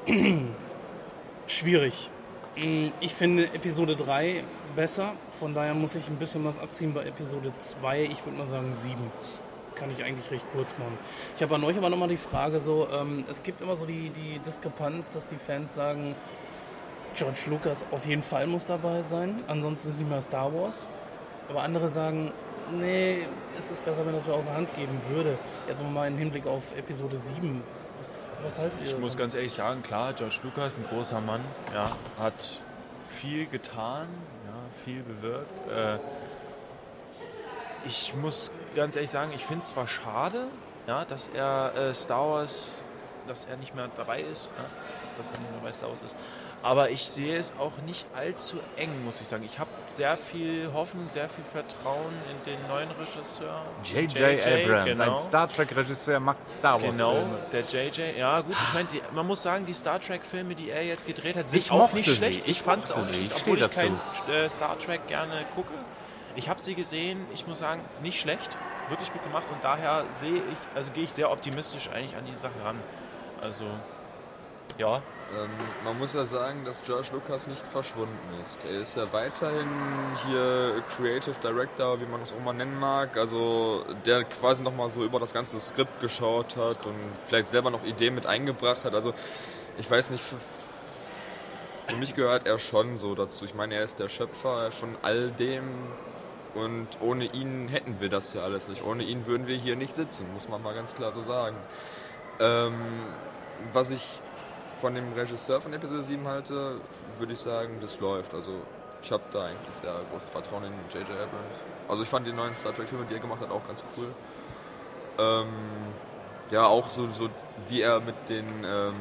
(clears throat) Schwierig. Ich finde Episode 3 besser. Von daher muss ich ein bisschen was abziehen bei Episode 2. Ich würde mal sagen 7. Kann ich eigentlich recht kurz machen. Ich habe an euch aber nochmal die Frage so, ähm, es gibt immer so die, die Diskrepanz, dass die Fans sagen, George Lucas auf jeden Fall muss dabei sein, ansonsten ist nicht mehr Star Wars. Aber andere sagen, nee, es ist besser, wenn das wer aus der Hand geben würde. Jetzt mal im Hinblick auf Episode 7. Was, was haltet ihr? Ich muss ganz ehrlich sagen, klar, George Lucas, ein großer Mann, ja, hat viel getan, ja, viel bewirkt. Äh, ich muss ganz ehrlich sagen, ich finde es zwar schade, ja, dass er äh, Star Wars, dass er nicht mehr dabei ist, ja, dass er nicht mehr bei Star Wars ist. Aber ich sehe es auch nicht allzu eng, muss ich sagen. Ich habe sehr viel Hoffnung, sehr viel Vertrauen in den neuen Regisseur. J.J. Abrams, genau. ein Star Trek-Regisseur, macht Star Wars. Genau, Filme. der JJ. Ja, gut, ich meine, man muss sagen, die Star Trek-Filme, die er jetzt gedreht hat, sind Ich auch nicht schlecht. Ich Ich fand es auch nicht schlecht, obwohl ich stehe kein äh, Star Trek gerne gucke. Ich habe sie gesehen, ich muss sagen, nicht schlecht, wirklich gut gemacht und daher sehe ich, also gehe ich sehr optimistisch eigentlich an die Sache ran. Also, ja, Ähm, man muss ja sagen, dass George Lucas nicht verschwunden ist. Er ist ja weiterhin hier Creative Director, wie man das auch mal nennen mag. Also der quasi nochmal so über das ganze Skript geschaut hat und vielleicht selber noch Ideen mit eingebracht hat. Also ich weiß nicht, für, für mich gehört er schon so dazu. Ich meine, er ist der Schöpfer von all dem und ohne ihn hätten wir das ja alles nicht. Ohne ihn würden wir hier nicht sitzen, muss man mal ganz klar so sagen. Ähm, was ich von dem Regisseur von Episode 7 halte, würde ich sagen, das läuft. Also ich habe da eigentlich sehr großes Vertrauen in J.J. Abrams. Also ich fand die neuen Star Trek Filme, die er gemacht hat, auch ganz cool. Ähm, ja, auch so, so wie er mit den ähm,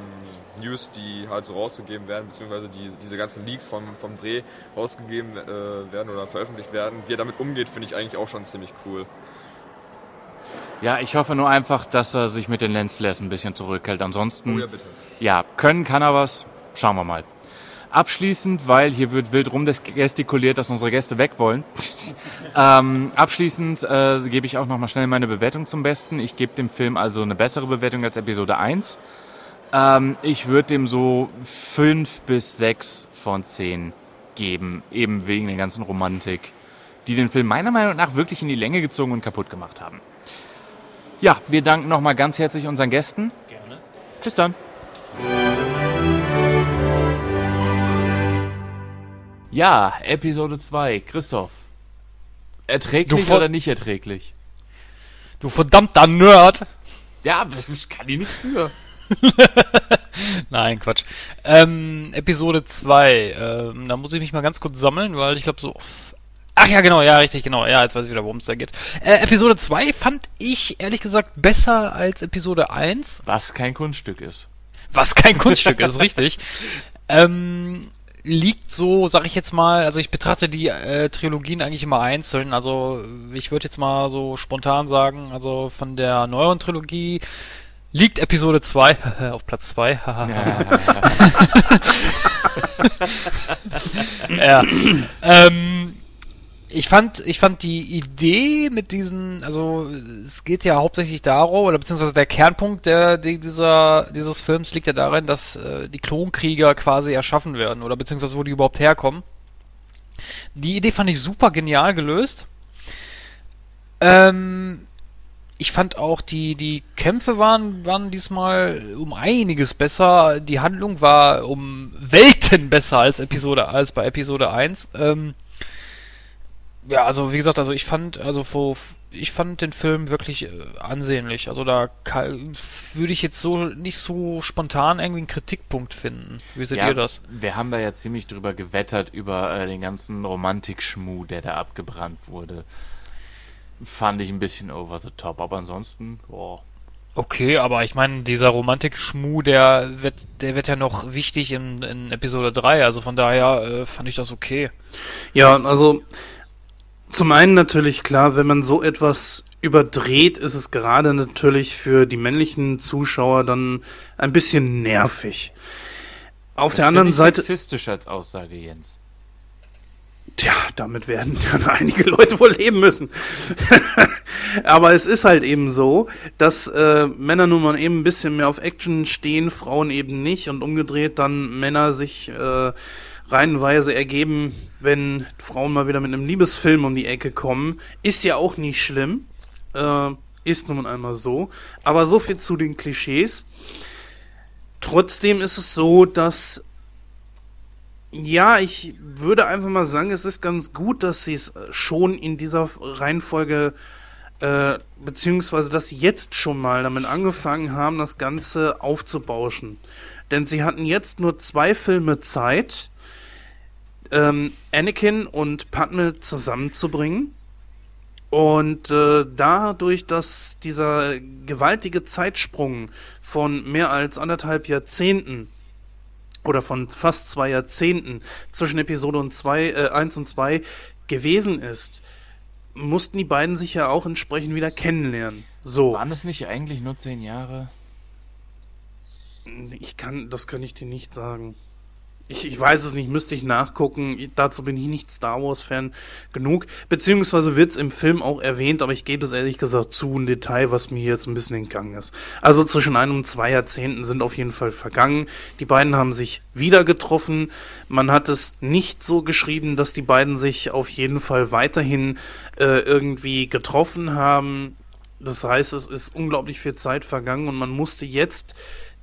News, die halt so rausgegeben werden, beziehungsweise die, diese ganzen Leaks vom, vom Dreh rausgegeben äh, werden oder veröffentlicht werden, wie er damit umgeht, finde ich eigentlich auch schon ziemlich cool. Ja, ich hoffe nur einfach, dass er sich mit den Lensflares ein bisschen zurückhält. Ansonsten, Oh ja, bitte. ja, können kann er was. Schauen wir mal. Abschließend, weil hier wird wild rumgestikuliert, dass unsere Gäste weg wollen. (laughs) ähm, abschließend äh, gebe ich auch noch mal schnell meine Bewertung zum Besten. Ich gebe dem Film also eine bessere Bewertung als Episode 1. Ähm, ich würde dem so 5 bis 6 von 10 geben, eben wegen der ganzen Romantik, die den Film meiner Meinung nach wirklich in die Länge gezogen und kaputt gemacht haben. Ja, wir danken nochmal ganz herzlich unseren Gästen. gerne. Bis dann. Ja, Episode 2. Christoph. Erträglich oder nicht erträglich? Du verdammter Nerd! Ja, das kann ich nicht für. (laughs) Nein, Quatsch. Ähm, Episode 2. Ähm, da muss ich mich mal ganz kurz sammeln, weil ich glaube so. Ach ja, genau, ja, richtig, genau. Ja, jetzt weiß ich wieder, worum es da geht. Äh, Episode 2 fand ich ehrlich gesagt besser als Episode 1. Was kein Kunststück ist. Was kein Kunststück ist, richtig. Ähm, liegt so, sag ich jetzt mal, also ich betrachte die äh, Trilogien eigentlich immer einzeln. Also ich würde jetzt mal so spontan sagen, also von der neueren Trilogie liegt Episode 2 (laughs) auf Platz 2. (laughs) ja. Ähm, ich fand, ich fand die Idee mit diesen, also es geht ja hauptsächlich darum, oder beziehungsweise der Kernpunkt der, die- dieser, dieses Films liegt ja darin, dass äh, die Klonkrieger quasi erschaffen werden, oder beziehungsweise wo die überhaupt herkommen. Die Idee fand ich super genial gelöst. Ähm, ich fand auch die, die Kämpfe waren, waren diesmal um einiges besser. Die Handlung war um Welten besser als Episode, als bei Episode 1. Ähm, ja, also wie gesagt, also ich fand, also vor, ich fand den Film wirklich äh, ansehnlich. Also da würde ich jetzt so nicht so spontan irgendwie einen Kritikpunkt finden. Wie seht Ja, ihr das? Wir haben da ja ziemlich drüber gewettert, über äh, den ganzen Romantikschmuh, der da abgebrannt wurde. Fand ich ein bisschen over the top, aber ansonsten, boah. Okay, aber ich meine, dieser Romantik-Schmuh, der wird, der wird ja noch wichtig in, in Episode 3, also von daher äh, fand ich das okay. Ja, also zum einen natürlich klar, wenn man so etwas überdreht, ist es gerade natürlich für die männlichen Zuschauer dann ein bisschen nervig. Auf Das der anderen ich Seite, sexistisch als Aussage, Jens. Tja, damit werden dann (laughs) einige Leute wohl leben müssen. (laughs) Aber es ist halt eben so, dass äh, Männer nun mal eben ein bisschen mehr auf Action stehen, Frauen eben nicht und umgedreht dann Männer sich äh, reihenweise ergeben, wenn Frauen mal wieder mit einem Liebesfilm um die Ecke kommen. Ist ja auch nicht schlimm. Äh, ist nun einmal so. Aber so viel zu den Klischees. Trotzdem ist es so, dass ja, ich würde einfach mal sagen, es ist ganz gut, dass sie es schon in dieser Reihenfolge, äh, beziehungsweise dass sie jetzt schon mal damit angefangen haben, das Ganze aufzubauschen. Denn sie hatten jetzt nur zwei Filme Zeit, ähm, Anakin und Padme zusammenzubringen. Und äh, dadurch, dass dieser gewaltige Zeitsprung von mehr als anderthalb Jahrzehnten oder von fast zwei Jahrzehnten zwischen Episode und zwei, äh, 1 und 2 gewesen ist, mussten die beiden sich ja auch entsprechend wieder kennenlernen. So. Waren das nicht eigentlich nur zehn Jahre? Ich kann, das kann ich dir nicht sagen. Ich, ich weiß es nicht, müsste ich nachgucken. Dazu bin ich nicht Star Wars-Fan genug. Beziehungsweise wird es im Film auch erwähnt, aber ich gebe es ehrlich gesagt zu, ein Detail, was mir jetzt ein bisschen entgangen ist. Also zwischen einem und zwei Jahrzehnten sind auf jeden Fall vergangen. Die beiden haben sich wieder getroffen. Man hat es nicht so geschrieben, dass die beiden sich auf jeden Fall weiterhin äh, irgendwie getroffen haben. Das heißt, es ist unglaublich viel Zeit vergangen und man musste jetzt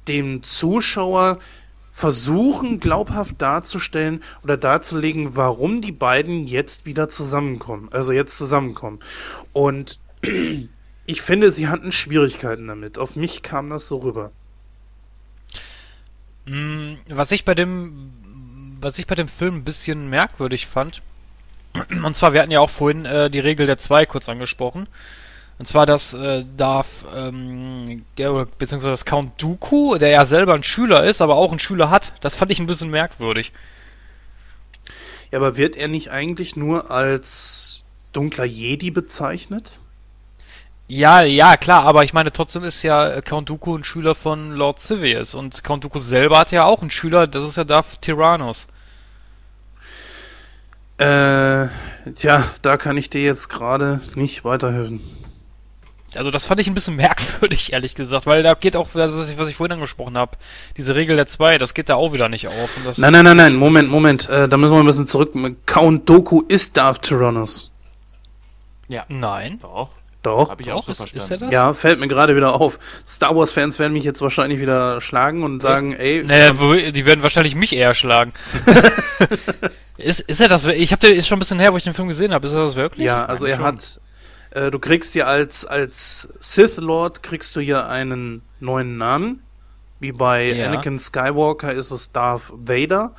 dem Zuschauer versuchen, glaubhaft darzustellen oder darzulegen, warum die beiden jetzt wieder zusammenkommen. Also jetzt zusammenkommen. Und (clears throat) ich finde, sie hatten Schwierigkeiten damit. Auf mich kam das so rüber. Mm, Was ich bei dem, was ich bei dem Film ein bisschen merkwürdig fand, (clears throat) und zwar, wir hatten ja auch vorhin äh, die Regel der zwei kurz angesprochen. Und zwar, dass äh, Darth, ähm, beziehungsweise das Count Dooku, der ja selber ein Schüler ist, aber auch einen Schüler hat, das fand ich ein bisschen merkwürdig. Ja, aber wird er nicht eigentlich nur als dunkler Jedi bezeichnet? Ja, ja, klar, aber ich meine, trotzdem ist ja Count Dooku ein Schüler von Lord Sidious und Count Dooku selber hat ja auch einen Schüler, das ist ja Darth Tyrannus. Äh, tja, da kann ich dir jetzt gerade nicht weiterhelfen. Also das fand ich ein bisschen (laughs) merkwürdig, ehrlich gesagt, weil da geht auch, was ich, was ich vorhin angesprochen habe, diese Regel der zwei, das geht da auch wieder nicht auf. Und das Nein, nein, nein, nein, Moment, Moment. Äh, da müssen wir ein bisschen zurück. Count Doku ist Darth Tyrannus. Ja. Nein. Doch. Doch. Habe ich Doch, auch so ist- ist verstanden. er das? Ja, fällt mir gerade wieder auf. Star Wars-Fans werden mich jetzt wahrscheinlich wieder schlagen und sagen, ey, Naja, wo- die werden wahrscheinlich mich eher schlagen. (laughs) (laughs) ist, ist er das? Ich habe den ist schon ein bisschen her, wo ich den Film gesehen habe. Ist er das wirklich? ja, also er hat, äh, du kriegst ja als, als Sith Lord, kriegst du ja einen neuen Namen. Wie bei Ja. Anakin Skywalker ist es Darth Vader.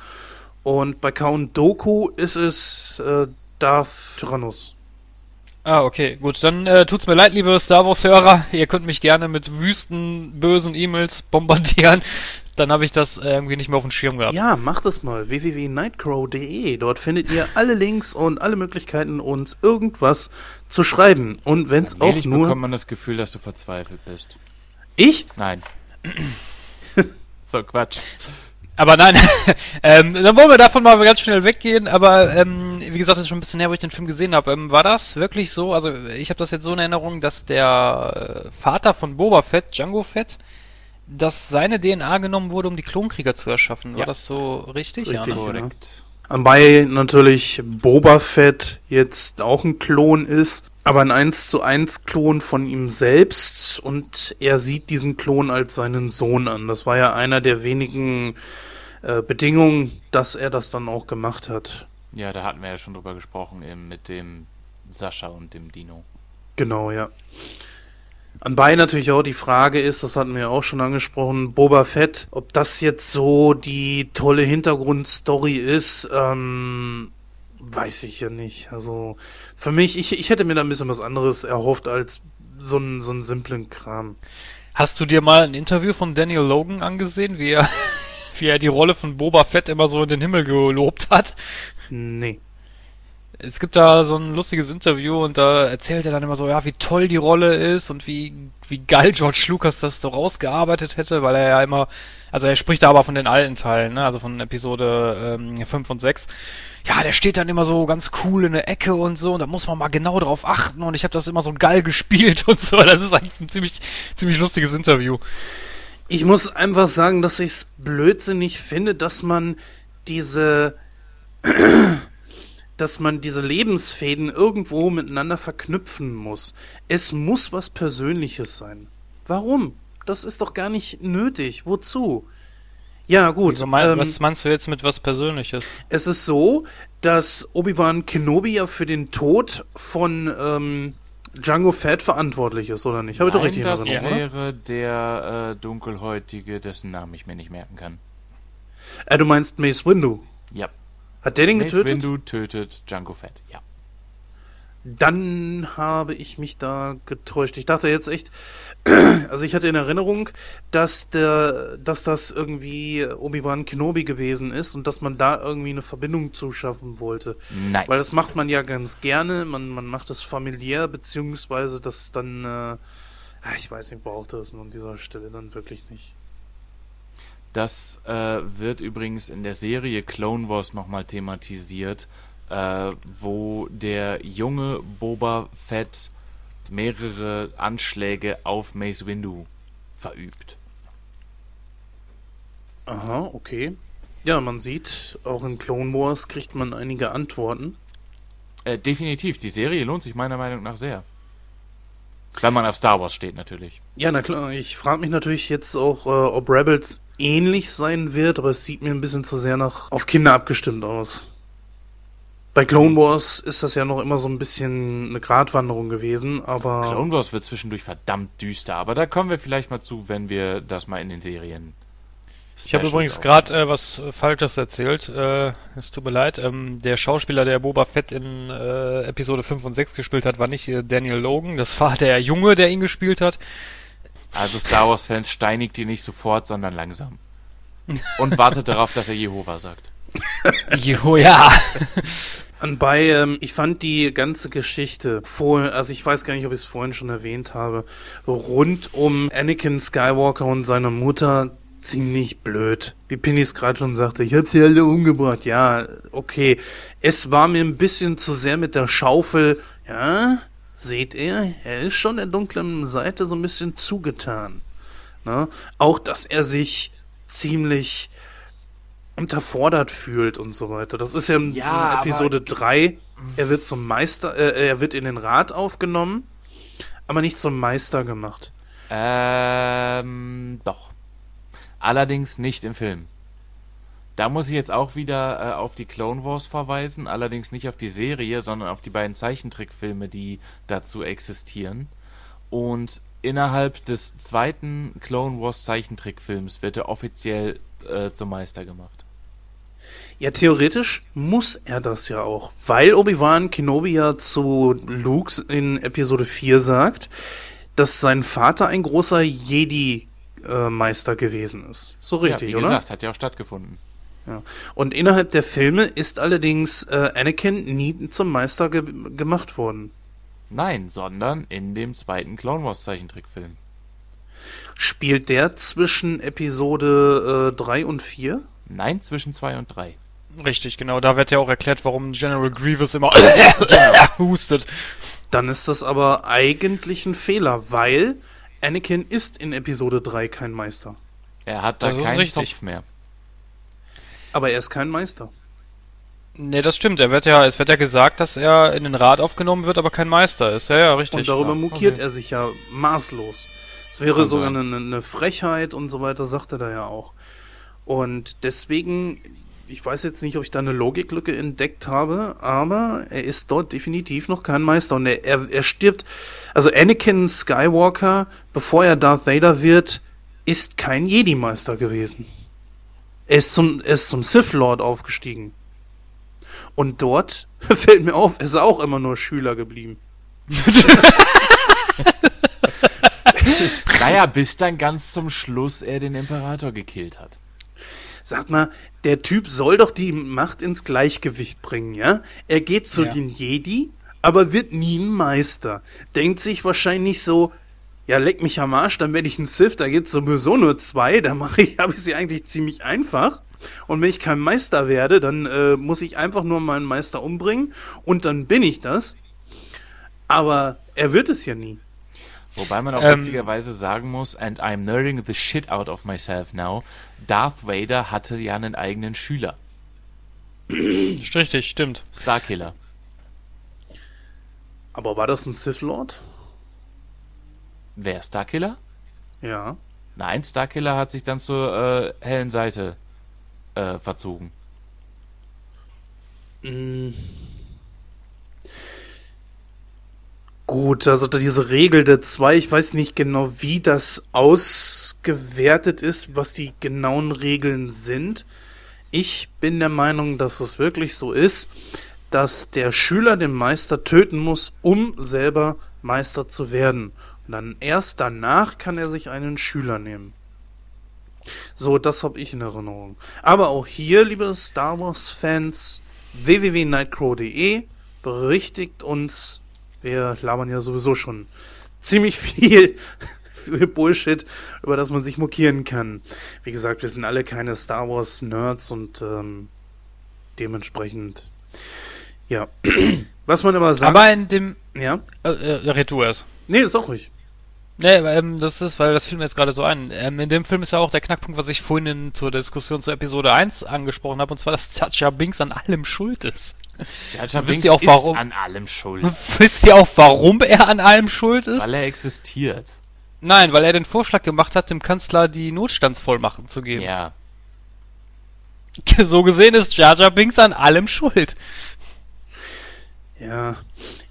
Und bei Count Doku ist es äh, Darth Tyrannus. Ah, okay, gut. Dann äh, tut's mir leid, liebe Star Wars-Hörer. Ihr könnt mich gerne mit wüsten, bösen E-Mails bombardieren. Dann habe ich das äh, irgendwie nicht mehr auf dem Schirm gehabt. Ja, macht es mal. www.nightcrow.de. Dort findet ihr alle Links und alle Möglichkeiten, uns irgendwas zu schreiben. Und wenn es auch nur. bekommt man das Gefühl, dass du verzweifelt bist. Ich? Nein. (laughs) so, Quatsch. Aber nein, (laughs) ähm, dann wollen wir davon mal ganz schnell weggehen. Aber ähm, wie gesagt, das ist schon ein bisschen her, wo ich den Film gesehen habe. Ähm, war das wirklich so? Also ich habe das jetzt so in Erinnerung, dass der äh, Vater von Boba Fett, Django Fett, dass seine DNA genommen wurde, um die Klonkrieger zu erschaffen. War Ja. das so richtig? Richtig. Ja? Korrekt. Wobei natürlich Boba Fett jetzt auch ein Klon ist, aber ein 1 zu 1 Klon von ihm selbst und er sieht diesen Klon als seinen Sohn an. Das war ja einer der wenigen äh, Bedingungen, dass er das dann auch gemacht hat. Ja, da hatten wir ja schon drüber gesprochen, eben mit dem Sascha und dem Dino. Genau, ja. Anbei natürlich auch die Frage ist, das hatten wir auch schon angesprochen, Boba Fett, ob das jetzt so die tolle Hintergrundstory ist, ähm, weiß ich ja nicht. Also für mich, ich, ich hätte mir da ein bisschen was anderes erhofft als so einen, so einen simplen Kram. Hast du dir mal ein Interview von Daniel Logan angesehen, wie er, (laughs) wie er die Rolle von Boba Fett immer so in den Himmel gelobt hat? Nee. Es gibt da so ein lustiges Interview und da erzählt er dann immer so, ja, wie toll die Rolle ist und wie, wie geil George Lucas das so rausgearbeitet hätte, weil er ja immer, also er spricht da aber von den alten Teilen, ne, also von Episode ähm, 5 und 6. Ja, der steht dann immer so ganz cool in der Ecke und so und da muss man mal genau drauf achten und ich habe das immer so geil (laughs) gespielt und so. Das ist eigentlich ein ziemlich, ziemlich lustiges Interview. Ich muss einfach sagen, dass ich es blödsinnig finde, dass man diese dass man diese Lebensfäden irgendwo miteinander verknüpfen muss. Es muss was Persönliches sein. Warum? Das ist doch gar nicht nötig. Wozu? Ja, gut. Also mein, ähm, was meinst du jetzt mit was Persönliches? Es ist so, dass Obi-Wan Kenobi ja für den Tod von ähm, Django Fett verantwortlich ist, oder nicht? Habe ich doch richtig das in Erinnerung, wäre der äh, Dunkelhäutige, dessen Namen ich mir nicht merken kann. Äh, du meinst Mace Windu? Ja. Hat der den Mace getötet? Windu tötet Django Fett, ja. Dann habe ich mich da getäuscht. Ich dachte jetzt echt, (clears throat) also ich hatte in Erinnerung, dass der, dass das irgendwie Obi-Wan Kenobi gewesen ist und dass man da irgendwie eine Verbindung zuschaffen wollte. Nein. Weil das macht man ja ganz gerne. Man, man macht es familiär, beziehungsweise das dann, äh, ich weiß nicht, brauchte es an dieser Stelle dann wirklich nicht. Das äh, wird übrigens in der Serie Clone Wars nochmal thematisiert, äh, wo der junge Boba Fett mehrere Anschläge auf Mace Windu verübt. Aha, okay. Ja, man sieht, auch in Clone Wars kriegt man einige Antworten. Äh, definitiv, die Serie lohnt sich meiner Meinung nach sehr. Wenn man auf Star Wars steht, natürlich. Ja, na klar, ich frage mich natürlich jetzt auch, äh, ob Rebels ähnlich sein wird, aber es sieht mir ein bisschen zu sehr nach auf Kinder abgestimmt aus. Bei Clone Wars ist das ja noch immer so ein bisschen eine Gratwanderung gewesen, aber. Clone Wars wird zwischendurch verdammt düster, aber da kommen wir vielleicht mal zu, wenn wir das mal in den Serien. Ich habe übrigens gerade äh, was Falsches erzählt. Äh, es tut mir leid. Ähm, der Schauspieler, der Boba Fett in äh, Episode 5 und 6 gespielt hat, war nicht äh, Daniel Logan. Das war der Junge, der ihn gespielt hat. Also Star Wars-Fans steinigt ihn nicht sofort, sondern langsam. Und wartet darauf, dass er Jehova sagt. Jo, ja. Anbei, ähm, ich fand die ganze Geschichte vor, also ich weiß gar nicht, ob ich es vorhin schon erwähnt habe, rund um Anakin Skywalker und seine Mutter ziemlich blöd. Wie Pinnys gerade schon sagte, ich hab sie alle umgebracht. Ja, okay. Es war mir ein bisschen zu sehr mit der Schaufel. Ja, seht ihr, er ist schon der dunklen Seite so ein bisschen zugetan. Ne? Auch, dass er sich ziemlich unterfordert fühlt und so weiter. Das ist ja in Ja, Episode 3. Er wird zum Meister, äh, er wird in den Rat aufgenommen, aber nicht zum Meister gemacht. Ähm, doch. Allerdings nicht im Film. Da muss ich jetzt auch wieder äh, auf die Clone Wars verweisen, allerdings nicht auf die Serie, sondern auf die beiden Zeichentrickfilme, die dazu existieren. Und innerhalb des zweiten Clone Wars Zeichentrickfilms wird er offiziell äh, zum Meister gemacht. Ja, theoretisch muss er das ja auch, weil Obi-Wan Kenobi ja zu Luke in Episode 4 sagt, dass sein Vater ein großer Jedi-Meister gewesen ist. So richtig, ja, wie oder? gesagt, hat ja auch stattgefunden. Ja. Und innerhalb der Filme ist allerdings äh, Anakin nie zum Meister ge gemacht worden. Nein, sondern in dem zweiten Clone Wars Zeichentrickfilm. Spielt der zwischen Episode äh, 3 und 4? Nein, zwischen 2 und 3. Richtig, genau. Da wird ja auch erklärt, warum General Grievous immer (coughs) hustet. Dann ist das aber eigentlich ein Fehler, weil Anakin ist in Episode 3 kein Meister. Er hat da Das keinen. Zopf mehr. Aber er ist kein Meister. Nee, das stimmt. Er wird ja, es wird ja gesagt, dass er in den Rat aufgenommen wird, aber kein Meister ist. Ja, ja, richtig. Und darüber ja. mokiert Okay. er sich ja maßlos. Es wäre Kann sogar eine, eine Frechheit und so weiter, sagt er da ja auch. Und deswegen, ich weiß jetzt nicht, ob ich da eine Logiklücke entdeckt habe, aber er ist dort definitiv noch kein Meister. Und er, er, er stirbt, also Anakin Skywalker, bevor er Darth Vader wird, ist kein Jedi-Meister gewesen. Er ist zum, er ist zum Sith Lord aufgestiegen. Und dort, (laughs) fällt mir auf, ist er auch immer nur Schüler geblieben. Naja, bis dann ganz zum Schluss er den Imperator gekillt hat. Sag mal, der Typ soll doch die Macht ins Gleichgewicht bringen, ja? Er geht zu Ja. den Jedi, aber wird nie ein Meister. Denkt sich wahrscheinlich so, ja, leck mich am Arsch, dann werde ich ein Sith, da gibt's sowieso nur zwei, da mache ich, (laughs) habe ich sie eigentlich ziemlich einfach. Und wenn ich kein Meister werde, dann äh, muss ich einfach nur meinen Meister umbringen und dann bin ich das. Aber er wird es ja nie. Wobei man auch Ähm, witzigerweise sagen muss, and I'm nerding the shit out of myself now, Darth Vader hatte ja einen eigenen Schüler, richtig, stimmt. Starkiller. Aber war das ein Sith Lord? Wer, Starkiller? Ja. Nein, Starkiller hat sich dann zur äh, hellen Seite äh, verzogen. Mm. Gut, also diese Regel der zwei, ich weiß nicht genau, wie das ausgewertet ist, was die genauen Regeln sind. Ich bin der Meinung, dass es wirklich so ist, dass der Schüler den Meister töten muss, um selber Meister zu werden. Dann erst danach kann er sich einen Schüler nehmen. So, das habe ich in Erinnerung. Aber auch hier, liebe Star Wars-Fans, www.nightcrow.de berichtigt uns, wir labern ja sowieso schon ziemlich (laughs) viel für Bullshit, über das man sich mokieren kann. Wie gesagt, wir sind alle keine Star Wars-Nerds und ähm, dementsprechend, ja. (clears throat) Was man immer sagt. Aber in dem. ja? Äh, äh, red du erst. Nee, das ist auch ruhig. Nee, ähm, das ist, weil das fiel mir jetzt gerade so ein. Ähm, in dem Film ist ja auch der Knackpunkt, was ich vorhin in, zur Diskussion zur Episode 1 angesprochen habe, und zwar, dass Jar Binks an allem schuld ist. Jar Jar Wisst Binks ihr auch warum? ist an allem schuld, (laughs) Wisst ihr auch, warum er an allem schuld ist? weil er existiert. Nein, weil er den Vorschlag gemacht hat, dem Kanzler die Notstandsvollmachten zu geben. Ja. (laughs) So gesehen ist Jar Binks an allem schuld. Ja,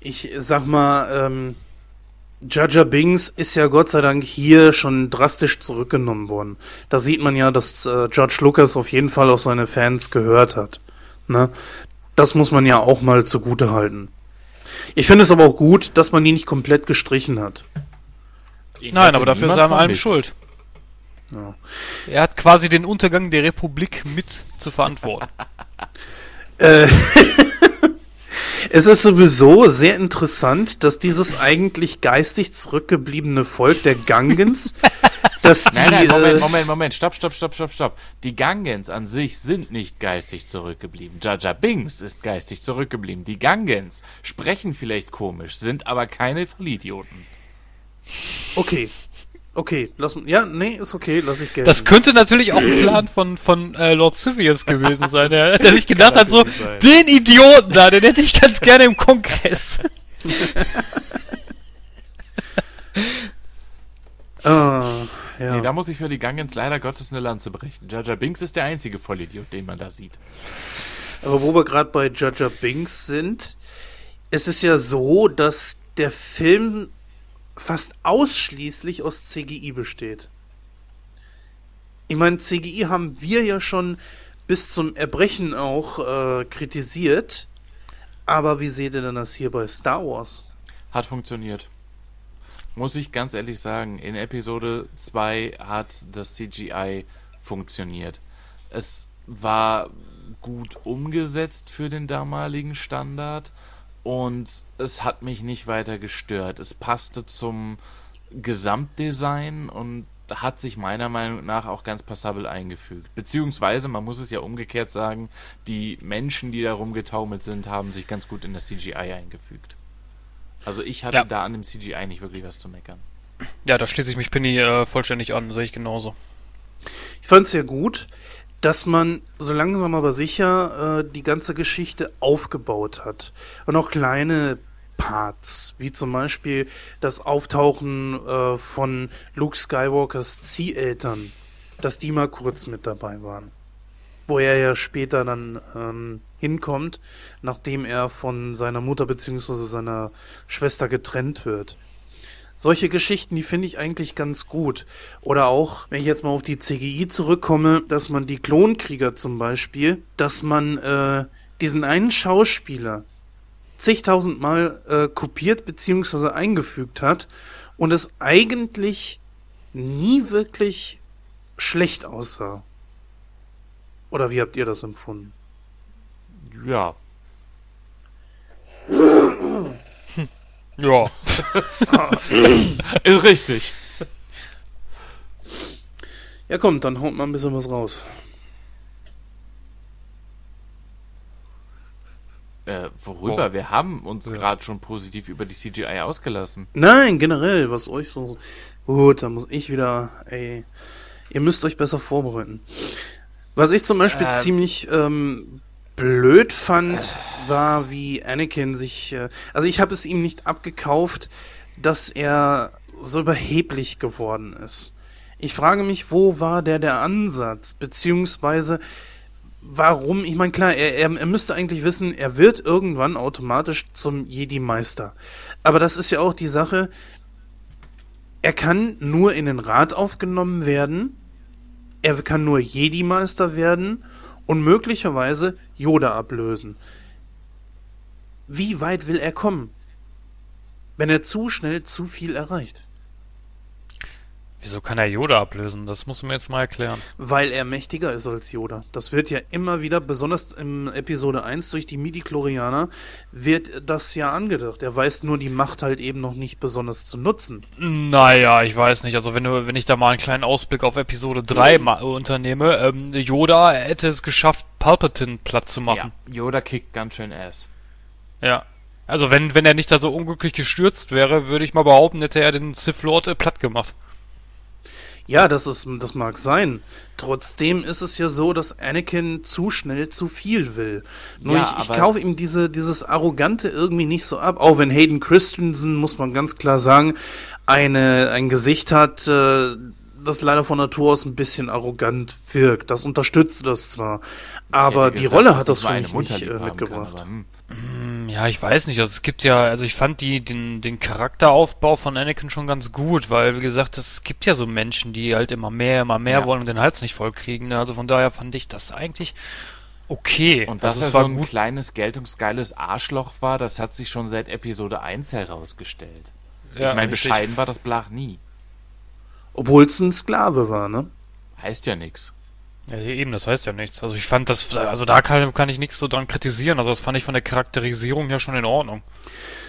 ich sag mal, ähm, Jar Binks ist ja Gott sei Dank hier schon drastisch zurückgenommen worden. Da sieht man ja, dass äh, George Lucas auf jeden Fall auf seine Fans gehört hat. Ne? Das muss man ja auch mal zugute halten. Ich finde es aber auch gut, dass man ihn nicht komplett gestrichen hat. Ihn Nein, hatte aber dafür ist er an allem schuld. Ja. Er hat quasi den Untergang der Republik mit zu verantworten. (laughs) (laughs) Äh, es ist sowieso sehr interessant, dass dieses eigentlich geistig zurückgebliebene Volk der Gangens, (laughs) dass die. Nein, nein, Moment, äh, Moment, Moment, stopp, stopp, stopp, stopp, stopp. Die Gangens an sich sind nicht geistig zurückgeblieben. Jar Binks ist geistig zurückgeblieben. Die Gangens sprechen vielleicht komisch, sind aber keine Vollidioten. Okay. Okay, lass ja, nee, ist okay, lass ich gelten. Das könnte natürlich auch ein Plan von, von äh, Lord Sivius gewesen sein, der, der sich gedacht hat, so, sein. den Idioten da, den hätte ich ganz gerne im Kongress. (laughs) (laughs) ah, ja. Nee, da muss ich für die Gangens leider Gottes eine Lanze brechen. Jar Binks ist der einzige Vollidiot, den man da sieht. Aber wo wir gerade bei Jar Binks sind, es ist ja so, dass der Film fast ausschließlich aus CGI besteht. Ich meine, CGI haben wir ja schon bis zum Erbrechen auch äh, kritisiert. Aber wie seht ihr denn das hier bei Star Wars? Hat funktioniert. Muss ich ganz ehrlich sagen, in Episode 2 hat das CGI funktioniert. Es war gut umgesetzt für den damaligen Standard und es hat mich nicht weiter gestört. Es passte zum Gesamtdesign und hat sich meiner Meinung nach auch ganz passabel eingefügt. Beziehungsweise, man muss es ja umgekehrt sagen, die Menschen, die da rumgetaumelt sind, haben sich ganz gut in das CGI eingefügt. Also ich hatte Ja. da an dem CGI nicht wirklich was zu meckern. Ja, da schließe ich mich Penny äh, vollständig an, sehe ich genauso. Ich fand es ja gut, dass man so langsam aber sicher äh, die ganze Geschichte aufgebaut hat. Und auch kleine Parts, wie zum Beispiel das Auftauchen äh, von Luke Skywalkers Zieheltern, dass die mal kurz mit dabei waren. Wo er ja später dann ähm, hinkommt, nachdem er von seiner Mutter bzw. seiner Schwester getrennt wird. Solche Geschichten, die finde ich eigentlich ganz gut. Oder auch, wenn ich jetzt mal auf die CGI zurückkomme, dass man die Klonkrieger zum Beispiel, dass man äh, diesen einen Schauspieler zigtausendmal äh, kopiert bzw. eingefügt hat und es eigentlich nie wirklich schlecht aussah. Oder wie habt ihr das empfunden? Ja. Ja. (laughs) Ist richtig. Ja, komm, dann haut mal ein bisschen was raus. Äh, worüber? Oh. Wir haben uns Ja. gerade schon positiv über die CGI ausgelassen. Nein, generell, was euch so. Gut, da muss ich wieder. Ey, ihr müsst euch besser vorbereiten. Was ich zum Beispiel Äh. ziemlich ähm, blöd fand, war, wie Anakin sich. Äh, also, ich habe es ihm nicht abgekauft, dass er so überheblich geworden ist. Ich frage mich, wo war der der Ansatz? Beziehungsweise, warum? Ich meine, klar, er, er, er müsste eigentlich wissen, er wird irgendwann automatisch zum Jedi-Meister. Aber das ist ja auch die Sache, er kann nur in den Rat aufgenommen werden, er kann nur Jedi-Meister werden und möglicherweise Yoda ablösen. Wie weit will er kommen? Wenn er zu schnell zu viel erreicht. Wieso kann er Yoda ablösen? Das musst du mir jetzt mal erklären. Weil er mächtiger ist als Yoda. Das wird ja immer wieder, besonders in Episode 1 durch die Midi-Chlorianer, wird das ja angedacht. Er weiß nur die Macht halt eben noch nicht besonders zu nutzen. Naja, ich weiß nicht. Also wenn du, wenn ich da mal einen kleinen Ausblick auf Episode 3 ma- unternehme, ähm, Yoda hätte es geschafft, Palpatine platt zu machen. Ja, Yoda kickt ganz schön ass. Ja. Also wenn, wenn er nicht da so unglücklich gestürzt wäre, würde ich mal behaupten, hätte er den Sith Lord äh, platt gemacht. Ja, das ist, das mag sein. Trotzdem ist es ja so, dass Anakin zu schnell zu viel will. Nur Ja, ich, ich kaufe ihm diese, dieses Arrogante irgendwie nicht so ab. Auch wenn Hayden Christensen, muss man ganz klar sagen, eine, ein Gesicht hat, äh, das leider von Natur aus ein bisschen arrogant wirkt. Das unterstützt das zwar. Aber die gesagt, Rolle hat das nur für mich nicht äh, mitgebracht. Kann, aber, hm. Hm, Ja, ich weiß nicht. Also es gibt ja, also ich fand die, den, den Charakteraufbau von Anakin schon ganz gut, weil, wie gesagt, es gibt ja so Menschen, die halt immer mehr, immer mehr Ja. wollen und den Hals nicht voll kriegen. ne? Also von daher fand ich das eigentlich okay. Und dass also er es so war ein gut. kleines, geltungsgeiles Arschloch war, das hat sich schon seit Episode 1 herausgestellt. Ja, ich meine, bescheiden war das Blach nie. Obwohl es ein Sklave war, ne? Heißt ja nix. Ja, eben, das heißt ja nichts. Also ich fand das, also da kann, kann ich nichts so dran kritisieren. Also das fand ich von der Charakterisierung her schon in Ordnung.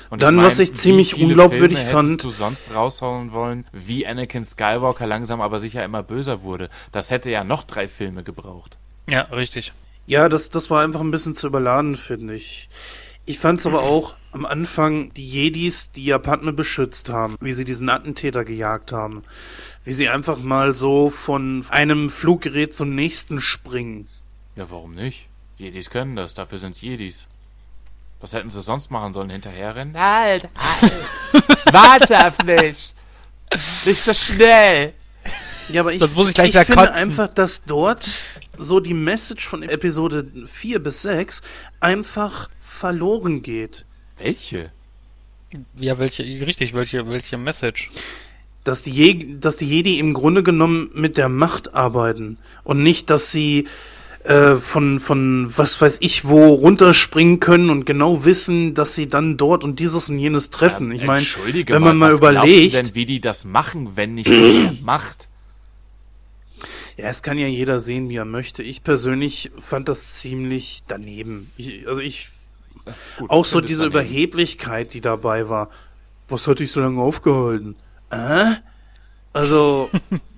Und Dann, was ich wie ziemlich viele unglaubwürdig Filme fand- hättest du sonst raushauen wollen, wie Anakin Skywalker langsam aber sicher immer böser wurde. Das hätte ja noch drei Filme gebraucht. Ja, richtig. Ja, das, das war einfach ein bisschen zu überladen, finde ich. Ich fand es aber auch am Anfang die Jedis, die ja Padme beschützt haben, wie sie diesen Attentäter gejagt haben. Wie sie einfach mal so von einem Fluggerät zum nächsten springen. Ja, warum nicht? Jedis können das, dafür sind's Jedis. Was hätten sie sonst machen sollen? Hinterherrennen? Halt, (laughs) halt! Warte auf mich! Nicht so schnell! Ja, aber ich, Das muss ich gleich ich wieder finde kotzen. einfach, dass dort so die Message von Episode 4 bis 6 einfach verloren geht. Welche? Ja, welche, richtig, welche, welche Message? Dass die, Je dass die Jedi im Grunde genommen mit der Macht arbeiten und nicht, dass sie äh, von, von was weiß ich wo runterspringen können und genau wissen, dass sie dann dort und dieses und jenes treffen. ich meine, wenn man mal was glaubst du überlegt, denn, wie die das machen, wenn nicht die (clears throat) Macht? ja, es kann ja jeder sehen, wie er möchte. Ich persönlich fand das ziemlich daneben. Ich, also ich, Gut, auch so diese daneben. Überheblichkeit, die dabei war. Was hat dich so lange aufgehalten? Äh? Also, (laughs)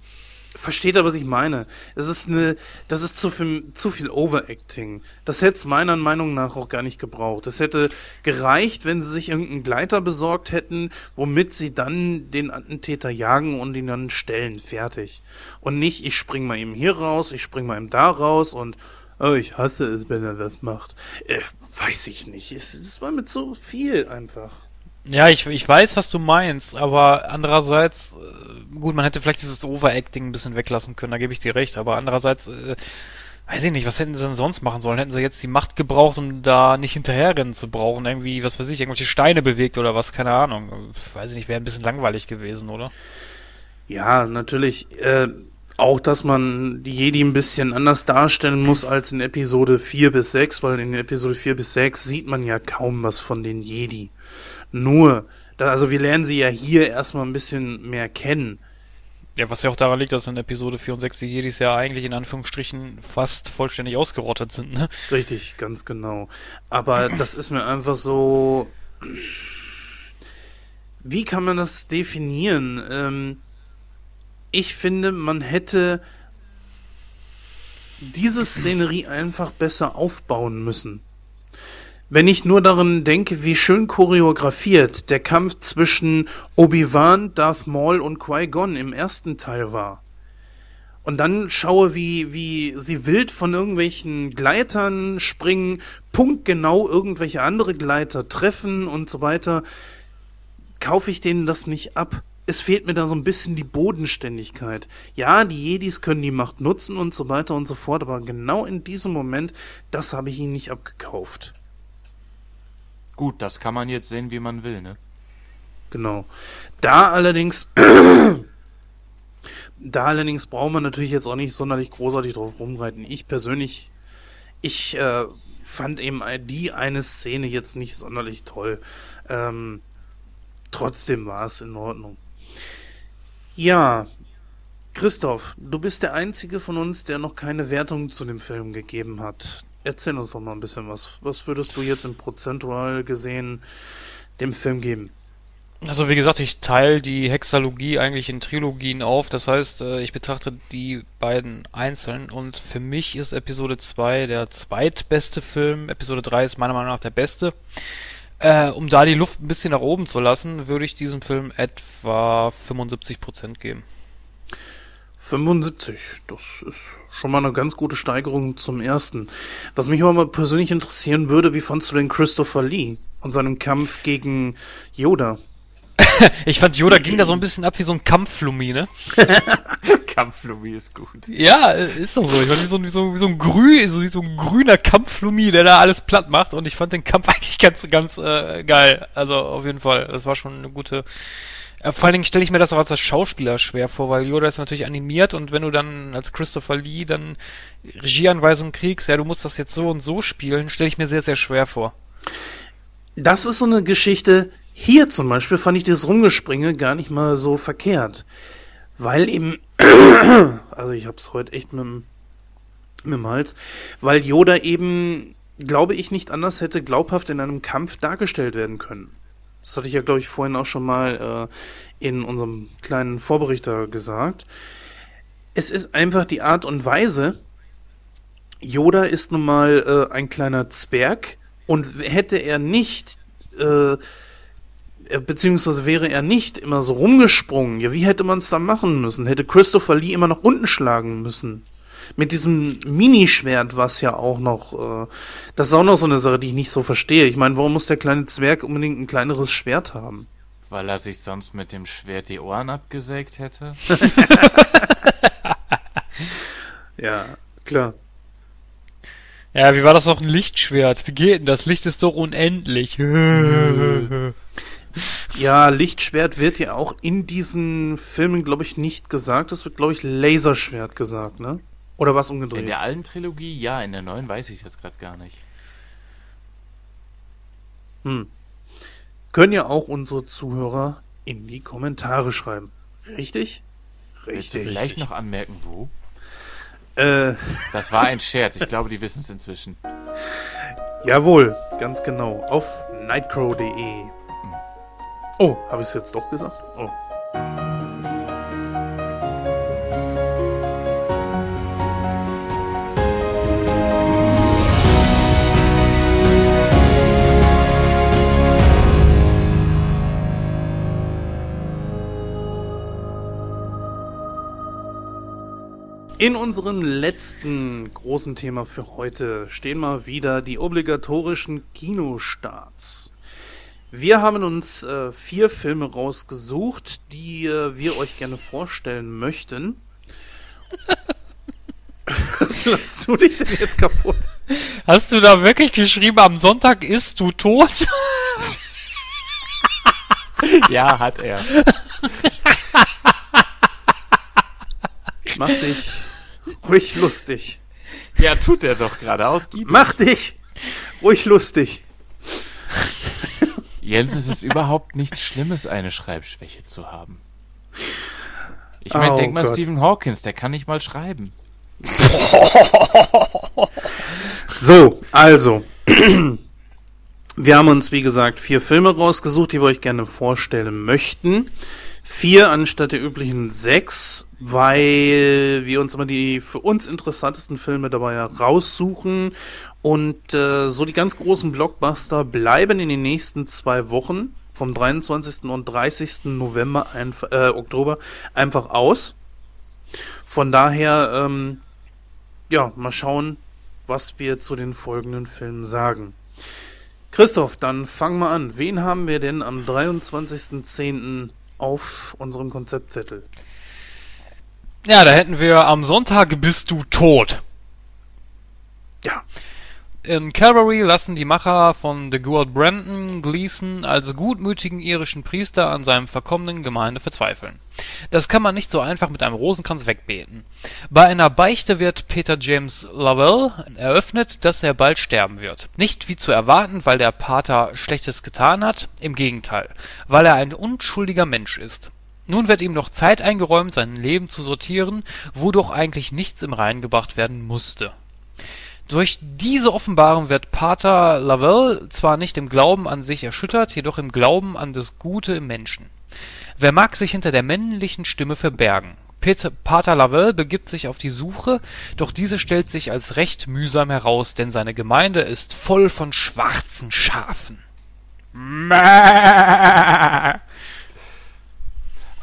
versteht ihr, was ich meine? Es ist eine, das ist zu viel, zu viel Overacting. Das hätte es meiner Meinung nach auch gar nicht gebraucht. Es hätte gereicht, wenn sie sich irgendeinen Gleiter besorgt hätten, womit sie dann den Attentäter jagen und ihn dann stellen. Fertig. Und nicht, ich spring mal eben hier raus, ich spring mal eben da raus und oh, ich hasse es, wenn er das macht. Äh, weiß ich nicht. Es, es war mit so viel einfach. Ja, ich, ich weiß, was du meinst, aber andererseits, äh, gut, man hätte vielleicht dieses Overacting ein bisschen weglassen können, da gebe ich dir recht, aber andererseits, äh, weiß ich nicht, was hätten sie denn sonst machen sollen? Hätten sie jetzt die Macht gebraucht, um da nicht hinterherrennen zu brauchen? Irgendwie, was weiß ich, irgendwelche Steine bewegt oder was? Keine Ahnung. Weiß ich nicht, wäre ein bisschen langweilig gewesen, oder? Ja, natürlich. Äh, auch, dass man die Jedi ein bisschen anders darstellen muss als in Episode 4 bis 6, weil in Episode 4 bis 6 sieht man ja kaum was von den Jedi. Nur, da, also wir lernen sie ja hier erstmal ein bisschen mehr kennen. Ja, was ja auch daran liegt, dass in Episode 4 und 6 die Jedis ja eigentlich in Anführungsstrichen fast vollständig ausgerottet sind, ne? Richtig, ganz genau. Aber das ist mir einfach so. Wie kann man das definieren? Ähm, ich finde, man hätte diese Szenerie einfach besser aufbauen müssen. Wenn ich nur daran denke, wie schön choreografiert der Kampf zwischen Obi-Wan, Darth Maul und Qui-Gon im ersten Teil war. Und dann schaue, wie, wie sie wild von irgendwelchen Gleitern springen, punktgenau irgendwelche andere Gleiter treffen und so weiter, kaufe ich denen das nicht ab. Es fehlt mir da so ein bisschen die Bodenständigkeit. Ja, die Jedis können die Macht nutzen und so weiter und so fort, aber genau in diesem Moment, das habe ich ihnen nicht abgekauft. Gut, das kann man jetzt sehen, wie man will, ne? Genau. Da allerdings, (clears throat) da allerdings braucht man natürlich jetzt auch nicht sonderlich großartig drauf rumreiten. Ich persönlich, ich äh, fand eben die eine Szene jetzt nicht sonderlich toll. Ähm, trotzdem war es in Ordnung. Ja, Christoph, du bist der einzige von uns, der noch keine Wertung zu dem Film gegeben hat. Erzähl uns doch mal ein bisschen was. Was würdest du jetzt im prozentual gesehen dem Film geben? Also wie gesagt, ich teile die Hexalogie eigentlich in Trilogien auf. Das heißt, äh, ich betrachte die beiden einzeln und für mich ist Episode 2 der zweitbeste Film. Episode 3 ist meiner Meinung nach der beste. Äh, um da die Luft ein bisschen nach oben zu lassen, würde ich diesem Film etwa 75% geben. 75, das ist schon mal eine ganz gute Steigerung zum ersten. Was mich aber mal persönlich interessieren würde, wie fandst du den Christopher Lee und seinem Kampf gegen Yoda? (laughs) ich fand Yoda ging da so ein bisschen ab wie so ein Kampfflummi, ne? (laughs) Kampfflummi ist gut. Ja, ist doch so. Ich fand wie so, wie so, wie so ein grün, so, wie so ein grüner Kampfflummi, der da alles platt macht und ich fand den Kampf (laughs) eigentlich ganz, ganz äh, geil. Also auf jeden Fall. Das war schon eine gute, vor allen Dingen stelle ich mir das auch als Schauspieler schwer vor, weil Yoda ist natürlich animiert und wenn du dann als Christopher Lee dann Regieanweisungen kriegst, ja, du musst das jetzt so und so spielen, stelle ich mir sehr, sehr schwer vor. Das ist so eine Geschichte. Hier zum Beispiel fand ich das Rumgespringe gar nicht mal so verkehrt. Weil eben, (clears throat) also ich hab's heute echt mit dem Hals, weil Yoda eben, glaube ich, nicht anders hätte glaubhaft in einem Kampf dargestellt werden können. Das hatte ich ja, glaube ich, vorhin auch schon mal äh, in unserem kleinen Vorberichter gesagt. Es ist einfach die Art und Weise. Yoda ist nun mal äh, ein kleiner Zwerg und hätte er nicht, äh, beziehungsweise wäre er nicht immer so rumgesprungen, ja, wie hätte man es dann machen müssen? Hätte Christopher Lee immer nach unten schlagen müssen? Mit diesem Minischwert, was ja auch noch, äh, das ist auch noch so eine Sache, die ich nicht so verstehe. Ich meine, warum muss der kleine Zwerg unbedingt ein kleineres Schwert haben? Weil er sich sonst mit dem Schwert die Ohren abgesägt hätte? (laughs) ja, klar. Ja, wie war das noch ein Lichtschwert? Wie geht denn das? Licht ist doch unendlich. (laughs) ja, Lichtschwert wird ja auch in diesen Filmen, glaube ich, nicht gesagt. Es wird, glaube ich, Laserschwert gesagt, ne? Oder was umgedreht? In der alten Trilogie ja, in der neuen weiß ich es jetzt gerade gar nicht. Hm. Können ja auch unsere Zuhörer in die Kommentare schreiben. Richtig? Richtig. Willst du vielleicht noch anmerken, wo? Äh. Das war ein Scherz. Ich glaube, die wissen es inzwischen. Jawohl, ganz genau. Auf nightcrow.de. Hm. Oh, habe ich es jetzt doch gesagt? Oh. In unserem letzten großen Thema für heute stehen mal wieder die obligatorischen Kinostarts. Wir haben uns äh, vier Filme rausgesucht, die äh, wir euch gerne vorstellen möchten. (laughs) Was lässt du dich denn jetzt kaputt? Hast du da wirklich geschrieben, am Sonntag ist du tot? (laughs) Ja, hat er. (laughs) Mach dich ruhig lustig. Ja, tut er doch gerade ausgiebig. Mach dich ruhig lustig. Jens, es ist überhaupt nichts Schlimmes, eine Schreibschwäche zu haben. Ich meine, Oh denk mal Gott. Stephen Hawkins, der kann nicht mal schreiben. (laughs) So, also. Wir haben uns, wie gesagt, vier Filme rausgesucht, die wir euch gerne vorstellen möchten. Vier anstatt der üblichen sechs, weil wir uns immer die für uns interessantesten Filme dabei raussuchen. Und äh, so die ganz großen Blockbuster bleiben in den nächsten zwei Wochen vom 23. und 30. November, einf äh, Oktober einfach aus. Von daher, ähm, ja, mal schauen, was wir zu den folgenden Filmen sagen. Christoph, dann fang mal an. Wen haben wir denn am 23.10. auf unserem Konzeptzettel? Ja, da hätten wir am Sonntag bist du tot. Ja. In Calvary lassen die Macher von The Good Brandon Gleason als gutmütigen irischen Priester an seinem verkommenen Gemeinde verzweifeln. Das kann man nicht so einfach mit einem Rosenkranz wegbeten. Bei einer Beichte wird Peter James Lovell eröffnet, dass er bald sterben wird. Nicht wie zu erwarten, weil der Pater Schlechtes getan hat, im Gegenteil, weil er ein unschuldiger Mensch ist. Nun wird ihm noch Zeit eingeräumt, sein Leben zu sortieren, wo doch eigentlich nichts im Reinen gebracht werden musste. Durch diese Offenbarung wird Pater Lavelle zwar nicht im Glauben an sich erschüttert, jedoch im Glauben an das Gute im Menschen. Wer mag sich hinter der männlichen Stimme verbergen? Pater Lavelle begibt sich auf die Suche, doch diese stellt sich als recht mühsam heraus, denn seine Gemeinde ist voll von schwarzen Schafen.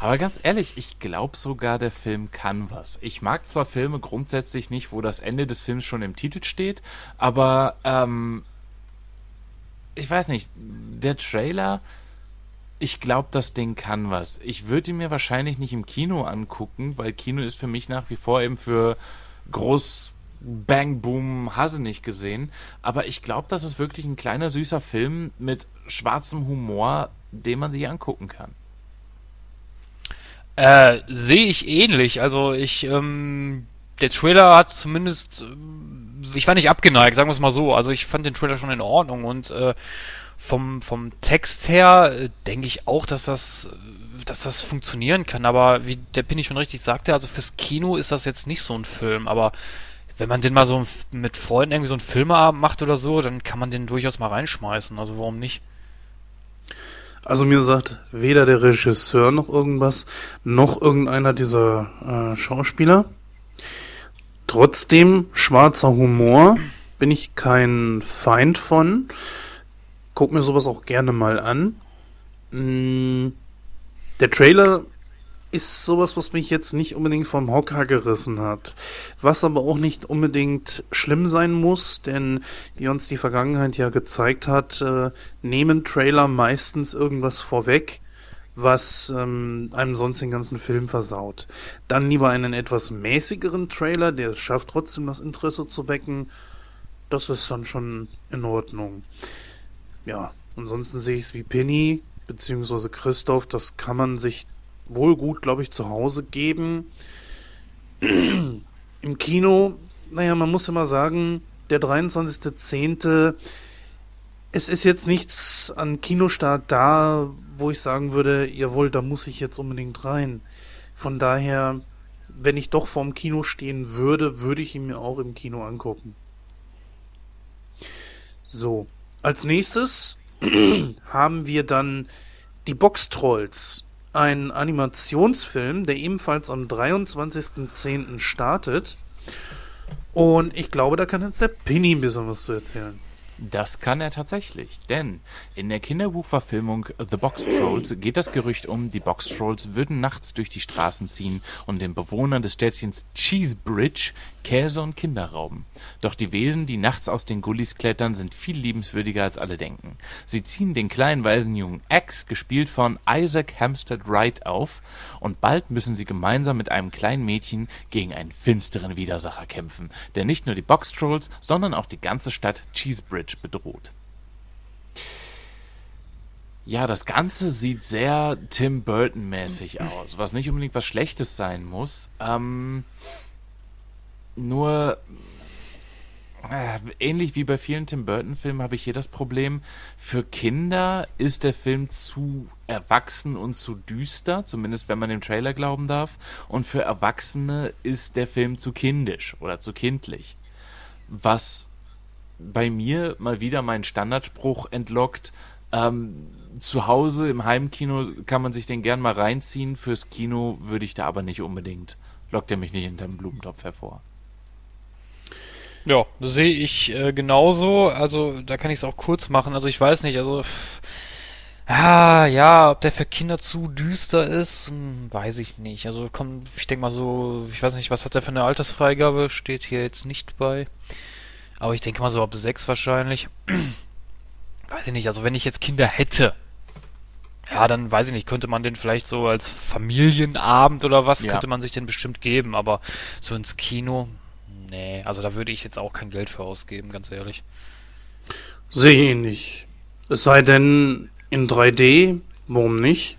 Aber ganz ehrlich, ich glaube sogar, der Film kann was. Ich mag zwar Filme grundsätzlich nicht, wo das Ende des Films schon im Titel steht, aber ähm, ich weiß nicht, der Trailer, ich glaube, das Ding kann was. Ich würde ihn mir wahrscheinlich nicht im Kino angucken, weil Kino ist für mich nach wie vor eben für groß Bang Boom Hase nicht gesehen. Aber ich glaube, das ist wirklich ein kleiner süßer Film mit schwarzem Humor, den man sich angucken kann. Äh, sehe ich ähnlich. Also ich, ähm, der Trailer hat zumindest, äh, ich war nicht abgeneigt, sagen wir es mal so. Also ich fand den Trailer schon in Ordnung und äh, vom, vom Text her äh, denke ich auch, dass das, äh, dass das funktionieren kann. Aber wie der Pinny schon richtig sagte, also fürs Kino ist das jetzt nicht so ein Film. Aber wenn man den mal so mit Freunden irgendwie so einen Filmeabend macht oder so, dann kann man den durchaus mal reinschmeißen. Also warum nicht? Also mir sagt weder der Regisseur noch irgendwas, noch irgendeiner dieser äh, Schauspieler. Trotzdem, schwarzer Humor bin ich kein Feind von. Guck mir sowas auch gerne mal an. Mm, Der Trailer ist sowas, was mich jetzt nicht unbedingt vom Hocker gerissen hat. Was aber auch nicht unbedingt schlimm sein muss, denn wie uns die Vergangenheit ja gezeigt hat, äh, nehmen Trailer meistens irgendwas vorweg, was ähm, einem sonst den ganzen Film versaut. Dann lieber einen etwas mäßigeren Trailer, der es schafft trotzdem das Interesse zu wecken. Das ist dann schon in Ordnung. Ja, ansonsten sehe ich es wie Penny, beziehungsweise Christoph, das kann man sich wohl gut, glaube ich, zu Hause geben. (clears throat) Im Kino, naja, man muss immer sagen, der 23.10. Es ist jetzt nichts an Kinostart da, wo ich sagen würde, jawohl, da muss ich jetzt unbedingt rein. Von daher, wenn ich doch vorm Kino stehen würde, würde ich ihn mir auch im Kino angucken. So, als nächstes (clears throat) haben wir dann die Box-Trolls. Ein Animationsfilm, der ebenfalls am 23.10. startet. Und ich glaube, da kann jetzt der Pinny ein bisschen was zu erzählen. Das kann er tatsächlich, denn in der Kinderbuchverfilmung The Box Trolls geht das Gerücht um, die Box Trolls würden nachts durch die Straßen ziehen und den Bewohnern des Städtchens Cheesebridge Käse und Kinder rauben. Doch die Wesen, die nachts aus den Gullis klettern, sind viel liebenswürdiger als alle denken. Sie ziehen den kleinen Waisenjungen X, gespielt von Isaac Hampstead Wright, auf und bald müssen sie gemeinsam mit einem kleinen Mädchen gegen einen finsteren Widersacher kämpfen, der nicht nur die Box Trolls, sondern auch die ganze Stadt Cheesebridge bedroht. Ja, das Ganze sieht sehr Tim Burton-mäßig aus, was nicht unbedingt was Schlechtes sein muss. Ähm, nur äh, ähnlich wie bei vielen Tim Burton-Filmen habe ich hier das Problem, für Kinder ist der Film zu erwachsen und zu düster, zumindest wenn man dem Trailer glauben darf, und für Erwachsene ist der Film zu kindisch oder zu kindlich. Was bei mir mal wieder meinen Standardspruch entlockt, ähm, zu Hause im Heimkino kann man sich den gern mal reinziehen, fürs Kino würde ich da aber nicht unbedingt, lockt er mich nicht hinterm Blumentopf hervor. Ja, sehe ich äh, genauso. Also da kann ich es auch kurz machen. Also ich weiß nicht, also ah, ja, ob der für Kinder zu düster ist, hm, weiß ich nicht. Also kommt, ich denke mal so, ich weiß nicht, was hat der für eine Altersfreigabe? Steht hier jetzt nicht bei. Aber ich denke mal so ab sechs wahrscheinlich. weiß ich nicht, also wenn ich jetzt Kinder hätte, ja, dann weiß ich nicht, könnte man den vielleicht so als Familienabend oder was, Ja. könnte man sich den bestimmt geben, aber so ins Kino, nee, also da würde ich jetzt auch kein Geld für ausgeben, ganz ehrlich. Sehe ich ähnlich. Es sei denn in 3D, warum nicht?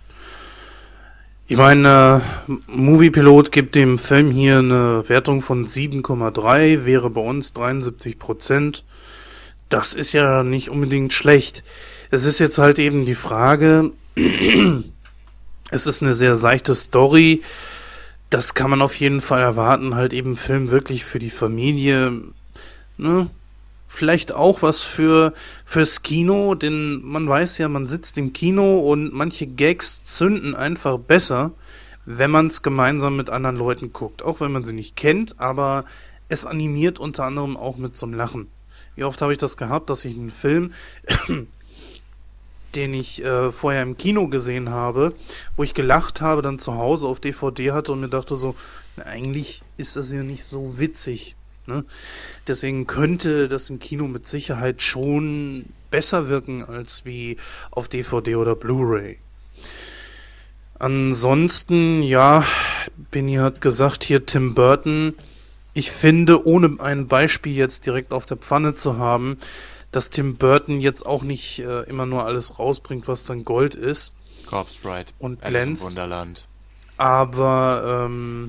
Ich meine, äh, Moviepilot gibt dem Film hier eine Wertung von 7,3, wäre bei uns 73 Prozent. Das ist ja nicht unbedingt schlecht. Es ist jetzt halt eben die Frage, (clears throat) es ist eine sehr seichte Story. Das kann man auf jeden Fall erwarten, halt eben Film wirklich für die Familie. Ne? Vielleicht auch was für fürs Kino, denn man weiß ja, man sitzt im Kino und manche Gags zünden einfach besser, wenn man es gemeinsam mit anderen Leuten guckt, auch wenn man sie nicht kennt, aber es animiert unter anderem auch mit zum Lachen. Wie oft habe ich das gehabt, dass ich einen Film, (clears throat) den ich äh, vorher im Kino gesehen habe, wo ich gelacht habe, dann zu Hause auf DVD hatte und mir dachte so, na, eigentlich ist das ja nicht so witzig. Ne? Deswegen könnte das im Kino mit Sicherheit schon besser wirken als wie auf DVD oder Blu-ray. Ansonsten, ja, Benny hat gesagt, hier Tim Burton. Ich finde, ohne ein Beispiel jetzt direkt auf der Pfanne zu haben, dass Tim Burton jetzt auch nicht äh, immer nur alles rausbringt, was dann Gold ist. Corpse Bride Und glänzt. Wunderland. Aber ähm,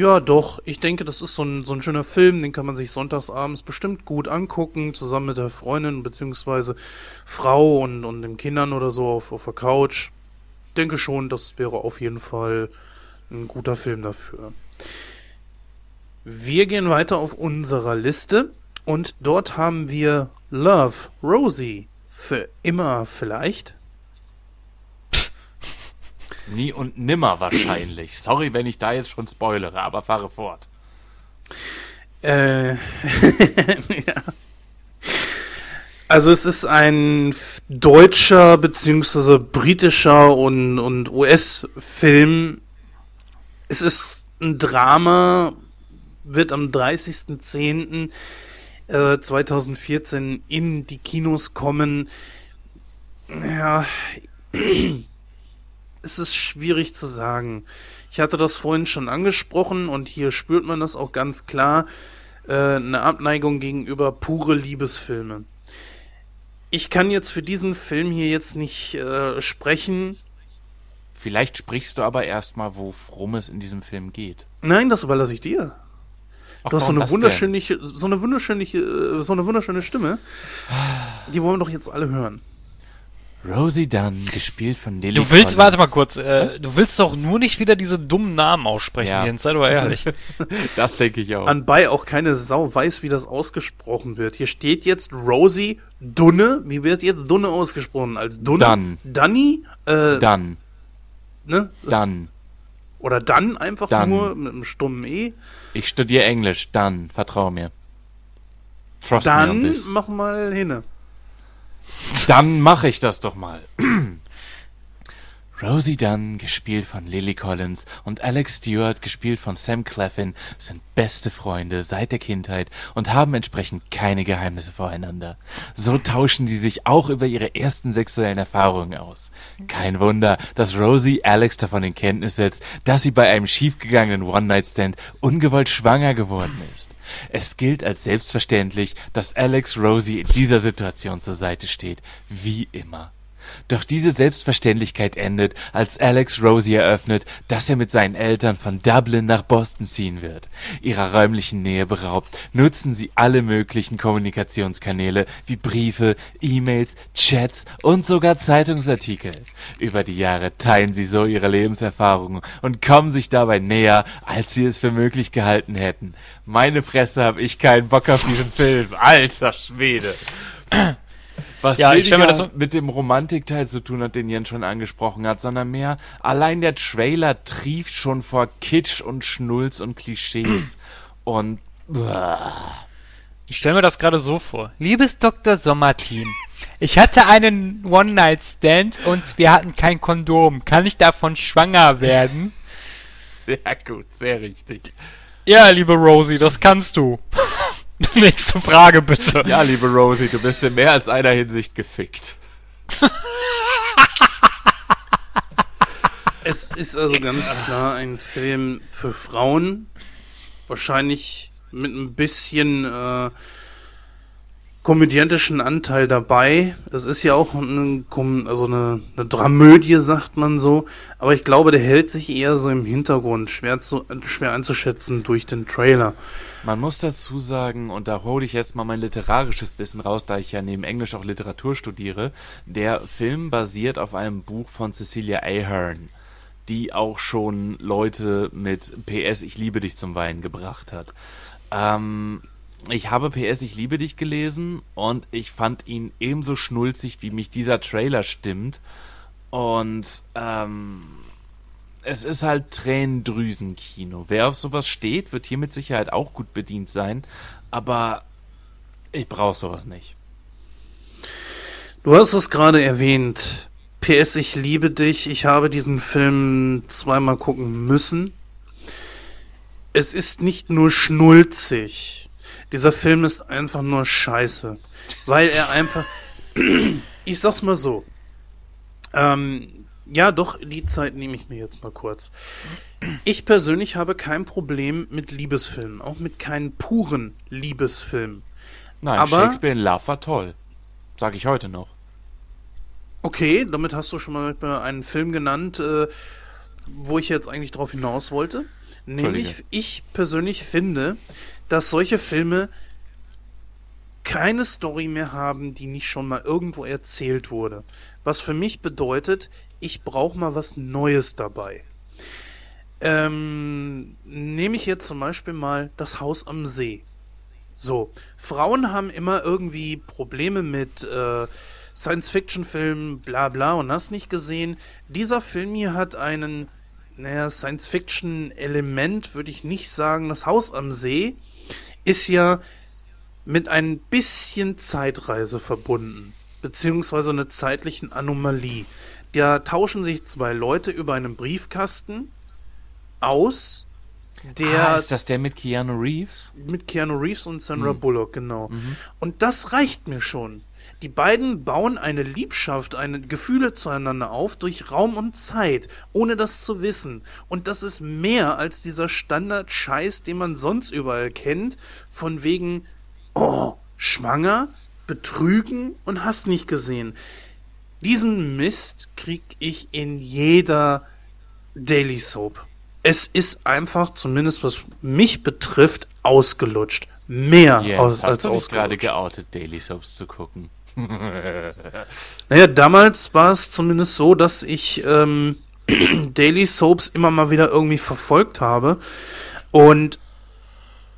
ja, doch, ich denke, das ist so ein, so ein schöner Film, den kann man sich sonntagsabends bestimmt gut angucken, zusammen mit der Freundin beziehungsweise Frau und, und den Kindern oder so auf, auf der Couch. Ich denke schon, das wäre auf jeden Fall ein guter Film dafür. Wir gehen weiter auf unserer Liste und dort haben wir Love, Rosie. Für immer vielleicht. Nie und nimmer wahrscheinlich. Sorry, wenn ich da jetzt schon spoilere, aber fahre fort. Äh, (laughs) ja. Also es ist ein deutscher beziehungsweise britischer und, und US-Film. Es ist ein Drama, wird am 30.10. Äh, 2014 in die Kinos kommen. Ja, (clears throat) es ist schwierig zu sagen. Ich hatte das vorhin schon angesprochen und hier spürt man das auch ganz klar. Äh, eine Abneigung gegenüber pure Liebesfilme. Ich kann jetzt für diesen Film hier jetzt nicht äh, sprechen. Vielleicht sprichst du aber erstmal, worum es in diesem Film geht. Nein, das überlasse ich dir. Ach, Du hast so eine wunderschöne, so eine wunderschöne, äh, so eine wunderschöne Stimme. Die wollen wir doch jetzt alle hören. Rosie Dunn, gespielt von Lily Du willst, Collins. warte mal kurz, äh, du willst doch nur nicht wieder diese dummen Namen aussprechen, Ja. Jens, sei doch ehrlich. (laughs) Das denke ich auch. Anbei auch keine Sau weiß, wie das ausgesprochen wird. Hier steht jetzt Rosie Dunne. Wie wird jetzt Dunne ausgesprochen? Als Dunne? Dunn. Dunny? Äh, Dann, ne? dann. Oder dann einfach Dunn. nur mit einem stummen E. Ich studiere Englisch, dann, vertrau mir. Trust me on Dann this. mach mal hin. Dann mache ich das doch mal. Rosie Dunn, gespielt von Lily Collins, und Alex Stewart, gespielt von Sam Claflin, sind beste Freunde seit der Kindheit und haben entsprechend keine Geheimnisse voreinander. So tauschen sie sich auch über ihre ersten sexuellen Erfahrungen aus. Kein Wunder, dass Rosie Alex davon in Kenntnis setzt, dass sie bei einem schiefgegangenen One-Night-Stand ungewollt schwanger geworden ist. Es gilt als selbstverständlich, dass Alex Rosie in dieser Situation zur Seite steht, wie immer. Doch diese Selbstverständlichkeit endet, als Alex Rosie eröffnet, dass er mit seinen Eltern von Dublin nach Boston ziehen wird. Ihrer räumlichen Nähe beraubt, nutzen sie alle möglichen Kommunikationskanäle wie Briefe, E-Mails, Chats und sogar Zeitungsartikel. Über die Jahre teilen sie so ihre Lebenserfahrungen und kommen sich dabei näher, als sie es für möglich gehalten hätten. Meine Fresse hab ich keinen Bock auf diesen Film. Alter Schwede. Was Ja, ich mir das so- mit dem Romantikteil zu tun hat, den Jan schon angesprochen hat, sondern mehr allein der Trailer trieft schon vor Kitsch und Schnulz und Klischees. (clears throat) und Ich stelle mir das gerade so vor. Liebes Dr. Sommerteam, ich hatte einen One-Night-Stand und wir hatten kein Kondom. Kann ich davon schwanger werden? (laughs) sehr gut, sehr richtig. ja, liebe Rosie, das kannst du. (laughs) (laughs) Nächste Frage bitte. Ja, liebe Rosie, du bist in mehr als einer Hinsicht gefickt. (laughs) Es ist also ganz klar ein Film für Frauen. Wahrscheinlich mit ein bisschen äh, komödiantischen Anteil dabei. Es ist ja auch Kom- also eine, eine Dramödie, sagt man so. Aber ich glaube, der hält sich eher so im Hintergrund. Schwer, zu, schwer einzuschätzen durch den Trailer. Man muss dazu sagen, und da hole ich jetzt mal mein literarisches Wissen raus, da ich ja neben Englisch auch Literatur studiere, der Film basiert auf einem Buch von Cecilia Ahern, die auch schon Leute mit PS Ich liebe dich zum Weinen gebracht hat. Ähm, ich habe PS Ich liebe dich gelesen und ich fand ihn ebenso schnulzig, wie mich dieser Trailer stimmt. Und ähm, es ist halt Tränendrüsenkino. Wer auf sowas steht, wird hier mit Sicherheit auch gut bedient sein. Aber ich brauche sowas nicht. Du hast es gerade erwähnt. PS, ich liebe dich. Ich habe diesen Film zweimal gucken müssen. Es ist nicht nur schnulzig. Dieser Film ist einfach nur scheiße. Weil er einfach. ich sag's mal so. Ähm, ja, doch, die Zeit nehme ich mir jetzt mal kurz. Ich persönlich habe kein Problem mit Liebesfilmen. Auch mit keinen puren Liebesfilmen. Nein, Aber- Shakespeare in Love war toll. Sag ich heute noch. Okay, damit hast du schon mal einen Film genannt, äh, wo ich jetzt eigentlich drauf hinaus wollte. Nämlich, ich persönlich finde, dass solche Filme keine Story mehr haben, die nicht schon mal irgendwo erzählt wurde. Was für mich bedeutet, ich brauche mal was Neues dabei. Ähm, nehme ich jetzt zum Beispiel mal das Haus am See. So, Frauen haben immer irgendwie Probleme mit äh, Science-Fiction-Filmen, bla bla und hast nicht gesehen. Dieser Film hier hat einen, naja, Science-Fiction-Element, würde ich nicht sagen. Das Haus am See ist ja mit ein bisschen Zeitreise verbunden, beziehungsweise einer zeitlichen Anomalie. Da tauschen sich zwei Leute über einen Briefkasten aus, der ah, ist das der mit Keanu Reeves? mit Keanu Reeves und Sandra Bullock, genau. Und das reicht mir schon. Die beiden bauen eine Liebschaft, eine Gefühle zueinander auf durch Raum und Zeit, ohne das zu wissen. Und das ist mehr als dieser Standard-Scheiß, den man sonst überall kennt, von wegen, oh, schwanger, betrügen und hast nicht gesehen. Diesen Mist krieg ich in jeder Daily Soap. Es ist einfach, zumindest was mich betrifft, ausgelutscht. Mehr Jens, aus, hast als du dich gerade ausgelutscht. geoutet, Daily Soaps zu gucken? (laughs) Naja, damals war es zumindest so, dass ich ähm, (clears throat) Daily Soaps immer mal wieder irgendwie verfolgt habe. Und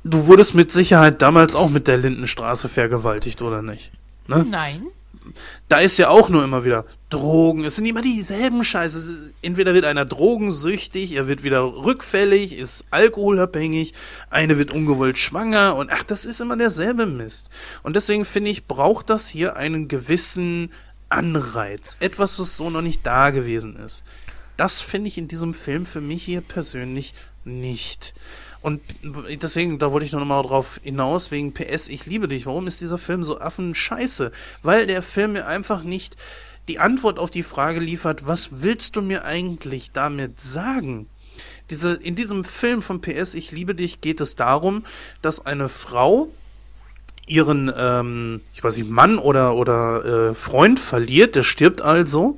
du wurdest mit Sicherheit damals auch mit der Lindenstraße vergewaltigt, oder nicht? Ne? Nein. Da ist ja auch nur immer wieder Drogen. Es sind immer dieselben Scheiße. Entweder wird einer drogensüchtig, er wird wieder rückfällig, ist alkoholabhängig, eine wird ungewollt schwanger und ach, das ist immer derselbe Mist. Und deswegen finde ich, braucht das hier einen gewissen Anreiz. Etwas, was so noch nicht da gewesen ist. Das finde ich in diesem Film für mich hier persönlich nicht. Und deswegen, da wollte ich noch mal drauf hinaus, wegen PS, ich liebe dich. Warum ist dieser Film so affenscheiße? Weil der Film mir einfach nicht die Antwort auf die Frage liefert, was willst du mir eigentlich damit sagen? Diese, in diesem Film von PS, ich liebe dich, geht es darum, dass eine Frau ihren, ähm, ich weiß nicht, Mann oder, oder äh, Freund verliert, der stirbt also,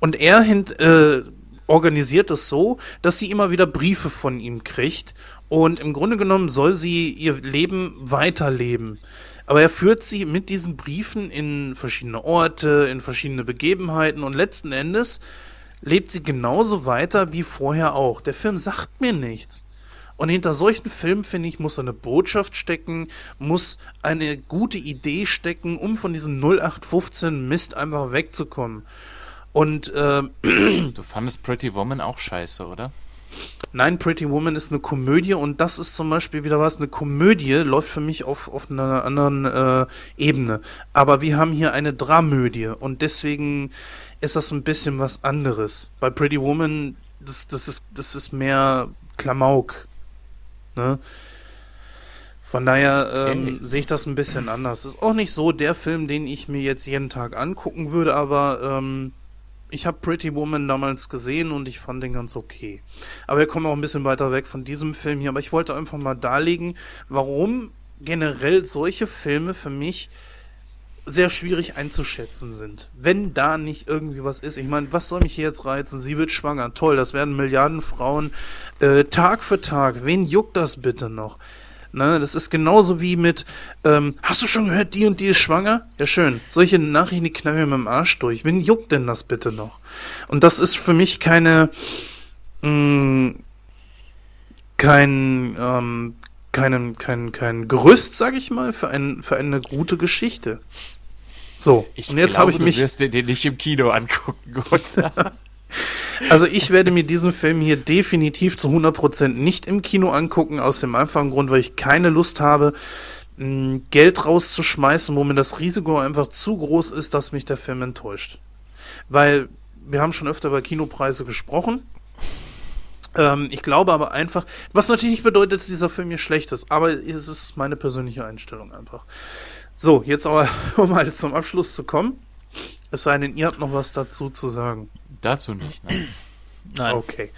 und er hint, äh, organisiert es so, dass sie immer wieder Briefe von ihm kriegt, und im Grunde genommen soll sie ihr Leben weiterleben. Aber er führt sie mit diesen Briefen in verschiedene Orte, in verschiedene Begebenheiten, und letzten Endes lebt sie genauso weiter wie vorher auch. Der Film sagt mir nichts. Und hinter solchen Filmen, finde ich, muss eine Botschaft stecken, muss eine gute Idee stecken, um von diesem 0815 Mist einfach wegzukommen. Und äh, Du fandest Pretty Woman auch scheiße, oder? Nein, Pretty Woman ist eine Komödie und das ist zum Beispiel wieder was. Eine Komödie läuft für mich auf, auf einer anderen äh, Ebene. Aber wir haben hier eine Dramödie und deswegen ist das ein bisschen was anderes. Bei Pretty Woman, das, das, ist, das ist mehr Klamauk. Ne? Von daher ähm, sehe ich das ein bisschen anders. Ist auch nicht so der Film, den ich mir jetzt jeden Tag angucken würde, aber ähm, ich habe Pretty Woman damals gesehen und ich fand den ganz okay. Aber wir kommen auch ein bisschen weiter weg von diesem Film hier. Aber ich wollte einfach mal darlegen, warum generell solche Filme für mich sehr schwierig einzuschätzen sind. Wenn da nicht irgendwie was ist. Ich meine, was soll mich hier jetzt reizen? Sie wird schwanger. Toll, das werden Milliarden Frauen äh, Tag für Tag. Wen juckt das bitte noch? Ne, das ist genauso wie mit, ähm, hast du schon gehört, die und die ist schwanger? Ja, schön. Solche Nachrichten, die knallen mir mit dem Arsch durch. Wen juckt denn das bitte noch? Und das ist für mich keine, mh, kein, ähm, kein, kein, kein Gerüst, sag ich mal, für, ein, für eine gute Geschichte. So, Ich und jetzt habe ich mich. Du wirst dir den nicht im Kino angucken, Gott. (laughs) Also ich werde mir diesen Film hier definitiv zu 100% nicht im Kino angucken, aus dem einfachen Grund, weil ich keine Lust habe, mh, Geld rauszuschmeißen, wo mir das Risiko einfach zu groß ist, dass mich der Film enttäuscht. Weil wir haben schon öfter über Kinopreise gesprochen. Ähm, ich glaube aber einfach, was natürlich nicht bedeutet, dass dieser Film hier schlecht ist, aber es ist meine persönliche Einstellung einfach. So, jetzt aber, (laughs) um mal zum Abschluss zu kommen. Es sei denn, ihr habt noch was dazu zu sagen. Dazu nicht, nein. Nein. Okay.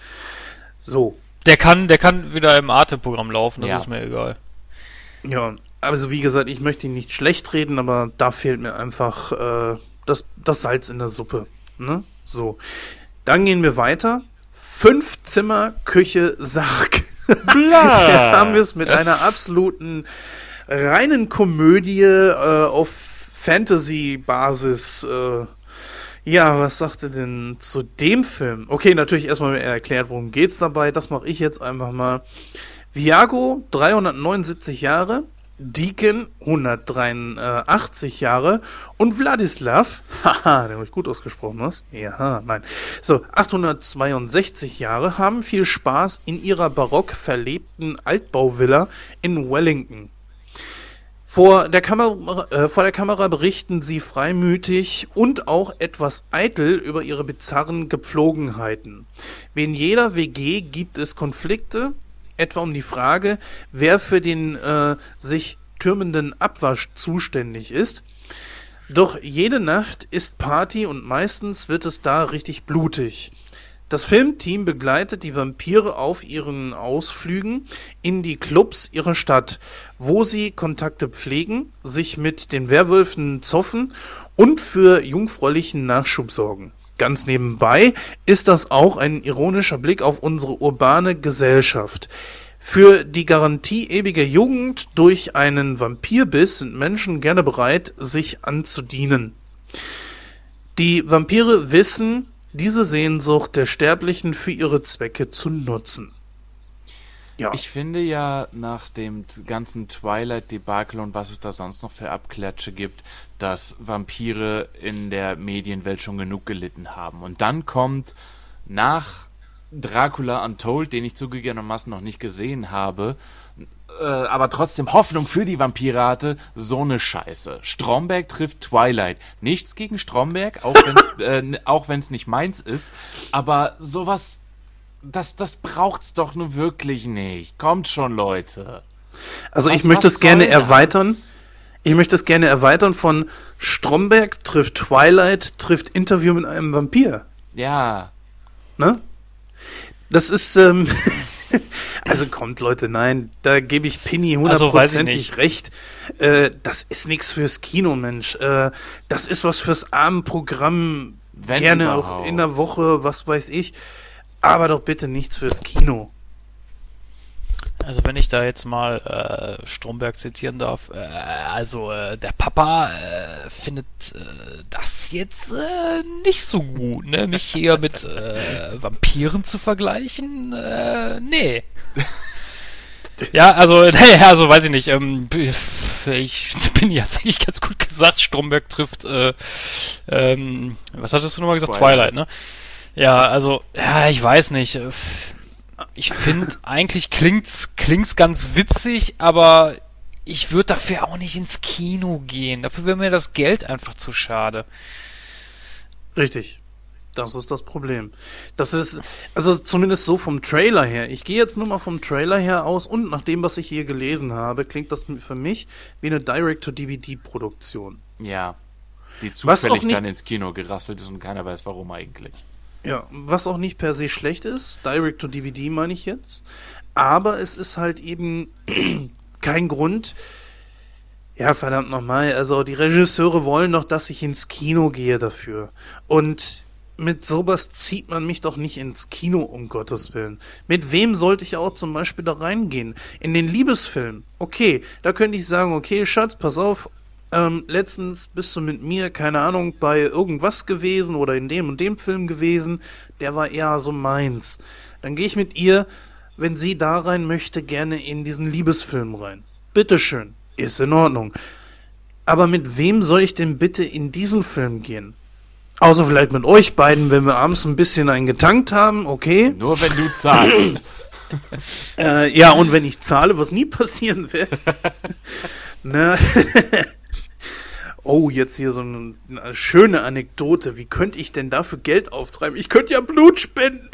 So, Der kann, der kann wieder im Arte-Programm laufen, das Ja. ist mir egal. ja, also wie gesagt, ich möchte ihn nicht schlecht reden, aber da fehlt mir einfach äh, das, das Salz in der Suppe. Ne? So. Dann gehen wir weiter. Fünf Zimmer, Küche, Sarg. (laughs) Hier haben wir es mit einer absoluten reinen Komödie äh, auf Fantasy-Basis. Äh, ja, was sagt ihr denn zu dem Film? Okay, natürlich erstmal erklärt, worum geht's dabei. Das mache ich jetzt einfach mal. Viago, 379 Jahre. Deacon, 183 Jahre. Und Wladislav, (laughs) haha, der ich gut ausgesprochen, was? Ja, nein. So, 862 Jahre haben viel Spaß in ihrer barock verlebten Altbauvilla in Wellington. Vor der, Kamera, äh, vor der Kamera berichten sie freimütig und auch etwas eitel über ihre bizarren Gepflogenheiten. Wie in jeder WG gibt es Konflikte, etwa um die Frage, wer für den äh, sich türmenden Abwasch zuständig ist. Doch jede Nacht ist Party und meistens wird es da richtig blutig. Das Filmteam begleitet die Vampire auf ihren Ausflügen in die Clubs ihrer Stadt, wo sie Kontakte pflegen, sich mit den Werwölfen zoffen und für jungfräulichen Nachschub sorgen. Ganz nebenbei ist das auch ein ironischer Blick auf unsere urbane Gesellschaft. Für die Garantie ewiger Jugend durch einen Vampirbiss sind Menschen gerne bereit, sich anzudienen. Die Vampire wissen, diese Sehnsucht der Sterblichen für ihre Zwecke zu nutzen. Ja. Ich finde ja nach dem ganzen Twilight-Debakel und was es da sonst noch für Abklatsche gibt, dass Vampire in der Medienwelt schon genug gelitten haben. Und dann kommt nach Dracula Untold, den ich zugegebenermaßen noch nicht gesehen habe, äh, aber trotzdem Hoffnung für die Vampire hatte, so eine Scheiße. Stromberg trifft Twilight. Nichts gegen Stromberg, auch wenn es (laughs) äh, wenn's nicht meins ist, aber sowas das, das braucht's doch nun wirklich nicht. Kommt schon, Leute. Also Was- ich möchte es gerne das? erweitern. Ich möchte es gerne erweitern von Stromberg trifft Twilight, trifft Interview mit einem Vampir. Ja. Ne? Das ist, ähm, (laughs) (laughs) also kommt Leute, nein, da gebe ich Pinny Also, hundertprozentig nicht. recht. Äh, das ist nichts fürs Kino, Mensch. Äh, das ist was fürs Abendprogramm, Wenn gerne auch überhaupt. in der Woche, was weiß ich. Aber doch bitte nichts fürs Kino. Also wenn ich da jetzt mal äh, Stromberg zitieren darf, äh, also äh, der Papa äh, findet äh, das jetzt äh, nicht so gut, ne? Mich hier mit äh, Vampiren zu vergleichen, äh, nee. (laughs) Ja, also, (laughs) nee, also weiß ich nicht. Ähm, ich bin jetzt eigentlich ganz gut gesagt, Stromberg trifft, äh, ähm, was hattest du nochmal gesagt? Twilight. Twilight, ne? Ja, also, ja, ich weiß nicht. äh, Ich finde, eigentlich klingt's, klingt's ganz witzig, aber ich würde dafür auch nicht ins Kino gehen. Dafür wäre mir das Geld einfach zu schade. Richtig. Das ist das Problem. Das ist, also zumindest so vom Trailer her. Ich gehe jetzt nur mal vom Trailer her aus und nach dem, was ich hier gelesen habe, klingt das für mich wie eine Direct-to-DVD-Produktion. Ja. Die Was auch zufällig nicht- dann ins Kino gerasselt ist und keiner weiß, warum eigentlich. Ja, was auch nicht per se schlecht ist, Direct-to-DVD meine ich jetzt, aber es ist halt eben (clears throat) kein Grund, ja, verdammt nochmal, also die Regisseure wollen doch, dass ich ins Kino gehe dafür. Und mit sowas zieht man mich doch nicht ins Kino, um Gottes Willen. Mit wem sollte ich auch zum Beispiel da reingehen? In den Liebesfilm. Okay, da könnte ich sagen, okay, Schatz, pass auf, ähm, letztens bist du mit mir, keine Ahnung, bei irgendwas gewesen oder in dem und dem Film gewesen, der war eher so meins. Dann gehe ich mit ihr, wenn sie da rein möchte, gerne in diesen Liebesfilm rein. Bitteschön, ist in Ordnung. Aber mit wem soll ich denn bitte in diesen Film gehen? Außer vielleicht mit euch beiden, wenn wir abends ein bisschen einen getankt haben, okay. Nur wenn du zahlst. (laughs) (laughs) Äh, ja, und wenn ich zahle, was nie passieren wird. (laughs) ne? Oh, jetzt hier so eine, eine schöne Anekdote. Wie könnte ich denn dafür Geld auftreiben? Ich könnte ja Blut spenden.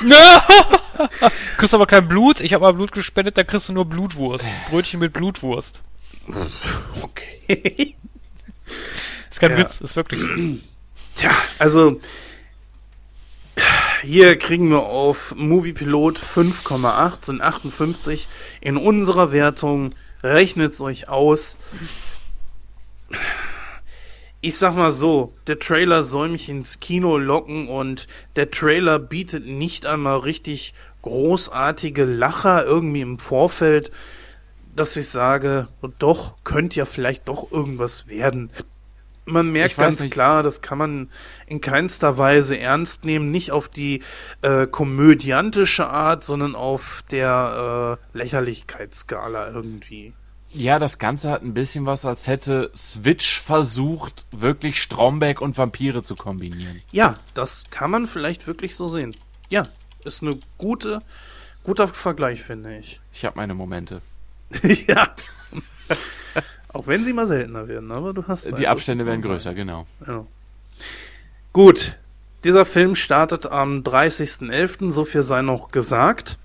(laughs) kriegst aber kein Blut. Ich habe mal Blut gespendet, da kriegst du nur Blutwurst. Brötchen mit Blutwurst. (laughs) Okay. Ist kein Ja. Witz, ist wirklich so. Tja, also hier kriegen wir auf Moviepilot 5,8, sind 58 in unserer Wertung. Rechnet's euch aus. Ich sag mal so, der Trailer soll mich ins Kino locken und der Trailer bietet nicht einmal richtig großartige Lacher irgendwie im Vorfeld, dass ich sage, doch, könnte ja vielleicht doch irgendwas werden. Man merkt ganz nicht. klar, das kann man in keinster Weise ernst nehmen, nicht auf die äh, komödiantische Art, sondern auf der äh, Lächerlichkeitsskala irgendwie. Ja, das Ganze hat ein bisschen was, als hätte Switch versucht, wirklich Stromberg und Vampire zu kombinieren. Ja, das kann man vielleicht wirklich so sehen. Ja, ist eine gute, guter Vergleich, finde ich. (laughs) Ich habe meine Momente. ja. (laughs) Auch wenn sie mal seltener werden, aber du hast. Die Abstände werden größer, genau. Ja. Gut, dieser Film startet am 30.11., so viel sei noch gesagt.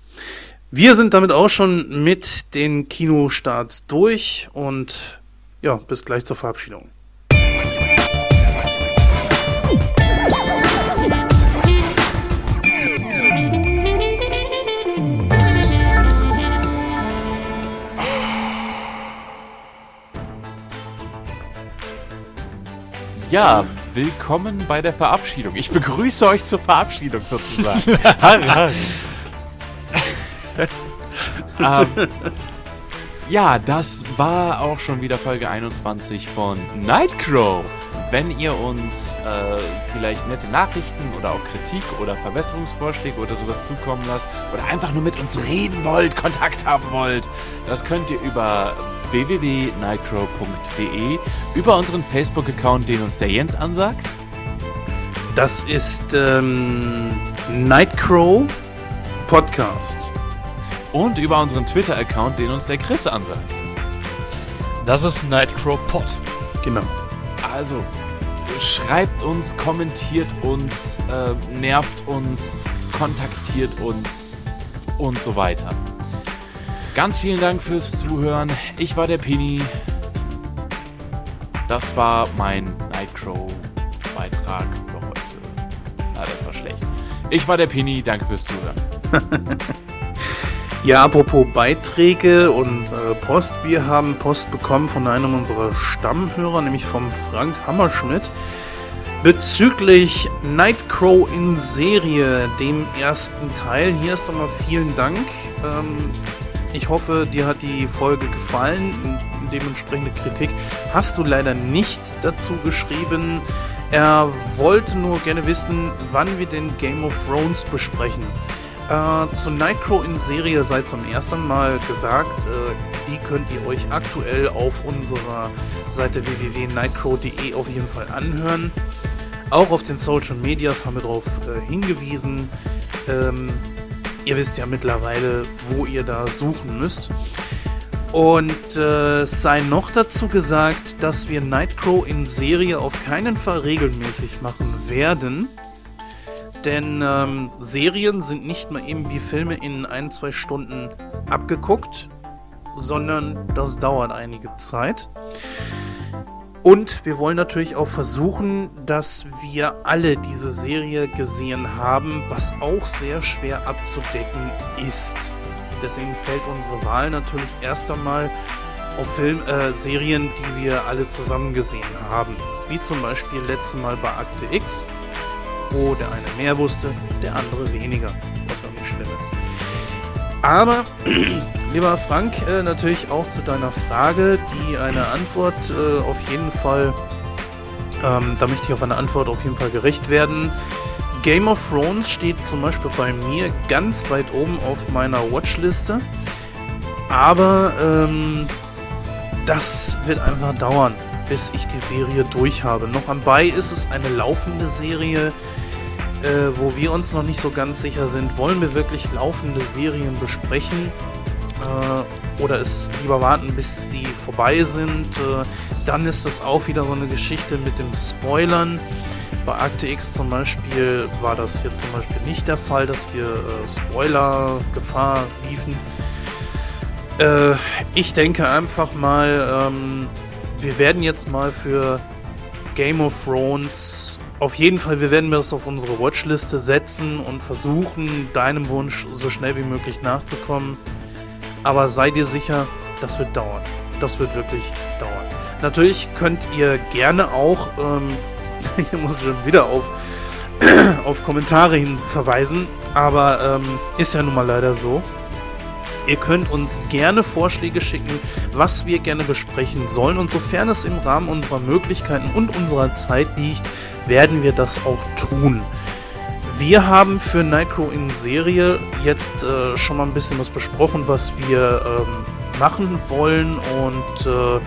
Wir sind damit auch schon mit den Kinostarts durch und ja, bis gleich zur Verabschiedung. Ja, willkommen bei der Verabschiedung. Ich begrüße euch zur Verabschiedung sozusagen. (laughs) (laughs) (laughs) Ähm, Ja, das war auch schon wieder Folge 21 von Nightcrow. Wenn ihr uns äh, vielleicht nette Nachrichten oder auch Kritik oder Verbesserungsvorschläge oder sowas zukommen lasst oder einfach nur mit uns reden wollt, Kontakt haben wollt, das könnt ihr über www.nightcrow.de, über unseren Facebook-Account, den uns der Jens ansagt. Das ist ähm, Nightcrow Podcast. Und über unseren Twitter-Account, den uns der Chris ansagt. Das ist Nightcrow Pod. Genau. Also, schreibt uns, kommentiert uns, äh, nervt uns, kontaktiert uns und so weiter. Ganz vielen Dank fürs Zuhören. Ich war der Pini. Das war mein Nightcrow-Beitrag für heute. Ah, das war schlecht. Ich war der Pini. Danke fürs Zuhören. (laughs) Ja, apropos Beiträge und äh, Post. Wir haben Post bekommen von einem unserer Stammhörer, nämlich vom Frank Hammerschmidt, bezüglich Nightcrow in Serie, dem ersten Teil. Hier ist nochmal vielen Dank. Ähm, ich hoffe, dir hat die Folge gefallen. Dementsprechende Kritik hast du leider nicht dazu geschrieben. Er wollte nur gerne wissen, wann wir den Game of Thrones besprechen. Äh, zu Nightcrow in Serie sei zum ersten Mal gesagt, äh, die könnt ihr euch aktuell auf unserer Seite www.nightcrow.de auf jeden Fall anhören. Auch auf den Social Medias haben wir darauf äh, hingewiesen. Ähm, ihr wisst ja mittlerweile, wo ihr da suchen müsst. Und äh, sei noch dazu gesagt, dass wir Nightcrow in Serie auf keinen Fall regelmäßig machen werden. Denn ähm, Serien sind nicht mal eben wie Filme in ein, zwei Stunden abgeguckt, sondern das dauert einige Zeit. Und wir wollen natürlich auch versuchen, dass wir alle diese Serie gesehen haben, was auch sehr schwer abzudecken ist. Deswegen fällt unsere Wahl natürlich erst einmal auf Film, äh, Serien, die wir alle zusammen gesehen haben. Wie zum Beispiel letztes Mal bei Akte X wo der eine mehr wusste, der andere weniger, was auch nicht schlimm ist. Aber, (clears throat) lieber Frank, äh, natürlich auch zu deiner Frage, die eine Antwort äh, auf jeden Fall, ähm, da möchte ich auf eine Antwort auf jeden Fall gerecht werden. Game of Thrones steht zum Beispiel bei mir ganz weit oben auf meiner Watchliste. Aber ähm, das wird einfach dauern, bis ich die Serie durch habe. Noch am Bei ist es eine laufende Serie, äh, wo wir uns noch nicht so ganz sicher sind, wollen wir wirklich laufende Serien besprechen äh, oder es lieber warten, bis sie vorbei sind. Äh, dann ist das auch wieder so eine Geschichte mit dem Spoilern. Bei Akte X zum Beispiel war das jetzt zum Beispiel nicht der Fall, dass wir äh, Spoiler-Gefahr liefen. Äh, ich denke einfach mal, ähm, wir werden jetzt mal für Game of Thrones auf jeden Fall, wir werden das auf unsere Watchliste setzen und versuchen, deinem Wunsch so schnell wie möglich nachzukommen. Aber sei dir sicher, das wird dauern. Das wird wirklich dauern. Natürlich könnt ihr gerne auch, ähm, (laughs) hier muss ich schon wieder auf, (clears throat) auf Kommentare hin verweisen, aber ähm, ist ja nun mal leider so. Ihr könnt uns gerne Vorschläge schicken, was wir gerne besprechen sollen. Und sofern es im Rahmen unserer Möglichkeiten und unserer Zeit liegt, werden wir das auch tun. Wir haben für Nightcrow in Serie jetzt äh, schon mal ein bisschen was besprochen, was wir ähm, machen wollen. Und äh,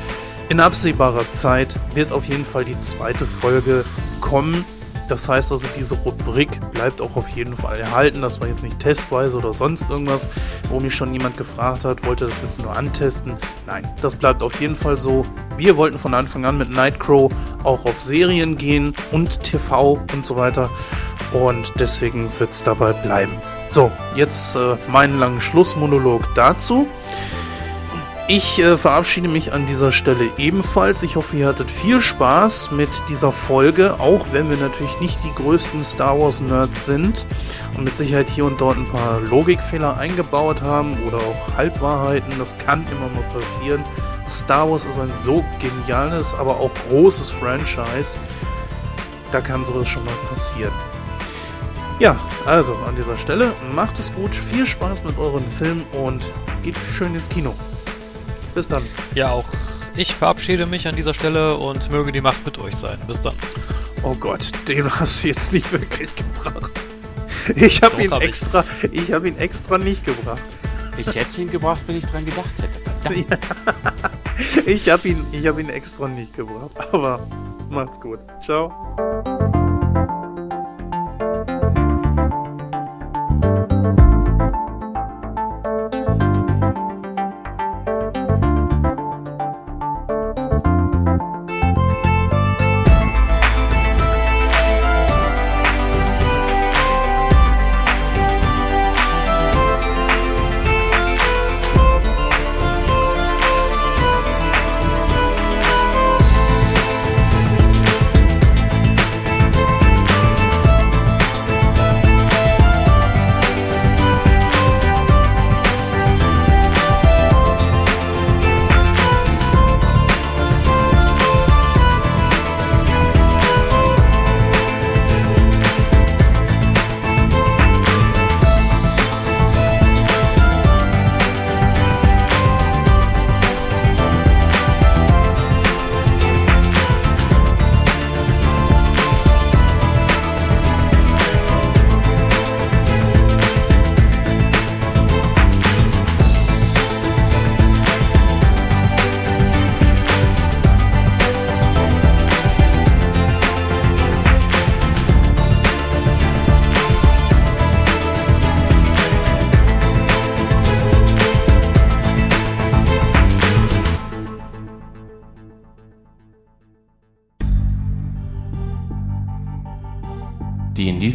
in absehbarer Zeit wird auf jeden Fall die zweite Folge kommen. Das heißt also, diese Rubrik bleibt auch auf jeden Fall erhalten. Das war jetzt nicht testweise oder sonst irgendwas, wo mich schon jemand gefragt hat, wollte das jetzt nur antesten. Nein, das bleibt auf jeden Fall so. Wir wollten von Anfang an mit Nightcrow auch auf Serien gehen und TV und so weiter. Und deswegen wird es dabei bleiben. So, jetzt äh, meinen langen Schlussmonolog dazu. Ich äh, verabschiede mich an dieser Stelle ebenfalls. Ich hoffe, ihr hattet viel Spaß mit dieser Folge, auch wenn wir natürlich nicht die größten Star Wars Nerds sind und mit Sicherheit hier und dort ein paar Logikfehler eingebaut haben oder auch Halbwahrheiten. Das kann immer mal passieren. Star Wars ist ein so geniales, aber auch großes Franchise. Da kann sowas schon mal passieren. Ja, also an dieser Stelle macht es gut, viel Spaß mit euren Filmen und geht schön ins Kino. Bis dann. Ja, auch ich verabschiede mich an dieser Stelle und möge die Macht mit euch sein. Bis dann. Oh Gott, den hast du jetzt nicht wirklich gebracht. Ich habe ihn hab ich. extra, ich habe ihn extra nicht gebracht. Ich hätte ihn gebracht, wenn ich dran gedacht hätte. Verdammt. Ich habe ihn, ich habe ihn extra nicht gebracht. Aber macht's gut. Ciao.